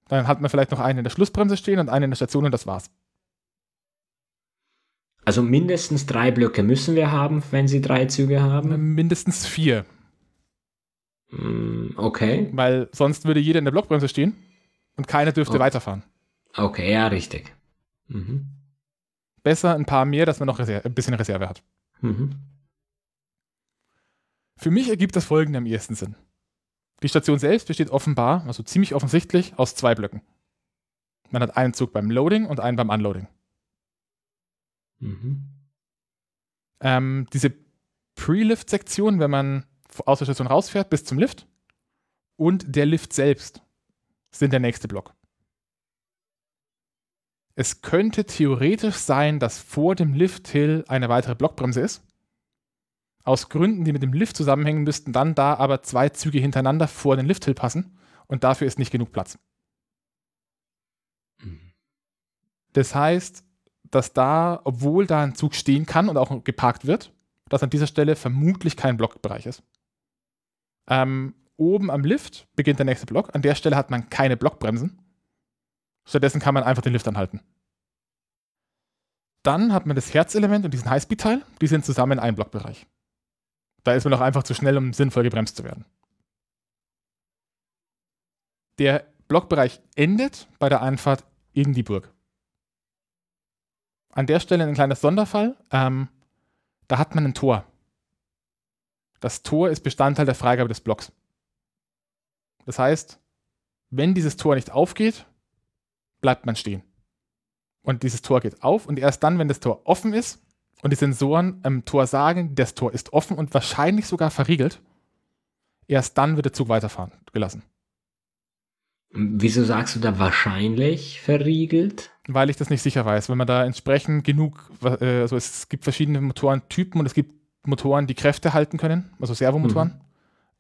Dann hat man vielleicht noch einen in der Schlussbremse stehen und einen in der Station und das war's. Also mindestens drei Blöcke müssen wir haben, wenn Sie drei Züge haben? Mindestens vier. Mm, okay. Weil sonst würde jeder in der Blockbremse stehen und keiner dürfte okay. weiterfahren. Okay, ja, richtig. Mhm. Besser ein paar mehr, dass man noch ein bisschen Reserve hat. Mhm. Für mich ergibt das folgende am ehesten Sinn. Die Station selbst besteht offenbar, also ziemlich offensichtlich, aus zwei Blöcken. Man hat einen Zug beim Loading und einen beim Unloading. Mhm. Ähm, diese Pre-Lift-Sektion, wenn man aus der Station rausfährt bis zum Lift und der Lift selbst sind der nächste Block. Es könnte theoretisch sein, dass vor dem Lift-Hill eine weitere Blockbremse ist. Aus Gründen, die mit dem Lift zusammenhängen, müssten dann da aber zwei Züge hintereinander vor den Lift-Hill passen und dafür ist nicht genug Platz. Mhm. Das heißt, dass da, obwohl da ein Zug stehen kann und auch geparkt wird, dass an dieser Stelle vermutlich kein Blockbereich ist. Ähm, oben am Lift beginnt der nächste Block. An der Stelle hat man keine Blockbremsen. Stattdessen kann man einfach den Lift anhalten. Dann hat man das Herzelement und diesen Highspeed-Teil. Die sind zusammen in einem Blockbereich. Da ist man auch einfach zu schnell, um sinnvoll gebremst zu werden. Der Blockbereich endet bei der Einfahrt in die Burg. An der Stelle ein kleiner Sonderfall. Ähm, da hat man ein Tor. Das Tor ist Bestandteil der Freigabe des Blocks. Das heißt, wenn dieses Tor nicht aufgeht, bleibt man stehen. Und dieses Tor geht auf und erst dann, wenn das Tor offen ist und die Sensoren am Tor sagen, das Tor ist offen und wahrscheinlich sogar verriegelt, erst dann wird der Zug weiterfahren gelassen. Wieso sagst du da wahrscheinlich verriegelt? Weil ich das nicht sicher weiß. Wenn man da entsprechend genug, äh, also es gibt verschiedene Motorentypen und es gibt Motoren, die Kräfte halten können, also Servomotoren. Mhm.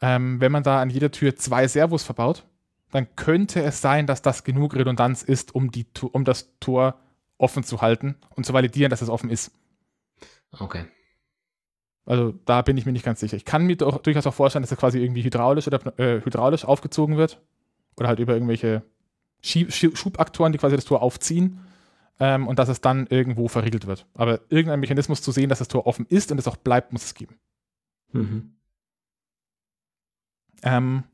Ähm, wenn man da an jeder Tür zwei Servos verbaut, dann könnte es sein, dass das genug Redundanz ist, um, die, um das Tor offen zu halten und zu validieren, dass es offen ist. Okay. Also da bin ich mir nicht ganz sicher. Ich kann mir doch, durchaus auch vorstellen, dass es quasi irgendwie hydraulisch oder äh, hydraulisch aufgezogen wird. Oder halt über irgendwelche Schieb Schubaktoren, die quasi das Tor aufziehen. Ähm, und dass es dann irgendwo verriegelt wird. Aber irgendein Mechanismus zu sehen, dass das Tor offen ist und es auch bleibt, muss es geben. Mhm. Ähm,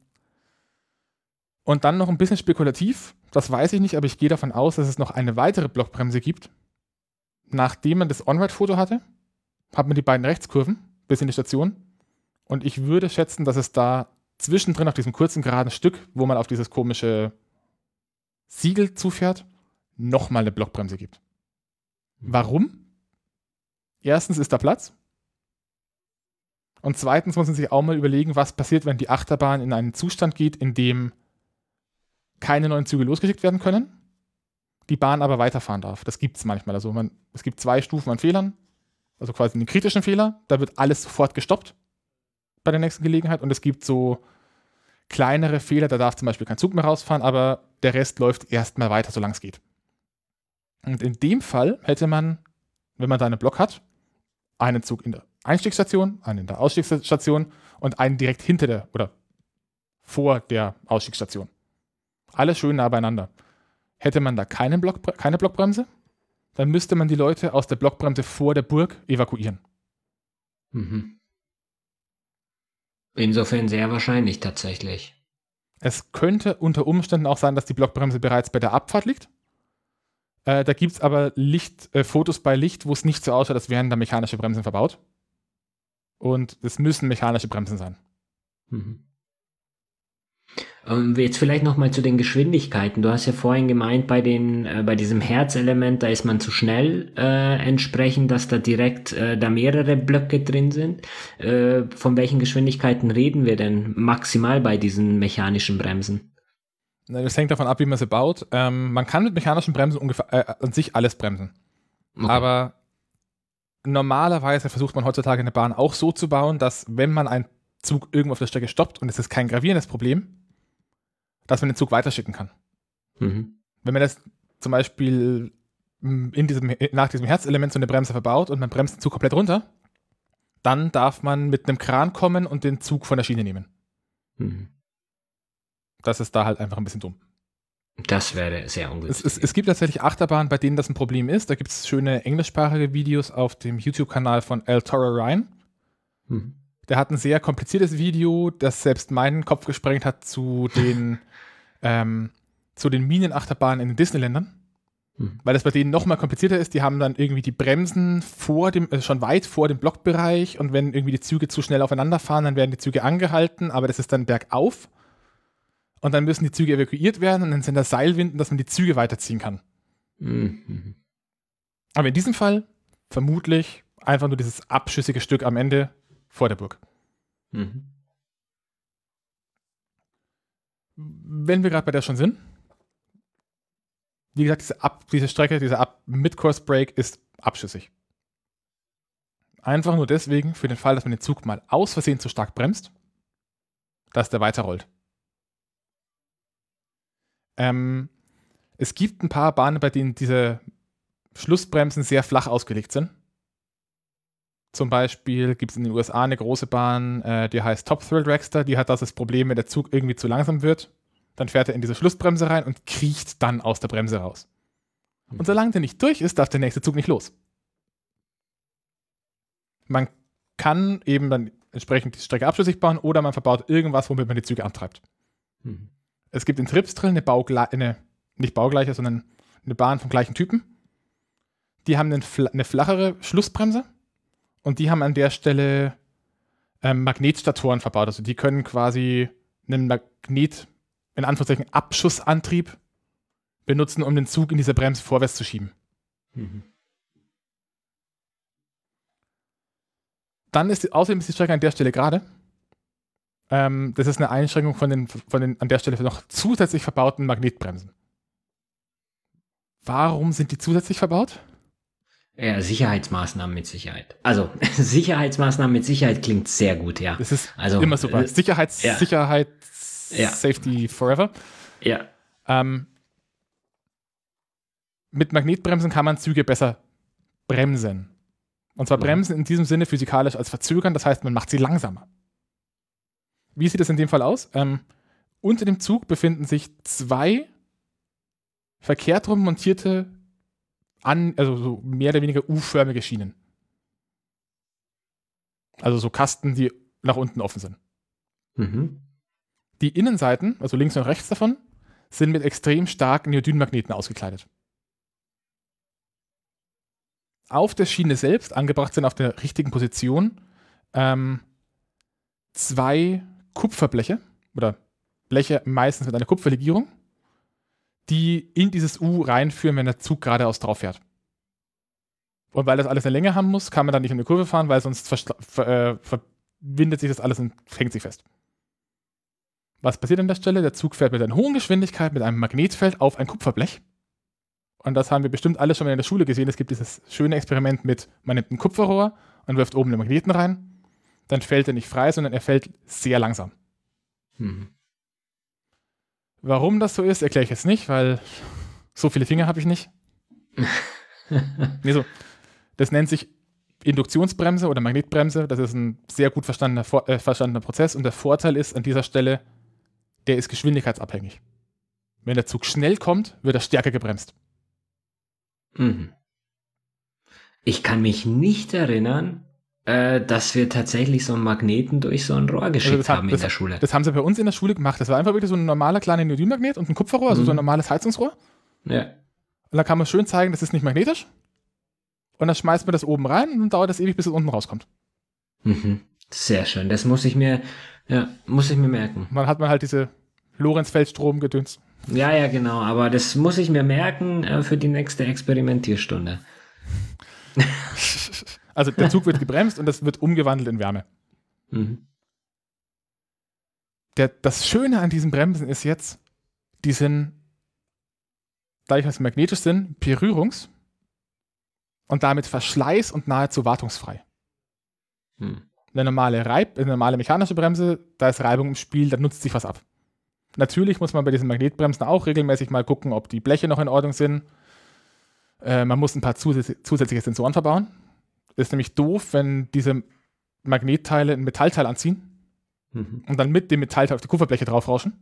und dann noch ein bisschen spekulativ, das weiß ich nicht, aber ich gehe davon aus, dass es noch eine weitere Blockbremse gibt. Nachdem man das On-Ride-Foto hatte, hat man die beiden Rechtskurven bis in die Station. Und ich würde schätzen, dass es da zwischendrin auf diesem kurzen geraden Stück, wo man auf dieses komische Siegel zufährt, nochmal eine Blockbremse gibt. Warum? Erstens ist da Platz. Und zweitens muss man sich auch mal überlegen, was passiert, wenn die Achterbahn in einen Zustand geht, in dem keine neuen Züge losgeschickt werden können, die Bahn aber weiterfahren darf. Das gibt es manchmal. Also man, es gibt zwei Stufen an Fehlern, also quasi einen kritischen Fehler, da wird alles sofort gestoppt bei der nächsten Gelegenheit und es gibt so kleinere Fehler, da darf zum Beispiel kein Zug mehr rausfahren, aber der Rest läuft erstmal weiter, solange es geht. Und in dem Fall hätte man, wenn man da einen Block hat, einen Zug in der Einstiegsstation, einen in der Ausstiegsstation und einen direkt hinter der oder vor der Ausstiegsstation. Alles schön nah beieinander. Hätte man da keine, Block, keine Blockbremse, dann müsste man die Leute aus der Blockbremse vor der Burg evakuieren. Mhm. Insofern sehr wahrscheinlich tatsächlich. Es könnte unter Umständen auch sein, dass die Blockbremse bereits bei der Abfahrt liegt. Äh, da gibt es aber Licht, äh, Fotos bei Licht, wo es nicht so ausschaut, als wären da mechanische Bremsen verbaut. Und es müssen mechanische Bremsen sein. Mhm. Ähm, jetzt vielleicht nochmal zu den Geschwindigkeiten. Du hast ja vorhin gemeint, bei den, äh, bei diesem Herzelement, da ist man zu schnell äh, entsprechend, dass da direkt äh, da mehrere Blöcke drin sind. Äh, von welchen Geschwindigkeiten reden wir denn maximal bei diesen mechanischen Bremsen? Das hängt davon ab, wie man sie baut. Ähm, man kann mit mechanischen Bremsen ungefähr äh, an sich alles bremsen. Okay. Aber normalerweise versucht man heutzutage eine Bahn auch so zu bauen, dass wenn man einen Zug irgendwo auf der Strecke stoppt und es ist kein gravierendes Problem, dass man den Zug weiterschicken kann. Mhm. Wenn man das zum Beispiel in diesem, nach diesem Herzelement so eine Bremse verbaut und man bremst den Zug komplett runter, dann darf man mit einem Kran kommen und den Zug von der Schiene nehmen. Mhm. Das ist da halt einfach ein bisschen dumm. Das wäre sehr ungünstig. Es, es, es, gibt tatsächlich Achterbahnen, bei denen das ein Problem ist. Da gibt es schöne englischsprachige Videos auf dem YouTube-Kanal von El Toro Ryan. Mhm. Der hat ein sehr kompliziertes Video, das selbst meinen Kopf gesprengt hat zu den, ähm, zu den Minenachterbahnen in den Disneyländern. Mhm. Weil das bei denen noch mal komplizierter ist. Die haben dann irgendwie die Bremsen vor dem, also schon weit vor dem Blockbereich und wenn irgendwie die Züge zu schnell aufeinander fahren, dann werden die Züge angehalten, aber das ist dann bergauf. Und dann müssen die Züge evakuiert werden und dann sind da Seilwinden, dass man die Züge weiterziehen kann. Mhm. Aber in diesem Fall vermutlich einfach nur dieses abschüssige Stück am Ende vor der Burg. Mhm. Wenn wir gerade bei der schon sind, wie gesagt, diese, Ab diese Strecke, dieser Mid-Course-Break ist abschüssig. Einfach nur deswegen, für den Fall, dass man den Zug mal aus Versehen zu stark bremst, dass der weiterrollt. Ähm, es gibt ein paar Bahnen, bei denen diese Schlussbremsen sehr flach ausgelegt sind. Zum Beispiel gibt es in den USA eine große Bahn, äh, die heißt Top Thrill Dragster. Die hat das, das Problem, wenn der Zug irgendwie zu langsam wird, dann fährt er in diese Schlussbremse rein und kriecht dann aus der Bremse raus. Mhm. Und solange der nicht durch ist, darf der nächste Zug nicht los. Man kann eben dann entsprechend die Strecke abschlüssig bauen oder man verbaut irgendwas, womit man die Züge antreibt. Mhm. Es gibt in Tripsdrill eine, Baugle eine nicht baugleiche, sondern eine Bahn vom gleichen Typen. Die haben eine flachere Schlussbremse und die haben an der Stelle ähm, Magnetstatoren verbaut. Also die können quasi einen Magnet, in Anführungszeichen Abschussantrieb benutzen, um den Zug in dieser Bremse vorwärts zu schieben. Mhm. Dann ist außerdem ist die Strecke an der Stelle gerade. Ähm, das ist eine Einschränkung von den, von den an der Stelle noch zusätzlich verbauten Magnetbremsen. Warum sind die zusätzlich verbaut? Ja, Sicherheitsmaßnahmen mit Sicherheit. Also Sicherheitsmaßnahmen mit Sicherheit klingt sehr gut, ja. Das ist also, immer super. Äh, Sicherheits, ja. Sicherheit, ja. Safety forever. Ja. Ähm, mit Magnetbremsen kann man Züge besser bremsen. Und zwar mhm. bremsen in diesem Sinne physikalisch als verzögern, das heißt, man macht sie langsamer. Wie sieht das in dem Fall aus? Ähm, unter dem Zug befinden sich zwei verkehrt rum montierte an, also so mehr oder weniger U-förmige Schienen. Also so Kasten, die nach unten offen sind. Mhm. Die Innenseiten, also links und rechts davon, sind mit extrem starken Neodynmagneten ausgekleidet. Auf der Schiene selbst, angebracht sind auf der richtigen Position, ähm, zwei Kupferbleche oder Bleche meistens mit einer Kupferlegierung die in dieses U reinführen, wenn der Zug geradeaus drauf fährt. Und weil das alles eine Länge haben muss, kann man dann nicht in eine Kurve fahren, weil sonst ver äh, verbindet sich das alles und hängt sich fest. Was passiert an der Stelle? Der Zug fährt mit einer hohen Geschwindigkeit mit einem Magnetfeld auf ein Kupferblech. Und das haben wir bestimmt alle schon mal in der Schule gesehen. Es gibt dieses schöne Experiment mit, man nimmt ein Kupferrohr und wirft oben den Magneten rein. Dann fällt er nicht frei, sondern er fällt sehr langsam. Mhm. Warum das so ist, erkläre ich jetzt nicht, weil so viele Finger habe ich nicht. nee, so. Das nennt sich Induktionsbremse oder Magnetbremse. Das ist ein sehr gut verstandener, äh, verstandener Prozess. Und der Vorteil ist an dieser Stelle, der ist geschwindigkeitsabhängig. Wenn der Zug schnell kommt, wird er stärker gebremst. Mhm. Ich kann mich nicht erinnern, äh, dass wir tatsächlich so einen Magneten durch so ein Rohr geschickt also haben in das, der Schule. Das haben sie bei uns in der Schule gemacht. Das war einfach wirklich so ein normaler kleiner Neodynmagnet und ein Kupferrohr, also so ein mhm. normales Heizungsrohr. Ja. Und da kann man schön zeigen, das ist nicht magnetisch. Und dann schmeißt man das oben rein und dann dauert das ewig, bis es unten rauskommt. Mhm. Sehr schön. Das muss ich mir, ja, muss ich mir merken. Und dann hat man halt diese Lorenzfeldstrom gedöns. Ja, ja, genau. Aber das muss ich mir merken äh, für die nächste Experimentierstunde. also der Zug wird gebremst und das wird umgewandelt in Wärme. Mhm. Der, das Schöne an diesen Bremsen ist jetzt, die sind, dadurch, dass sie magnetisch sind, berührungs- und damit verschleiß- und nahezu wartungsfrei. Hm. Eine normale Reib, eine normale mechanische Bremse, da ist Reibung im Spiel, da nutzt sich was ab. Natürlich muss man bei diesen Magnetbremsen auch regelmäßig mal gucken, ob die Bleche noch in Ordnung sind. Äh, man muss ein paar zusätzliche Sensoren verbauen. Ist nämlich doof, wenn diese Magnetteile ein Metallteil anziehen mhm. und dann mit dem Metallteil auf die Kupferbleche draufrauschen.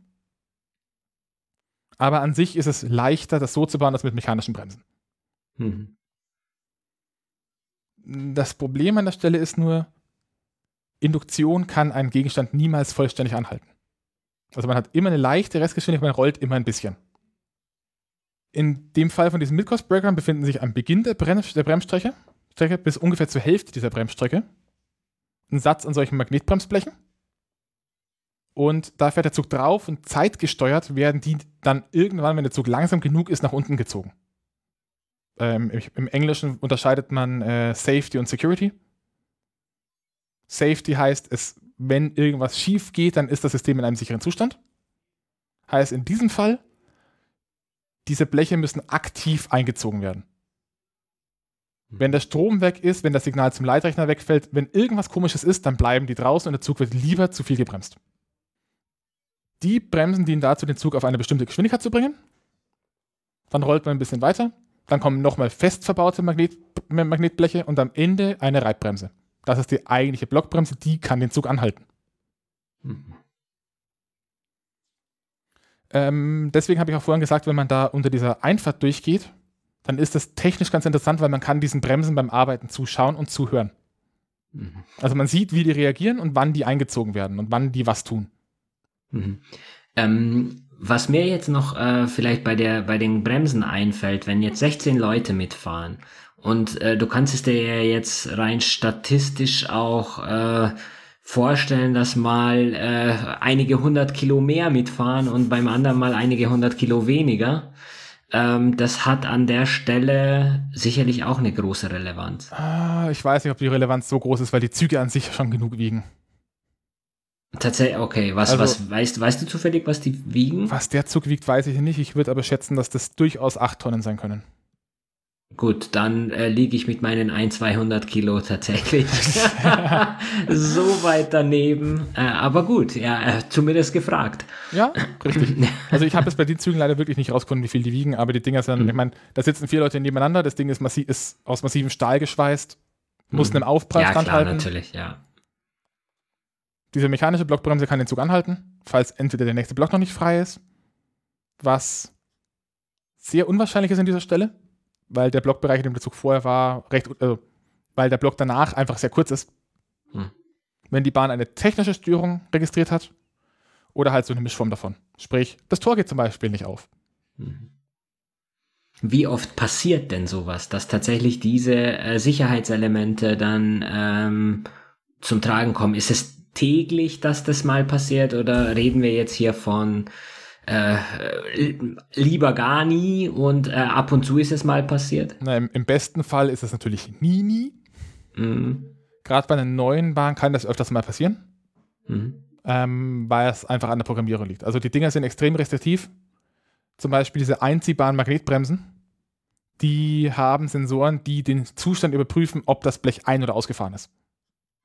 Aber an sich ist es leichter, das so zu bauen, als mit mechanischen Bremsen. Mhm. Das Problem an der Stelle ist nur, Induktion kann einen Gegenstand niemals vollständig anhalten. Also man hat immer eine leichte Restgeschwindigkeit, man rollt immer ein bisschen. In dem Fall von diesem Midcoast-Breakern befinden sich am Beginn der, Brem der Bremsstrecke Strecke bis ungefähr zur Hälfte dieser Bremsstrecke ein Satz an solchen Magnetbremsblechen. Und da fährt der Zug drauf und zeitgesteuert werden die dann irgendwann, wenn der Zug langsam genug ist, nach unten gezogen. Ähm, im, Englischen unterscheidet man äh, Safety und Security. Safety heißt, es, wenn irgendwas schief geht, dann ist das System in einem sicheren Zustand. Heißt in diesem Fall, diese Bleche müssen aktiv eingezogen werden. Wenn der Strom weg ist, wenn das Signal zum Leitrechner wegfällt, wenn irgendwas komisches ist, dann bleiben die draußen und der Zug wird lieber zu viel gebremst. Die Bremsen dienen dazu, den Zug auf eine bestimmte Geschwindigkeit zu bringen. Dann rollt man ein bisschen weiter. Dann kommen nochmal fest verbaute Magnet Magnetbleche und am Ende eine Reibbremse. Das ist die eigentliche Blockbremse, die kann den Zug anhalten. Mhm. Ähm, deswegen habe ich auch vorhin gesagt, wenn man da unter dieser Einfahrt durchgeht, dann ist das technisch ganz interessant, weil man kann diesen Bremsen beim Arbeiten zuschauen und zuhören. Mhm. Also man sieht, wie die reagieren und wann die eingezogen werden und wann die was tun. Mhm. Ähm, was mir jetzt noch äh, vielleicht bei der bei den Bremsen einfällt, wenn jetzt 16 Leute mitfahren und äh, du kannst es dir ja jetzt rein statistisch auch äh, vorstellen, dass mal äh, einige hundert Kilo mehr mitfahren und beim anderen mal einige hundert Kilo weniger. Ähm, das hat an der Stelle sicherlich auch eine große Relevanz. Ah, ich weiß nicht, ob die Relevanz so groß ist, weil die Züge an sich schon genug wiegen. Tatsächlich, okay. Was, also, was weißt, weißt du zufällig, was die wiegen? Was der Zug wiegt, weiß ich nicht. Ich würde aber schätzen, dass das durchaus 8 Tonnen sein können. Gut, dann äh, liege ich mit meinen 1, 200 Kilo tatsächlich so weit daneben. Äh, aber gut, ja, äh, zumindest gefragt. Ja, richtig. Also ich habe es bei den Zügen leider wirklich nicht rausgefunden, wie viel die wiegen, aber die Dinger sind, mhm. ich meine, da sitzen vier Leute nebeneinander, das Ding ist, massiv, ist aus massivem Stahl geschweißt, muss mhm. einem Aufprall ja, standhalten. Ja, natürlich, ja. Diese mechanische Blockbremse kann den Zug anhalten, falls entweder der nächste Block noch nicht frei ist, was sehr unwahrscheinlich ist an dieser Stelle, weil der Blockbereich, in dem der Zug vorher war, recht, also, weil der Block danach einfach sehr kurz ist. Hm. Wenn die Bahn eine technische Störung registriert hat oder halt so eine Mischform davon. Sprich, das Tor geht zum Beispiel nicht auf. Hm. Wie oft passiert denn sowas, dass tatsächlich diese äh, Sicherheitselemente dann ähm, zum Tragen kommen? Ist es täglich, dass das mal passiert oder reden wir jetzt hier von äh, lieber gar nie und äh, ab und zu ist es mal passiert? Na, im, im, besten Fall ist es natürlich nie, nie. Mhm. Gerade bei einer neuen Bahn kann das öfters mal passieren, mhm. ähm, weil es einfach an der Programmierung liegt. Also die Dinger sind extrem restriktiv. Zum Beispiel diese einziehbaren Magnetbremsen, die haben Sensoren, die den Zustand überprüfen, ob das Blech ein- oder ausgefahren ist.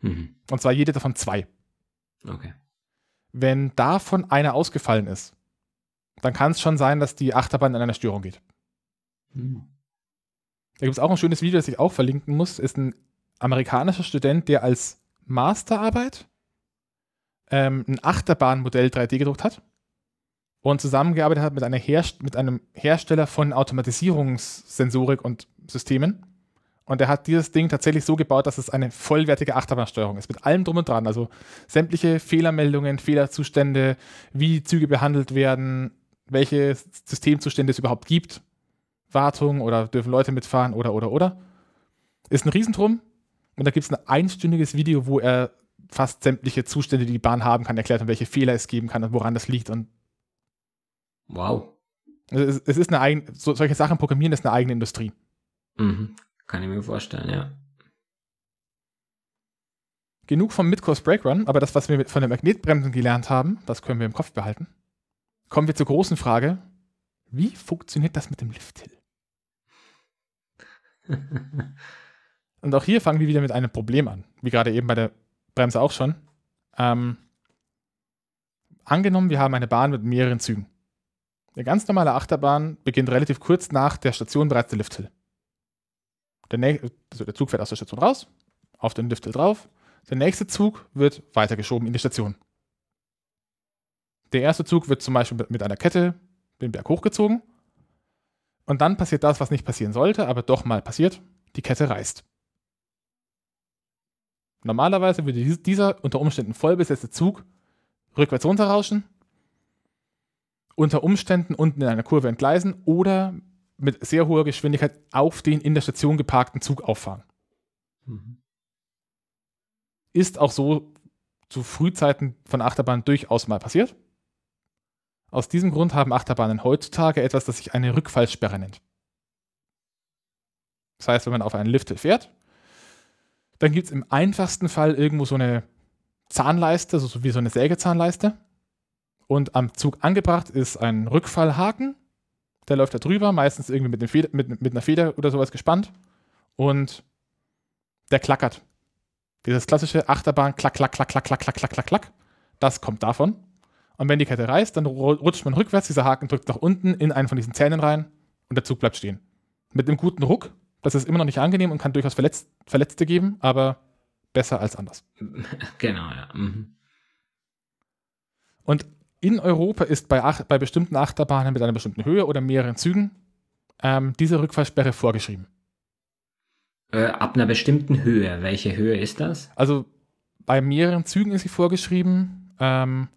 Mhm. Und zwar jede davon zwei. Okay. Wenn davon einer ausgefallen ist, dann kann es schon sein, dass die Achterbahn in einer Störung geht. Hm. Da gibt es auch ein schönes Video, das ich auch verlinken muss. Ist ein amerikanischer Student, der als Masterarbeit ähm, ein Achterbahnmodell 3D gedruckt hat und zusammengearbeitet hat mit, Herst mit einem Hersteller von Automatisierungssensorik und Systemen und er hat dieses Ding tatsächlich so gebaut, dass es eine vollwertige Achterbahnsteuerung ist, mit allem drum und dran. Also sämtliche Fehlermeldungen, Fehlerzustände, wie Züge behandelt werden, welche Systemzustände es überhaupt gibt, Wartung oder dürfen Leute mitfahren oder, oder, oder. Ist ein Riesentrum. Und da gibt es ein einstündiges Video, wo er fast sämtliche Zustände, die die Bahn haben kann, erklärt und welche Fehler es geben kann und woran das liegt und Wow. Es, es ist eine eigene, so, solche Sachen programmieren ist eine eigene Industrie. Mhm. Kann ich mir vorstellen, ja. Genug vom Midcourse Break Run, aber das, was wir von den Magnetbremsen gelernt haben, das können wir im Kopf behalten. Kommen wir zur großen Frage: Wie funktioniert das mit dem Lifthill? Und auch hier fangen wir wieder mit einem Problem an, wie gerade eben bei der Bremse auch schon. Ähm, angenommen, wir haben eine Bahn mit mehreren Zügen. Eine ganz normale Achterbahn beginnt relativ kurz nach der Station bereits der Lifthill. Der, also der Zug fährt aus der Station raus, auf den Lifthill drauf. Der nächste Zug wird weitergeschoben in die Station. Der erste Zug wird zum Beispiel mit einer Kette den Berg hochgezogen. Und dann passiert das, was nicht passieren sollte, aber doch mal passiert. Die Kette reißt. Normalerweise würde dieser unter Umständen vollbesetzte Zug rückwärts runterrauschen, unter Umständen unten in einer Kurve entgleisen oder mit sehr hoher Geschwindigkeit auf den in der Station geparkten Zug auffahren. Mhm. Ist auch so zu Frühzeiten von Achterbahnen durchaus mal passiert. Aus diesem Grund haben Achterbahnen heutzutage etwas, das sich eine Rückfallsperre nennt. Das heißt, wenn man auf einen Lift fährt, dann gibt es im einfachsten Fall irgendwo so eine Zahnleiste, so wie so eine Sägezahnleiste. Und am Zug angebracht ist ein Rückfallhaken. Der läuft da drüber, meistens irgendwie mit, Feder, mit, mit einer Feder oder sowas gespannt. Und der klackert. Dieses klassische Achterbahn, klack, klack, klack, klack, klack, klack, klack, klack, klack. Das kommt davon. Und wenn die Kette reißt, dann rutscht man rückwärts, dieser Haken drückt nach unten in einen von diesen Zähnen rein und der Zug bleibt stehen. Mit einem guten Ruck das ist immer noch nicht angenehm und kann durchaus Verletz Verletzte geben, aber besser als anders. Genau, ja. Mhm. Und in Europa ist bei, Ach bei bestimmten Achterbahnen mit einer bestimmten Höhe oder mehreren Zügen ähm, diese Rückfallsperre vorgeschrieben. Äh, ab einer bestimmten Höhe. Welche Höhe ist das? Also bei mehreren Zügen ist sie vorgeschrieben. Ähm,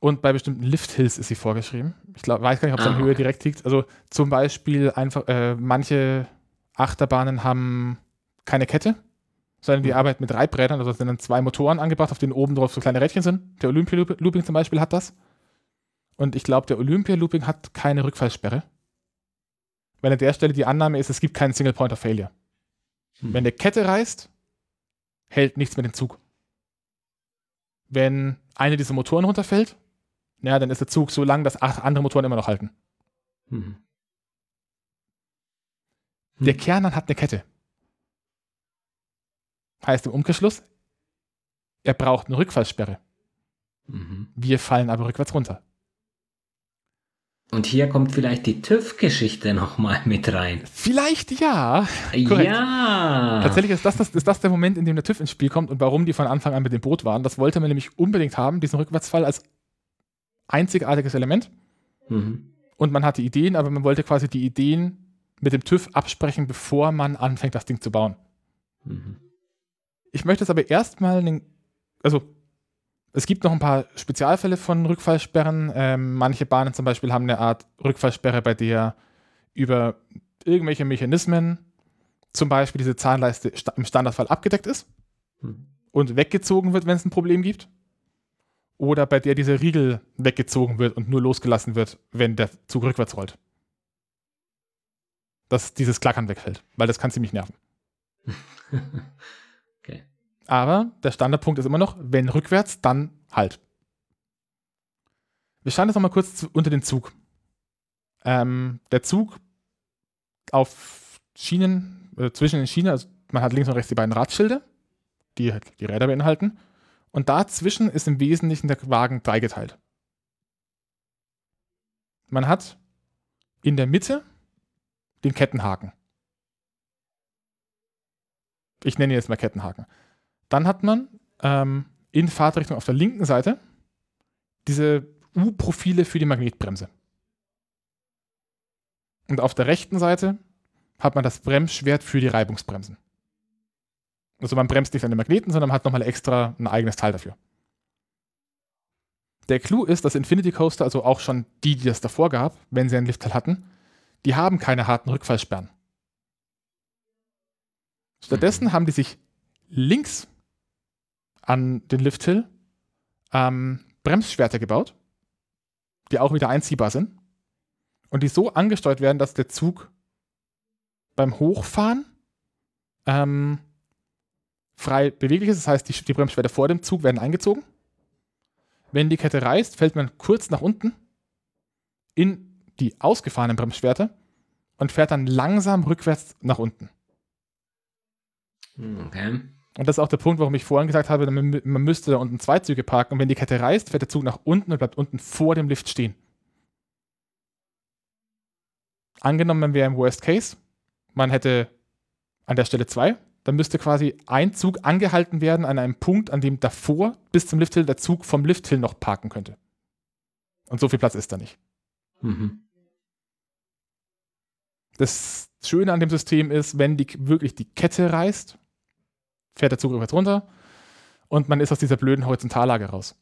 und bei bestimmten Lift-Hills ist sie vorgeschrieben. Ich glaub, weiß gar nicht, ob es ah, an Höhe okay. direkt liegt. Also zum Beispiel einfach, äh, manche Achterbahnen haben keine Kette, sondern die mhm. arbeiten mit Reibrädern, also sind dann zwei Motoren angebracht, auf denen oben drauf so kleine Rädchen sind. Der Olympia Looping zum Beispiel hat das. Und ich glaube, der Olympia Looping hat keine Rückfallsperre. Weil an der Stelle die Annahme ist, es gibt keinen Single Point of Failure. Hm. Wenn der Kette reißt, hält nichts mit dem Zug. Wenn eine dieser Motoren runterfällt, ja, dann ist der Zug so lang, dass acht andere Motoren immer noch halten. Hm. Der hm. Kern hat eine Kette. Heißt im Umkehrschluss, er braucht eine Rückfallsperre. Mhm. Wir fallen aber rückwärts runter. Und hier kommt vielleicht die TÜV-Geschichte nochmal mit rein. Vielleicht ja. Korrekt. Ja. Tatsächlich ist das, das, ist das der Moment, in dem der TÜV ins Spiel kommt und warum die von Anfang an mit dem Boot waren. Das wollte man nämlich unbedingt haben, diesen Rückwärtsfall als einzigartiges Element. Mhm. Und man hatte Ideen, aber man wollte quasi die Ideen mit dem TÜV absprechen, bevor man anfängt, das Ding zu bauen. Mhm. Ich möchte es aber erstmal, also es gibt noch ein paar Spezialfälle von Rückfallsperren. Ähm, manche Bahnen zum Beispiel haben eine Art Rückfallsperre, bei der über irgendwelche Mechanismen zum Beispiel diese Zahnleiste im Standardfall abgedeckt ist mhm. und weggezogen wird, wenn es ein Problem gibt. Oder bei der dieser Riegel weggezogen wird und nur losgelassen wird, wenn der Zug rückwärts rollt dass dieses Klackern wegfällt, weil das kann ziemlich nerven. okay. Aber der Standardpunkt ist immer noch, wenn rückwärts, dann halt. Wir schauen jetzt nochmal kurz zu, unter den Zug. Ähm, der Zug auf Schienen, äh, zwischen den Schienen, also man hat links und rechts die beiden Radschilde, die die Räder beinhalten. Und dazwischen ist im Wesentlichen der Wagen dreigeteilt. Man hat in der Mitte den Kettenhaken. Ich nenne ihn jetzt mal Kettenhaken. Dann hat man ähm, in Fahrtrichtung auf der linken Seite diese U-Profile für die Magnetbremse. Und auf der rechten Seite hat man das Bremsschwert für die Reibungsbremsen. Also man bremst nicht an den Magneten, sondern man hat nochmal extra ein eigenes Teil dafür. Der Clou ist, dass Infinity Coaster, also auch schon die, die das davor gab, wenn sie einen Liftteil hatten, die haben keine harten Rückfallsperren. Stattdessen mhm. haben die sich links an den Lifthill ähm, Bremsschwerter gebaut, die auch wieder einziehbar sind und die so angesteuert werden, dass der Zug beim Hochfahren ähm, frei beweglich ist. Das heißt, die, die Bremsschwerter vor dem Zug werden eingezogen. Wenn die Kette reißt, fällt man kurz nach unten in die ausgefahrenen Bremsschwerter und fährt dann langsam rückwärts nach unten. Hm, okay. Und das ist auch der Punkt, warum ich vorhin gesagt habe, man, man müsste da unten zwei Züge parken und wenn die Kette reißt, fährt der Zug nach unten und bleibt unten vor dem Lift stehen. Angenommen, man wäre im Worst Case, man hätte an der Stelle zwei, dann müsste quasi ein Zug angehalten werden an einem Punkt, an dem davor bis zum Lifthill der Zug vom Lifthill noch parken könnte. Und so viel Platz ist da nicht. Mhm. Das Schöne an dem System ist, wenn die, wirklich die Kette reißt, fährt der Zug rückwärts runter und man ist aus dieser blöden Horizontallage raus.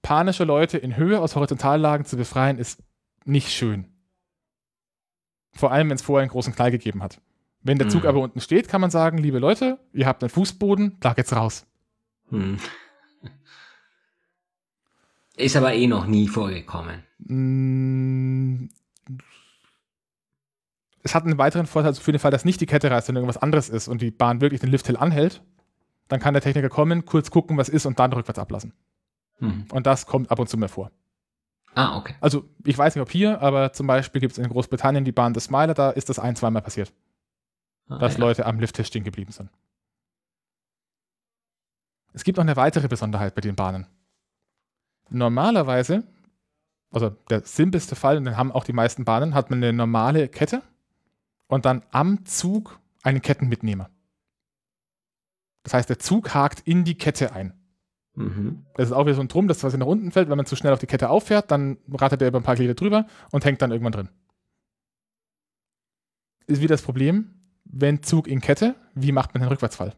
Panische Leute in Höhe aus Horizontallagen zu befreien, ist nicht schön. Vor allem, wenn es vorher einen großen Knall gegeben hat. Wenn der Zug mhm. aber unten steht, kann man sagen, liebe Leute, ihr habt einen Fußboden, da geht's raus. Mhm. Ist aber eh noch nie vorgekommen. Mm. Es hat einen weiteren Vorteil also für den Fall, dass nicht die Kette reißt, sondern irgendwas anderes ist und die Bahn wirklich den Lifthill anhält. Dann kann der Techniker kommen, kurz gucken, was ist und dann rückwärts ablassen. Mhm. Und das kommt ab und zu mehr vor. Ah, okay. Also ich weiß nicht, ob hier, aber zum Beispiel gibt es in Großbritannien die Bahn des Smiler, da ist das ein, zweimal passiert. Ah, dass ja. Leute am Lifttisch stehen geblieben sind. Es gibt noch eine weitere Besonderheit bei den Bahnen. Normalerweise, also der simpelste Fall, und den haben auch die meisten Bahnen, hat man eine normale Kette und dann am Zug einen Kettenmitnehmer. Das heißt, der Zug hakt in die Kette ein. Mhm. Das ist auch wieder so ein Drum, das quasi nach unten fällt. Wenn man zu schnell auf die Kette auffährt, dann rattert er über ein paar Glieder drüber und hängt dann irgendwann drin. Ist wieder das Problem, wenn Zug in Kette, wie macht man den Rückwärtsfall?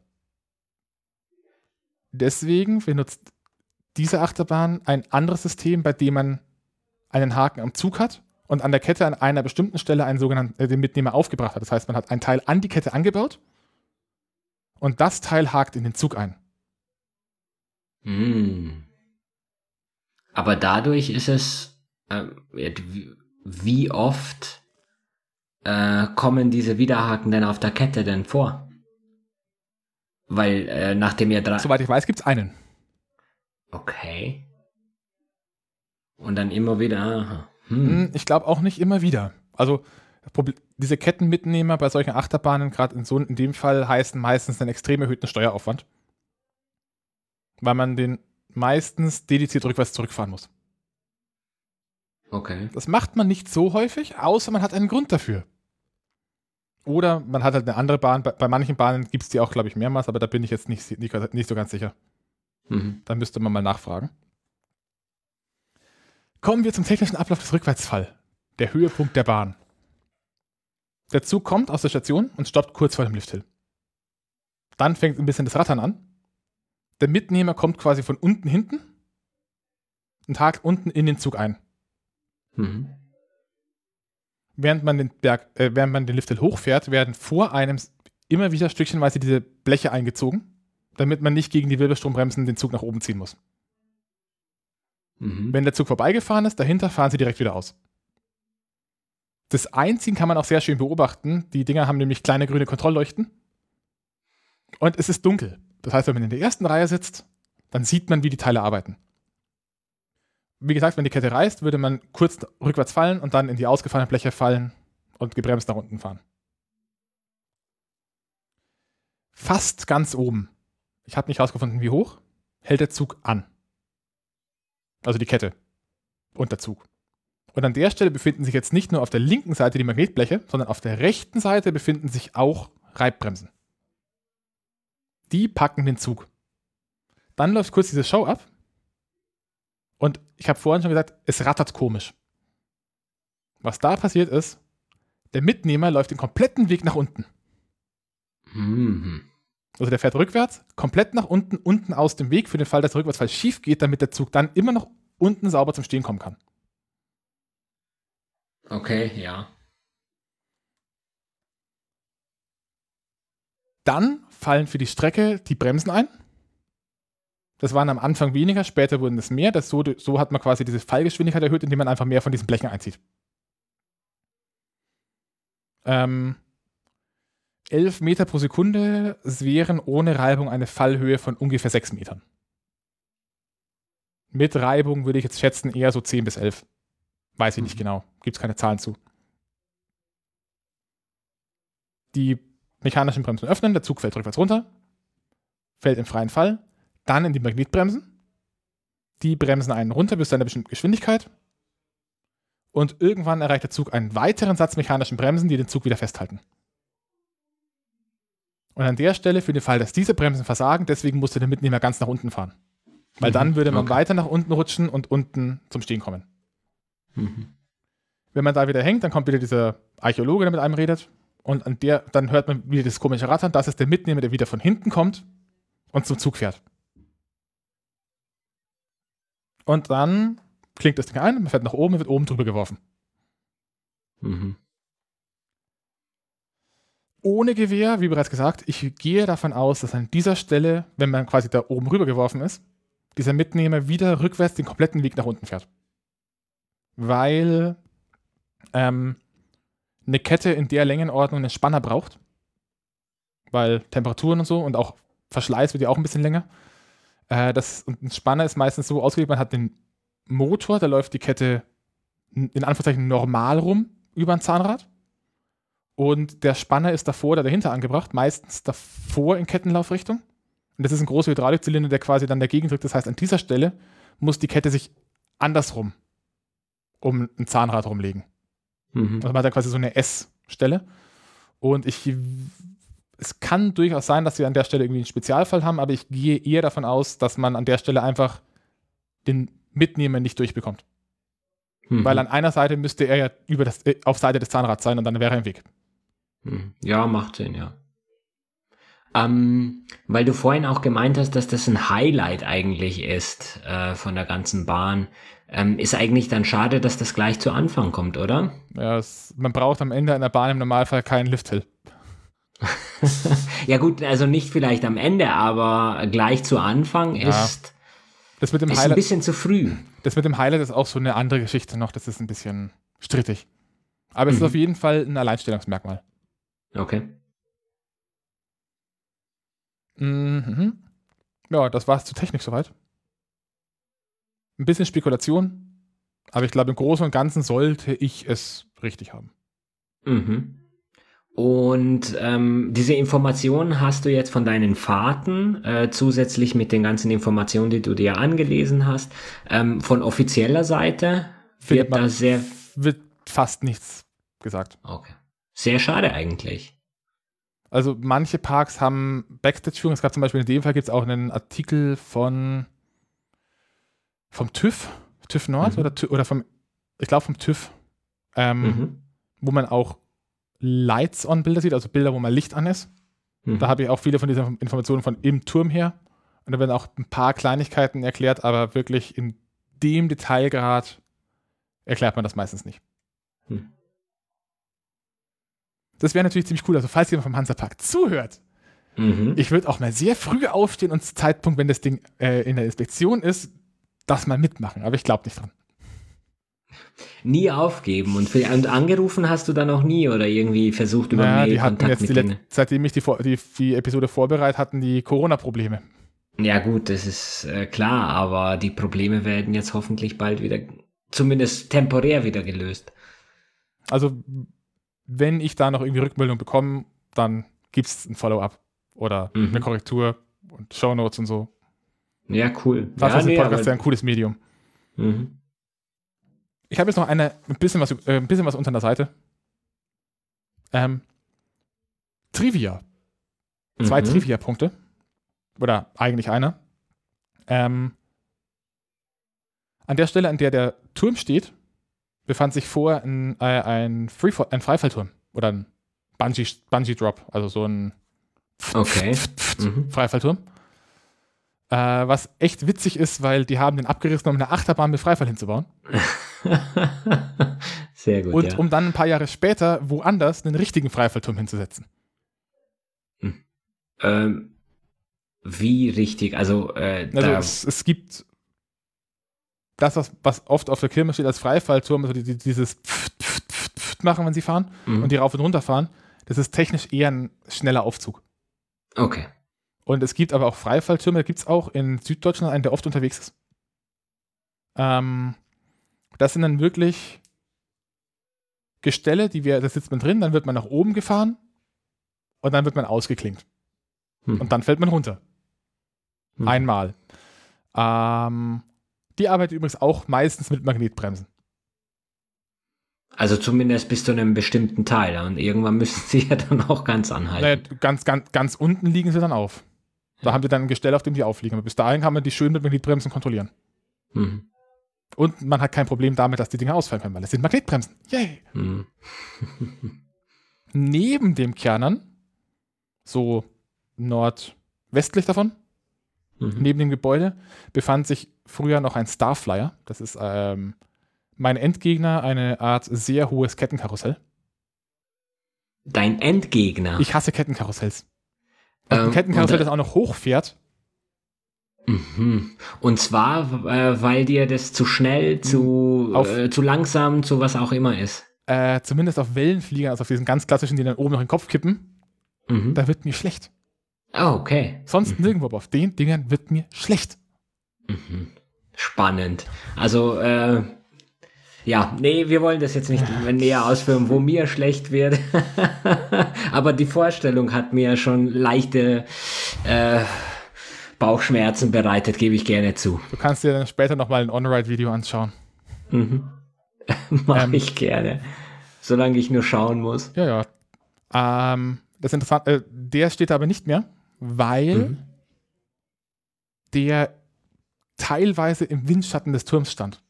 Deswegen benutzt diese Achterbahn ein anderes System, bei dem man einen Haken am Zug hat und an der Kette an einer bestimmten Stelle einen sogenannten äh, den Mitnehmer aufgebracht hat. Das heißt, man hat ein Teil an die Kette angebaut und das Teil hakt in den Zug ein. Hm. Aber dadurch ist es, äh, wie oft äh, kommen diese Widerhaken denn auf der Kette denn vor? Weil äh, nachdem ihr drei. Soweit ich weiß, gibt es einen. Okay. Und dann immer wieder. Hm. hm ich glaube auch nicht immer wieder. Also diese Kettenmitnehmer bei solchen Achterbahnen, gerade in so in dem Fall, heißen meistens einen extrem erhöhten Steueraufwand weil man den meistens dediziert rückwärts zurückfahren muss. Okay. Das macht man nicht so häufig, außer man hat einen Grund dafür. Oder man hat halt eine andere Bahn. Bei, bei manchen Bahnen gibt es die auch, glaube ich, mehrmals, aber da bin ich jetzt nicht, nicht, nicht so ganz sicher. Mhm. Da müsste man mal nachfragen. Kommen wir zum technischen Ablauf des Rückwärtsfall. Der Höhepunkt der Bahn. Der Zug kommt aus der Station und stoppt kurz vor dem Lifthill. Dann fängt ein bisschen das Rattern an der Mitnehmer kommt quasi von unten hinten und hakt unten in den Zug ein. Mhm. Während man den Berg, äh, während man den Lifthill hochfährt, werden vor einem immer wieder stückchenweise diese Bleche eingezogen, damit man nicht gegen die Wirbelstrombremsen den Zug nach oben ziehen muss. Mhm. Wenn der Zug vorbeigefahren ist, dahinter fahren sie direkt wieder aus. Das Einziehen kann man auch sehr schön beobachten. Die Dinger haben nämlich kleine grüne Kontrollleuchten. Und es ist dunkel. Das heißt, wenn man in der ersten Reihe sitzt, dann sieht man, wie die Teile arbeiten. Wie gesagt, wenn die Kette reißt, würde man kurz rückwärts fallen und dann in die ausgefallene Bleche fallen und gebremst nach unten fahren. Fast ganz oben, ich habe nicht herausgefunden, wie hoch, hält der Zug an. Also die Kette und der Zug. Und an der Stelle befinden sich jetzt nicht nur auf der linken Seite die Magnetbleche, sondern auf der rechten Seite befinden sich auch Reibbremsen. Die packen den Zug. Dann läuft kurz diese Show ab. Und ich habe vorhin schon gesagt, es rattert komisch. Was da passiert ist, der Mitnehmer läuft den kompletten Weg nach unten. Mhm. Also der fährt rückwärts, komplett nach unten, unten aus dem Weg für den Fall, dass der Rückwärtsfall schief geht, damit der Zug dann immer noch unten sauber zum Stehen kommen kann. Okay, ja. Dann fallen für die Strecke die Bremsen ein. Das waren am Anfang weniger, später wurden es mehr. Das so, so hat man quasi diese Fallgeschwindigkeit erhöht, indem man einfach mehr von diesen Blechen einzieht. Ähm, 11 Meter pro Sekunde wären ohne Reibung eine Fallhöhe von ungefähr 6 Metern. Mit Reibung würde ich jetzt schätzen eher so 10 bis 11. Weiß ich nicht mhm. genau. Gibt es keine Zahlen zu. Die mechanischen Bremsen öffnen, der Zug fällt rückwärts runter, fällt im freien Fall, dann in die Magnetbremsen. Die bremsen einen runter bis zu einer bestimmten Geschwindigkeit. Und irgendwann erreicht der Zug einen weiteren Satz mechanischen Bremsen, die den Zug wieder festhalten. Und an der Stelle, für den Fall, dass diese Bremsen versagen, deswegen musste der Mitnehmer ganz nach unten fahren. Weil mhm, dann würde man okay. weiter nach unten rutschen und unten zum Stehen kommen. Mhm. Wenn man da wieder hängt, dann kommt wieder dieser Archäologe, der mit einem redet. Und an der, dann hört man wieder das komische Rattern. Das ist der Mitnehmer, der wieder von hinten kommt und zum Zug fährt. Und dann klingt das Ding ein, man fährt nach oben und wird oben drüber geworfen. Mhm. Ohne Gewehr, wie bereits gesagt, ich gehe davon aus, dass an dieser Stelle, wenn man quasi da oben rüber geworfen ist, dieser Mitnehmer wieder rückwärts den kompletten Weg nach unten fährt. Weil ähm, eine Kette in der Längenordnung einen Spanner braucht. Weil Temperaturen und so und auch Verschleiß wird ja auch ein bisschen länger. Äh, das, und ein Spanner ist meistens so ausgelegt, man hat den Motor, da läuft die Kette in Anführungszeichen normal rum über ein Zahnrad. Und der Spanner ist davor oder dahinter angebracht, meistens davor in Kettenlaufrichtung. Und das ist ein großer Hydraulikzylinder, der quasi dann dagegen drückt. Das heißt, an dieser Stelle muss die Kette sich andersrum um ein Zahnrad rumlegen. Mhm. Also man hat da quasi so eine S-Stelle. Und ich, es kann durchaus sein, dass wir an der Stelle irgendwie einen Spezialfall haben, aber ich gehe eher davon aus, dass man an der Stelle einfach den Mitnehmer nicht durchbekommt. Mhm. Weil an einer Seite müsste er ja über das, äh, auf Seite des Zahnrads sein und dann wäre er im Weg. Mhm. Ja, macht Sinn, ja. Ähm, weil du vorhin auch gemeint hast, dass das ein Highlight eigentlich ist äh, von der ganzen Bahn. Ähm, ist eigentlich dann schade, dass das gleich zu Anfang kommt, oder? Ja, es, man braucht am Ende einer Bahn im Normalfall keinen Lifthill. ja gut, also nicht vielleicht am Ende, aber gleich zu Anfang ja. ist, das mit dem ist Highlight, ein bisschen zu früh. Das mit dem Highlight ist auch so eine andere Geschichte noch, das ist ein bisschen strittig. Aber es mhm. ist auf jeden Fall ein Alleinstellungsmerkmal. Okay. Mhm. Ja, das war es zur Technik soweit. Ein bisschen Spekulation, aber ich glaube, im Großen und Ganzen sollte ich es richtig haben. Mhm. Und ähm, diese Informationen hast du jetzt von deinen Fahrten, äh, zusätzlich mit den ganzen Informationen, die du dir angelesen hast, ähm, von offizieller Seite wird da sehr. Wird fast nichts gesagt. Okay. Sehr schade eigentlich. Also manche Parks haben Backstage-Führung. Es gab zum Beispiel in dem Fall gibt es auch einen Artikel von vom TÜV, TÜV Nord mhm. oder, oder vom, ich glaube vom TÜV, ähm, mhm. wo man auch Lights-on-Bilder sieht, also Bilder, wo mal Licht an ist. Mhm. Da habe ich auch viele von diesen Informationen von im Turm her. Und da werden auch ein paar Kleinigkeiten erklärt, aber wirklich in dem Detailgrad erklärt man das meistens nicht. Hm. Das wäre natürlich ziemlich cool. Also, falls jemand vom Hansapark zuhört, mhm. ich würde auch mal sehr früh aufstehen und zum Zeitpunkt, wenn das Ding äh, in der Inspektion ist, das mal mitmachen. Aber ich glaube nicht dran. Nie aufgeben. Und, für, und, angerufen hast du dann auch nie oder irgendwie versucht über naja, Mail die hatten Kontakt jetzt mit die, Seitdem ich die, die, die Episode vorbereitet, hatten die Corona-Probleme. Ja gut, das ist äh, klar, aber die Probleme werden jetzt hoffentlich bald wieder, zumindest temporär wieder gelöst. Also wenn ich da noch irgendwie Rückmeldung bekomme, dann gibt es ein Follow-up oder mhm. eine Korrektur und Shownotes und so. Ja, cool. Das ja, ist nee, Podcast ja ein cooles Medium. Mhm. Ich habe jetzt noch eine, ein, bisschen was, äh, ein bisschen was unter der Seite. Ähm, Trivia. Zwei mhm. Trivia-Punkte. Oder eigentlich einer. Ähm, an der Stelle, an der der Turm steht, befand sich vor ein, äh, ein, Freefall, ein Freifallturm oder ein Bungee, Bungee Drop, also so ein okay. mhm. Freifallturm. Äh, was echt witzig ist, weil die haben den abgerissen, um eine Achterbahn mit Freifall hinzubauen. Sehr gut. Und ja. um dann ein paar Jahre später woanders einen richtigen Freifallturm hinzusetzen. Hm. Ähm, Wie richtig? Also, äh, Also es, es gibt das, was, was oft auf der Kirmes steht als Freifallturm, also die, die, dieses Pft, Pft, Pft, Pft machen, wenn sie fahren mhm. und die rauf und runter fahren. Das ist technisch eher ein schneller Aufzug. okay. Und es gibt aber auch Freifalltürme, da gibt es auch in Süddeutschland einen, der oft unterwegs ist. Ähm, das sind dann wirklich Gestelle, die wir, da sitzt man drin, dann wird man nach oben gefahren und dann wird man ausgeklinkt. Hm. Und dann fällt man runter. Hm. Einmal. Ähm, die arbeitet übrigens auch meistens mit Magnetbremsen. Also zumindest bis zu einem bestimmten Teil. Und irgendwann müssen sie ja dann auch ganz anhalten. Naja, ganz, ganz, ganz unten liegen sie dann auf. Da haben wir dann ein Gestell, auf dem die aufliegen. Aber bis dahin kann man die schön mit Magnetbremsen kontrollieren. Mhm. Und man hat kein Problem damit, dass die Dinger ausfallen können, weil es sind Magnetbremsen. Yay! Mhm. Neben dem Kernern, so nordwestlich davon, Mhm. neben dem Gebäude, befand sich früher noch ein Starflyer. Das ist ähm, mein Endgegner, eine Art sehr hohes Kettenkarussell. Dein Endgegner. Ich hasse Kettenkarussells. Ähm, Kettenkarussell, das auch noch hochfährt. Mhm. Und zwar, äh, weil dir das zu schnell, zu, äh, zu langsam, zu was auch immer ist. Äh, zumindest auf Wellenfliegern, also auf diesen ganz klassischen, die dann oben noch in den Kopf kippen, Mhm. da wird mir schlecht. Ah, okay. Sonst nirgendwo, aber auf den Dingern wird mir schlecht. Mhm. Spannend. Also, äh, ja, nee, wir wollen das jetzt nicht näher ausführen, wo mir schlecht wird. Aber die Vorstellung hat mir schon leichte äh, Bauchschmerzen bereitet, gebe ich gerne zu. Du kannst dir dann später nochmal ein On-Ride-Video anschauen. Mhm. Mach Ähm. ich gerne. Solange ich nur schauen muss. Ja, ja. Ähm, das Interessante, äh, der steht aber nicht mehr, weil Mhm. der teilweise im Windschatten des Turms stand.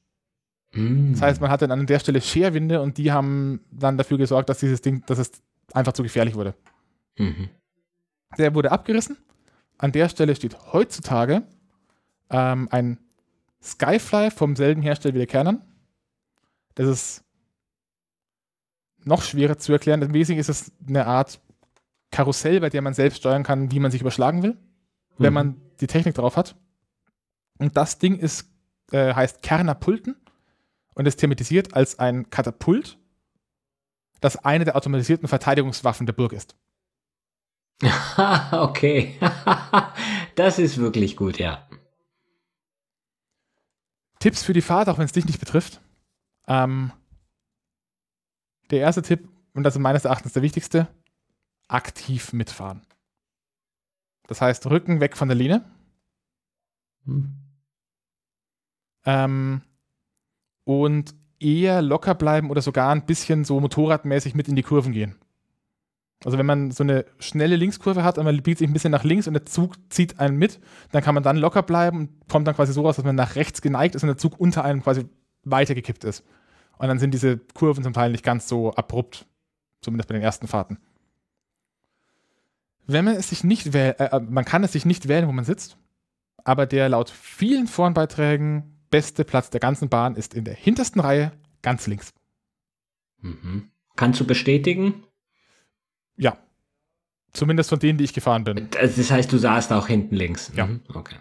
Mhm. Das heißt, man hatte dann an der Stelle Scherwinde und die haben dann dafür gesorgt, dass dieses Ding, dass es einfach zu gefährlich wurde. Mhm. Der wurde abgerissen. An der Stelle steht heutzutage ähm, ein Skyfly vom selben Hersteller wie der Canon. Das ist noch schwerer zu erklären. Im Wesentlichen ist es eine Art Karussell, bei der man selbst steuern kann, wie man sich überschlagen will, wenn Mhm. man die Technik drauf hat. Und das Ding ist, äh, heißt Kernapulten und ist thematisiert als ein Katapult, das eine der automatisierten Verteidigungswaffen der Burg ist. okay. das ist wirklich gut, ja. Tipps für die Fahrt, auch wenn es dich nicht betrifft. Ähm, der erste Tipp, und das ist meines Erachtens der wichtigste, aktiv mitfahren. Das heißt, Rücken weg von der Lehne. Mhm. Ähm, und eher locker bleiben oder sogar ein bisschen so motorradmäßig mit in die Kurven gehen. Also wenn man so eine schnelle Linkskurve hat und man biegt sich ein bisschen nach links und der Zug zieht einen mit, dann kann man dann locker bleiben und kommt dann quasi so raus, dass man nach rechts geneigt ist und der Zug unter einem quasi weitergekippt ist. Und dann sind diese Kurven zum Teil nicht ganz so abrupt, zumindest bei den ersten Fahrten. Wenn man es sich nicht wählt, äh, man kann es sich nicht wählen, wo man sitzt, aber der laut vielen Forenbeiträgen beste Platz der ganzen Bahn ist in der hintersten Reihe, ganz links. Mhm. Kannst du bestätigen? Ja. Zumindest von denen, die ich gefahren bin. Das heißt, du saßt auch hinten links. Ja. Mhm. Okay.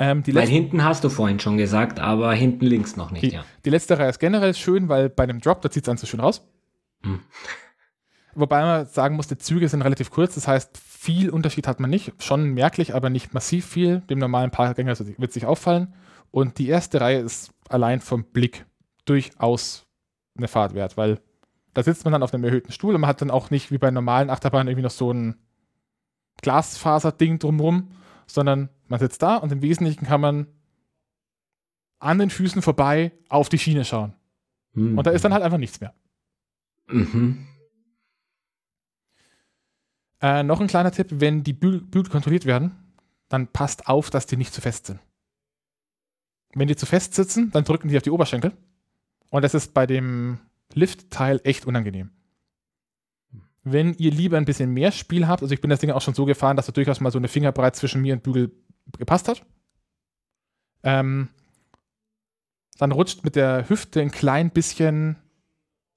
Ähm, die, Weil hinten hast du vorhin schon gesagt, aber hinten links noch nicht, die, ja. die letzte Reihe ist generell schön, weil bei einem Drop, da zieht es dann so schön raus. Mhm. Wobei man sagen muss, die Züge sind relativ kurz, das heißt, viel Unterschied hat man nicht. Schon merklich, aber nicht massiv viel. Dem normalen Parkgänger wird sich auffallen. Und die erste Reihe ist allein vom Blick durchaus eine Fahrt wert, weil da sitzt man dann auf einem erhöhten Stuhl und man hat dann auch nicht wie bei normalen Achterbahnen irgendwie noch so ein Glasfaser-Ding drumrum, sondern man sitzt da und im Wesentlichen kann man an den Füßen vorbei auf die Schiene schauen. Mhm. Und da ist dann halt einfach nichts mehr. Mhm. Äh, noch ein kleiner Tipp, wenn die Bügel, Bügel kontrolliert werden, dann passt auf, dass die nicht zu fest sind. Wenn die zu fest sitzen, dann drücken die auf die Oberschenkel. Und das ist bei dem Lift-Teil echt unangenehm. Wenn ihr lieber ein bisschen mehr Spiel habt, also ich bin das Ding auch schon so gefahren, dass da durchaus mal so eine Fingerbreit zwischen mir und Bügel gepasst hat, ähm, dann rutscht mit der Hüfte ein klein bisschen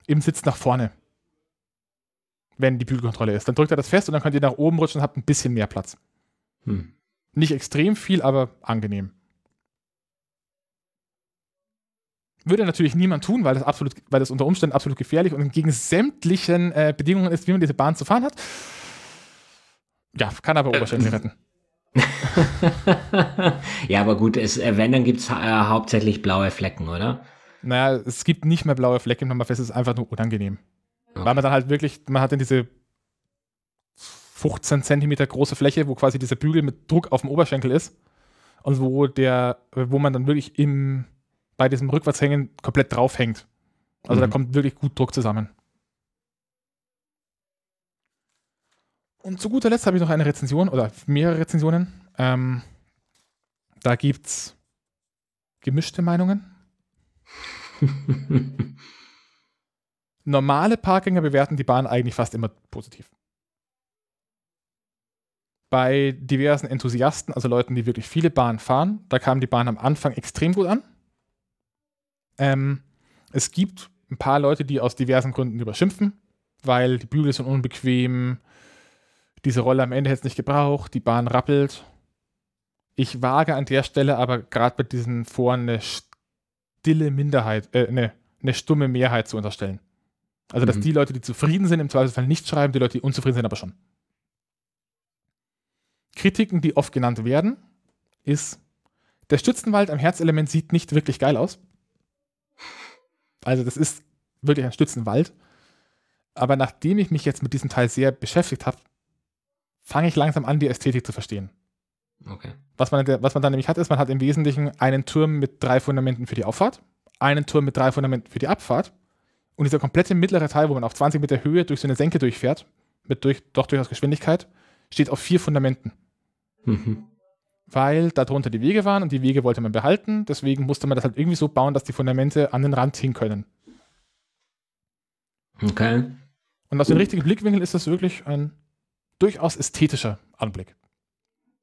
im Sitz nach vorne wenn die Bügelkontrolle ist. Dann drückt er das fest und dann könnt ihr nach oben rutschen und habt ein bisschen mehr Platz. Hm. Nicht extrem viel, aber angenehm. Würde natürlich niemand tun, weil das absolut, weil das unter Umständen absolut gefährlich und gegen sämtlichen äh, Bedingungen ist, wie man diese Bahn zu fahren hat. Ja, kann aber Oberschenkel äh, retten. ja, aber gut, es, äh, wenn, dann gibt es äh, hauptsächlich blaue Flecken, oder? Naja, es gibt nicht mehr blaue Flecken, wenn man fest ist, einfach nur unangenehm. Okay. Weil man dann halt wirklich, man hat dann diese 15 Zentimeter große Fläche, wo quasi dieser Bügel mit Druck auf dem Oberschenkel ist und wo der, wo man dann wirklich im, bei diesem Rückwärtshängen komplett draufhängt. Also mhm. da kommt wirklich gut Druck zusammen. Und zu guter Letzt habe ich noch eine Rezension oder mehrere Rezensionen. Ähm, da gibt es gemischte Meinungen. Normale Parkgänger bewerten die Bahn eigentlich fast immer positiv. Bei diversen Enthusiasten, also Leuten, die wirklich viele Bahnen fahren, da kam die Bahn am Anfang extrem gut an. Ähm, es gibt ein paar Leute, die aus diversen Gründen überschimpfen, weil die Bügel sind unbequem, diese Rolle am Ende hätte es nicht gebraucht, die Bahn rappelt. Ich wage an der Stelle aber gerade bei diesen Foren eine stille Minderheit, äh, eine, eine stumme Mehrheit zu unterstellen. Also, dass mhm. die Leute, die zufrieden sind, im Zweifelsfall nicht schreiben, die Leute, die unzufrieden sind, aber schon. Kritiken, die oft genannt werden, ist, der Stützenwald am Herzelement sieht nicht wirklich geil aus. Also, das ist wirklich ein Stützenwald. Aber nachdem ich mich jetzt mit diesem Teil sehr beschäftigt habe, fange ich langsam an, die Ästhetik zu verstehen. Okay. Was man, was man dann nämlich hat, ist, man hat im Wesentlichen einen Turm mit drei Fundamenten für die Auffahrt, einen Turm mit drei Fundamenten für die Abfahrt und dieser komplette mittlere Teil, wo man auf 20 Meter Höhe durch so eine Senke durchfährt, mit durch, doch durchaus Geschwindigkeit, steht auf vier Fundamenten. Mhm. Weil darunter die Wege waren und die Wege wollte man behalten, deswegen musste man das halt irgendwie so bauen, dass die Fundamente an den Rand hin können. Okay. Und aus dem richtigen Blickwinkel ist das wirklich ein durchaus ästhetischer Anblick.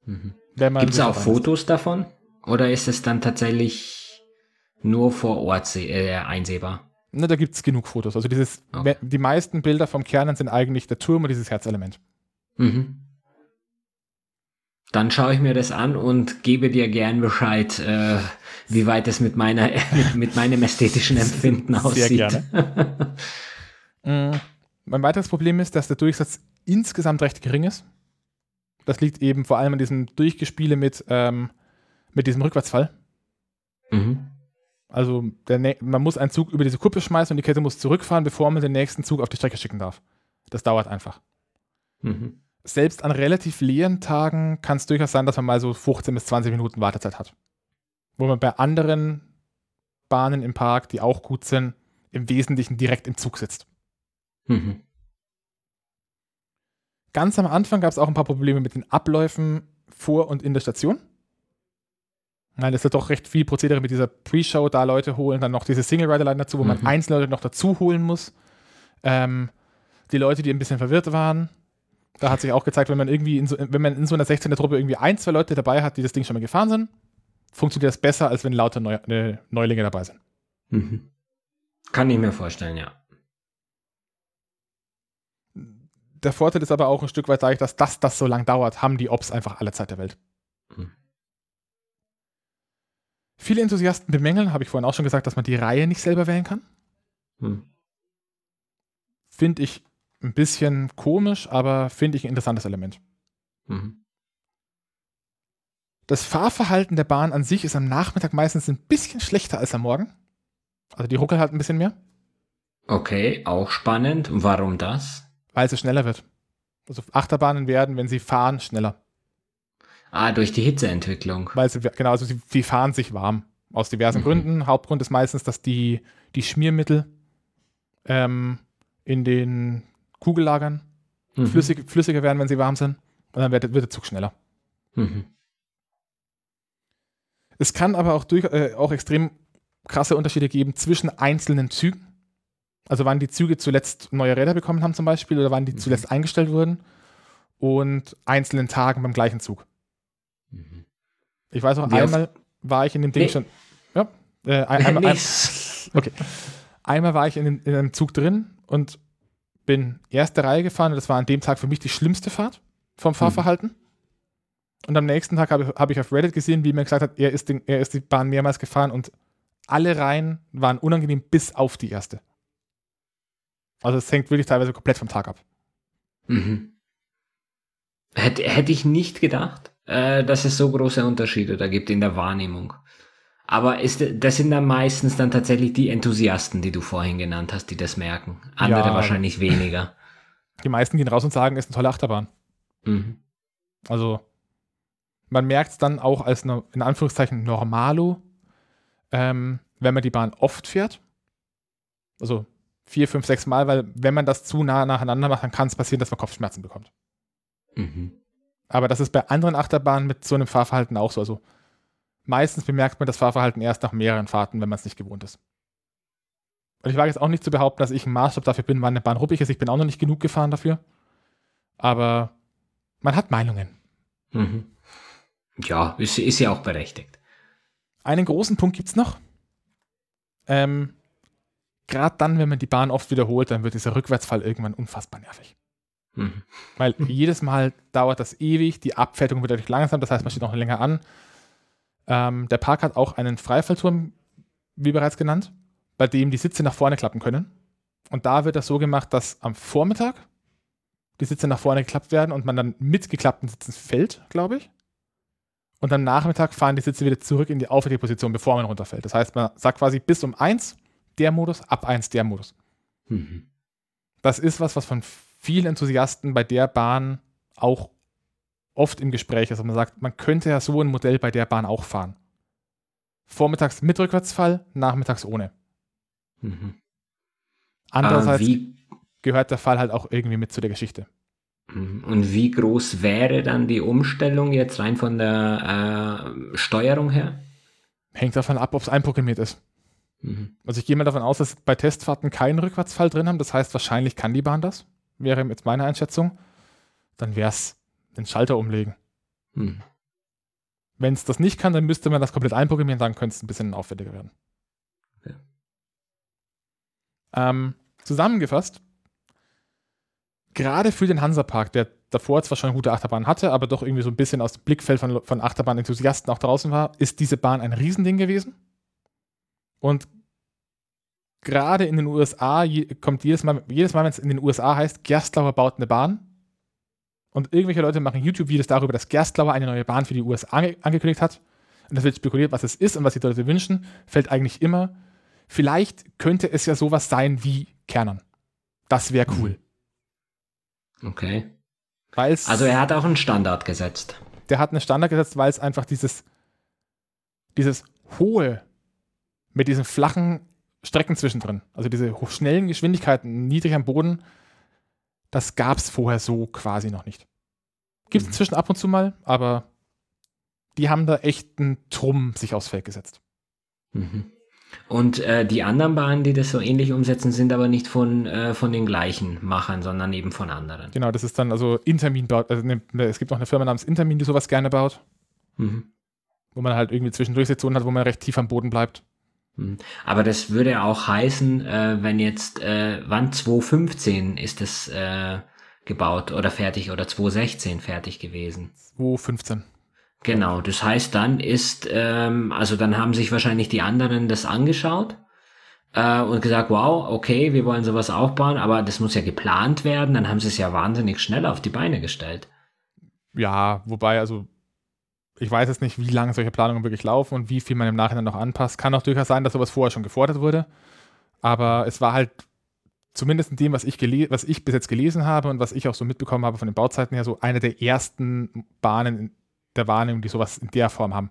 Mhm. Gibt es auch Fotos ist. davon? Oder ist es dann tatsächlich nur vor Ort äh, einsehbar? Ne, da gibt es genug Fotos. Also dieses, okay. die meisten Bilder vom Kernen sind eigentlich der Turm und dieses Herzelement. Mhm. Dann schaue ich mir das an und gebe dir gern Bescheid, äh, wie weit es mit, meiner, mit, mit meinem ästhetischen Empfinden aussieht. Sehr gerne. mm, mein weiteres Problem ist, dass der Durchsatz insgesamt recht gering ist. Das liegt eben vor allem an diesem Durchgespiele mit, ähm, mit diesem Rückwärtsfall. Mhm. Also der, man muss einen Zug über diese Kuppe schmeißen und die Kette muss zurückfahren, bevor man den nächsten Zug auf die Strecke schicken darf. Das dauert einfach. Mhm. Selbst an relativ leeren Tagen kann es durchaus sein, dass man mal so 15 bis 20 Minuten Wartezeit hat. Wo man bei anderen Bahnen im Park, die auch gut sind, im Wesentlichen direkt im Zug sitzt. Mhm. Ganz am Anfang gab es auch ein paar Probleme mit den Abläufen vor und in der Station. Nein, das ist ja doch recht viel Prozedere mit dieser Pre-Show, da Leute holen, dann noch diese Single-Rider-Line dazu, wo mhm. man einzelne Leute noch dazu holen muss. Ähm, die Leute, die ein bisschen verwirrt waren, da hat sich auch gezeigt, wenn man irgendwie in so, wenn man in so einer 16er Truppe irgendwie ein, zwei Leute dabei hat, die das Ding schon mal gefahren sind, funktioniert das besser, als wenn lauter Neu ne, Neulinge dabei sind. Mhm. Kann ich mir vorstellen, ja. Der Vorteil ist aber auch ein Stück weit, dadurch, dass das, das so lang dauert, haben die Ops einfach alle Zeit der Welt. Mhm. Viele Enthusiasten bemängeln, habe ich vorhin auch schon gesagt, dass man die Reihe nicht selber wählen kann. Mhm. Finde ich ein bisschen komisch, aber finde ich ein interessantes Element. Mhm. Das Fahrverhalten der Bahn an sich ist am Nachmittag meistens ein bisschen schlechter als am Morgen. Also die ruckelt halt ein bisschen mehr. Okay, auch spannend. Warum das? Weil sie schneller wird. Also Achterbahnen werden, wenn sie fahren, schneller. Ah, durch die Hitzeentwicklung. Weil sie, genau, also sie, sie fahren sich warm. Aus diversen mhm. Gründen. Hauptgrund ist meistens, dass die, die Schmiermittel ähm, in den Kugellagern mhm. flüssig, flüssiger werden, wenn sie warm sind. Und dann wird, wird der Zug schneller. Mhm. Es kann aber auch, durch, äh, auch extrem krasse Unterschiede geben zwischen einzelnen Zügen. Also wann die Züge zuletzt neue Räder bekommen haben zum Beispiel oder wann die mhm. zuletzt eingestellt wurden und einzelnen Tagen beim gleichen Zug. Mhm. Ich weiß auch, Wie einmal war ich in dem Ding nee. schon. Ja, äh, ein, einmal, ein, okay. Einmal war ich in, in, einem Zug drin und bin erste Reihe gefahren und das war an dem Tag für mich die schlimmste Fahrt vom mhm. Fahrverhalten. Und am nächsten Tag habe hab ich auf Reddit gesehen, wie mir gesagt hat, er ist, den, er ist die Bahn mehrmals gefahren und alle Reihen waren unangenehm bis auf die erste. Also es hängt wirklich teilweise komplett vom Tag ab. Mhm. Hätte, hätte ich nicht gedacht, äh, dass es so große Unterschiede da gibt in der Wahrnehmung. Aber ist, das sind dann meistens dann tatsächlich die Enthusiasten, die du vorhin genannt hast, die das merken. Andere ja, wahrscheinlich weniger. Die meisten gehen raus und sagen, es ist eine tolle Achterbahn. Mhm. Also man merkt es dann auch als in Anführungszeichen Normalo, ähm, wenn man die Bahn oft fährt. Also vier, fünf, sechs Mal, weil wenn man das zu nah nacheinander macht, dann kann es passieren, dass man Kopfschmerzen bekommt. Mhm. Aber das ist bei anderen Achterbahnen mit so einem Fahrverhalten auch so. Also meistens bemerkt man das Fahrverhalten erst nach mehreren Fahrten, wenn man es nicht gewohnt ist. Und ich wage jetzt auch nicht zu behaupten, dass ich ein Maßstab dafür bin, wann eine Bahn ruppig ist. Ich bin auch noch nicht genug gefahren dafür. Aber man hat Meinungen. Mhm. Ja, ist, ist ja auch berechtigt. Einen großen Punkt gibt es noch. Ähm, Gerade dann, wenn man die Bahn oft wiederholt, dann wird dieser Rückwärtsfall irgendwann unfassbar nervig. Mhm. Weil jedes Mal dauert das ewig, die Abfertigung wird dadurch langsam, das heißt, man steht noch länger an. Ähm, der Park hat auch einen Freifallturm, wie bereits genannt, bei dem die Sitze nach vorne klappen können. Und da wird das so gemacht, dass am Vormittag die Sitze nach vorne geklappt werden und man dann mit geklappten Sitzen fällt, glaube ich. Und am Nachmittag fahren die Sitze wieder zurück in die Aufwärtsposition, bevor man runterfällt. Das heißt, man sagt quasi bis um 1 der Modus, ab 1 der Modus. Mhm. Das ist was, was von vielen Enthusiasten bei der Bahn auch oft im Gespräch ist. Und man sagt, man könnte ja so ein Modell bei der Bahn auch fahren. Vormittags mit Rückwärtsfall, nachmittags ohne. Mhm. Andererseits äh, gehört der Fall halt auch irgendwie mit zu der Geschichte. Mhm. Und wie groß wäre dann die Umstellung jetzt rein von der äh, Steuerung her? Hängt davon ab, ob es einprogrammiert ist. Mhm. Also ich gehe mal davon aus, dass bei Testfahrten keinen Rückwärtsfall drin haben. Das heißt, wahrscheinlich kann die Bahn das. Wäre jetzt meine Einschätzung. Dann wäre es den Schalter umlegen. Mhm. Wenn es das nicht kann, dann müsste man das komplett einprogrammieren, dann könnte es ein bisschen aufwendiger werden. Okay. Ähm, zusammengefasst, gerade für den Hansapark, der davor zwar schon eine gute Achterbahn hatte, aber doch irgendwie so ein bisschen aus dem Blickfeld von, von Achterbahn-Enthusiasten auch draußen war, ist diese Bahn ein Riesending gewesen. Und gerade in den USA kommt jedes Mal, jedes Mal, wenn es in den USA heißt, Gerstlauer baut eine Bahn. Und irgendwelche Leute machen YouTube-Videos darüber, dass Gerstlauer eine neue Bahn für die USA ange angekündigt hat. Und das wird spekuliert, was es ist und was die Leute wünschen. Fällt eigentlich immer. Vielleicht könnte es ja sowas sein wie Kernern. Das wäre cool. Okay. Weil's, also er hat auch einen Standard gesetzt. Der hat einen Standard gesetzt, weil es einfach dieses, dieses hohe mit diesen flachen Strecken zwischendrin, also diese schnellen Geschwindigkeiten niedrig am Boden, das gab es vorher so quasi noch nicht. Gibt es mhm. inzwischen ab und zu mal, aber die haben da echt einen Trumm sich aufs Feld gesetzt. Mhm. Und äh, die anderen Bahnen, die das so ähnlich umsetzen, sind aber nicht von, äh, von den gleichen Machern, sondern eben von anderen. Genau, das ist dann also Intermin baut, also ne, es gibt noch eine Firma namens Intermin, die sowas gerne baut. Mhm. Wo man halt irgendwie zwischendurch Sektionen hat, wo man recht tief am Boden bleibt. Mhm. Aber das würde auch heißen, äh, wenn jetzt, äh, wann 2015 ist das äh, gebaut oder fertig oder 2016 fertig gewesen? 2015. Genau, das heißt, dann ist, ähm, also dann haben sich wahrscheinlich die anderen das angeschaut äh, und gesagt, wow, okay, wir wollen sowas aufbauen, aber das muss ja geplant werden, dann haben sie es ja wahnsinnig schnell auf die Beine gestellt. Ja, wobei, also ich weiß jetzt nicht, wie lange solche Planungen wirklich laufen und wie viel man im Nachhinein noch anpasst. Kann auch durchaus sein, dass sowas vorher schon gefordert wurde. Aber es war halt, zumindest in dem, was ich, was ich bis jetzt gelesen habe und was ich auch so mitbekommen habe von den Bauzeiten her, so eine der ersten Bahnen der Wahrnehmung, die sowas in der Form haben.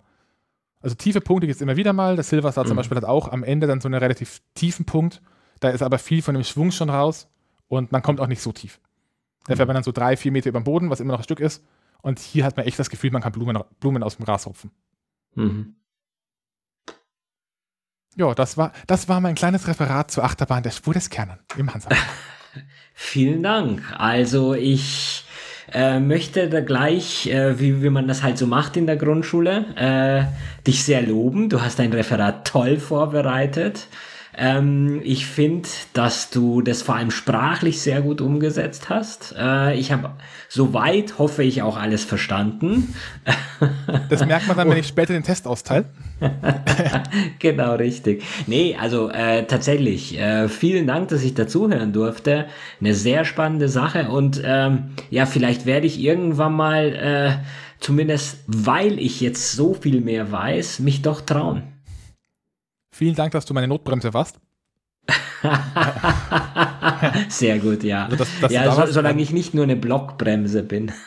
Also tiefe Punkte gibt es immer wieder mal. Der Silverstar mhm. zum Beispiel hat auch am Ende dann so einen relativ tiefen Punkt. Da ist aber viel von dem Schwung schon raus und man kommt auch nicht so tief. Da fährt mhm. man dann so drei, vier Meter über dem Boden, was immer noch ein Stück ist. Und hier hat man echt das Gefühl, man kann Blumen, Blumen aus dem Gras rupfen. Mhm. Ja, das war, das war mein kleines Referat zur Achterbahn der Spur des Kernen im Hansa. Vielen Dank. Also ich äh, möchte da gleich, äh, wie, wie man das halt so macht in der Grundschule, äh, dich sehr loben. Du hast dein Referat toll vorbereitet. Ähm, ich finde, dass du das vor allem sprachlich sehr gut umgesetzt hast. Äh, ich habe soweit, hoffe ich, auch alles verstanden. Das merkt man dann, wenn ich später den Test austeile. genau, richtig. Nee, also äh, tatsächlich, äh, vielen Dank, dass ich dazuhören durfte. Eine sehr spannende Sache und ähm, ja, vielleicht werde ich irgendwann mal, äh, zumindest weil ich jetzt so viel mehr weiß, mich doch trauen. Vielen Dank, dass du meine Notbremse warst. Sehr gut, ja. Also das, das ja, so, solange ich nicht nur eine Blockbremse bin.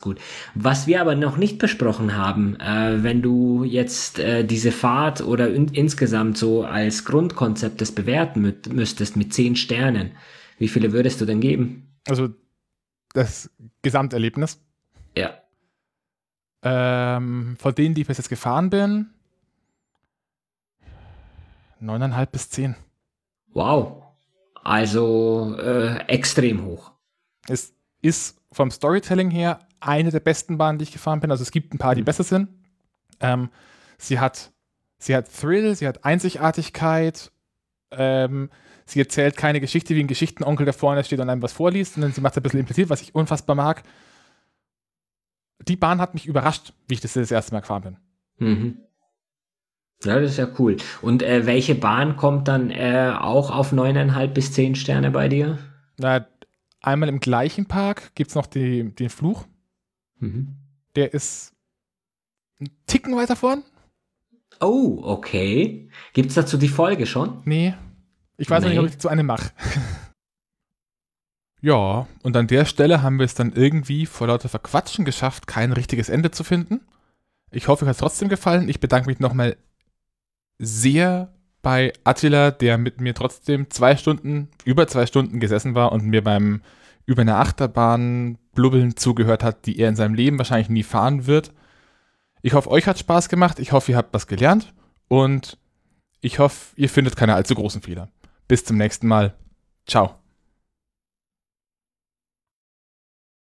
Gut. Was wir aber noch nicht besprochen haben, äh, wenn du jetzt äh, diese Fahrt oder in, insgesamt so als Grundkonzept das bewerten mü müsstest mit zehn Sternen, wie viele würdest du denn geben? Also das Gesamterlebnis? Ja. Ähm, von denen, die ich bis jetzt gefahren bin, neuneinhalb bis zehn. Wow. Also äh, extrem hoch. Es ist vom Storytelling her eine der besten Bahnen, die ich gefahren bin. Also es gibt ein paar, die mhm. besser sind. Ähm, sie hat, sie hat Thrill, sie hat Einzigartigkeit. Ähm, sie erzählt keine Geschichte wie ein Geschichtenonkel, der vorne steht und einem was vorliest, sondern sie macht es ein bisschen impliziert, was ich unfassbar mag. Die Bahn hat mich überrascht, wie ich das das erste Mal gefahren bin. Mhm. Ja, das ist ja cool. Und äh, welche Bahn kommt dann äh, auch auf neuneinhalb bis zehn Sterne bei dir? Na, einmal im gleichen Park gibt es noch die, den Fluch. Mhm. Der ist einen Ticken weiter vorn. Oh, okay. Gibt es dazu die Folge schon? Nee. Ich weiß nee. nicht, ob ich zu eine mache. ja, und an der Stelle haben wir es dann irgendwie vor lauter Verquatschen geschafft, kein richtiges Ende zu finden. Ich hoffe, euch hat es trotzdem gefallen. Ich bedanke mich nochmal sehr bei Attila, der mit mir trotzdem zwei Stunden, über zwei Stunden gesessen war und mir beim über eine Achterbahn blubbeln zugehört hat, die er in seinem Leben wahrscheinlich nie fahren wird. Ich hoffe, euch hat Spaß gemacht. Ich hoffe, ihr habt was gelernt. Und ich hoffe, ihr findet keine allzu großen Fehler. Bis zum nächsten Mal. Ciao.